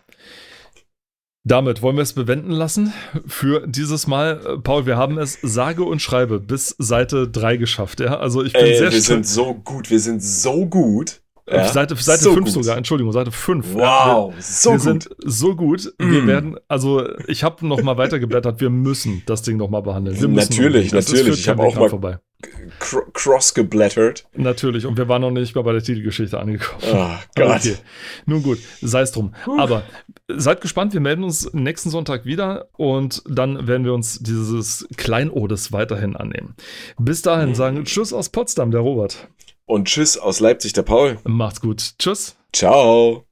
Speaker 2: Damit wollen wir es bewenden lassen für dieses Mal. Paul, wir haben es sage und schreibe bis Seite 3 geschafft. Ja? Also ich bin
Speaker 3: Ey,
Speaker 2: sehr
Speaker 3: wir sind so gut, wir sind so gut.
Speaker 2: Ja? Seite, Seite
Speaker 3: so
Speaker 2: 5
Speaker 3: gut.
Speaker 2: sogar, Entschuldigung, Seite 5.
Speaker 3: Wow,
Speaker 2: wir,
Speaker 3: so
Speaker 2: wir
Speaker 3: gut.
Speaker 2: sind so gut. Wir
Speaker 3: Mm.
Speaker 2: werden, also ich habe noch mal weitergeblättert, wir müssen das Ding noch mal behandeln. Wir müssen
Speaker 3: Natürlich, natürlich. Ich
Speaker 2: kein
Speaker 3: hab
Speaker 2: Weg
Speaker 3: auch mal-
Speaker 2: vorbei.
Speaker 3: Cro cross geblättert.
Speaker 2: Natürlich, und wir waren noch nicht mal bei der Titelgeschichte angekommen.
Speaker 3: Oh Gott.
Speaker 2: Okay. Nun gut, sei es drum. Aber seid gespannt, wir melden uns nächsten Sonntag wieder und dann werden wir uns dieses Kleinodes weiterhin annehmen. Bis dahin sagen Tschüss aus Potsdam, der Robert.
Speaker 3: Und tschüss aus Leipzig, der Paul.
Speaker 2: Macht's gut. Tschüss.
Speaker 3: Ciao.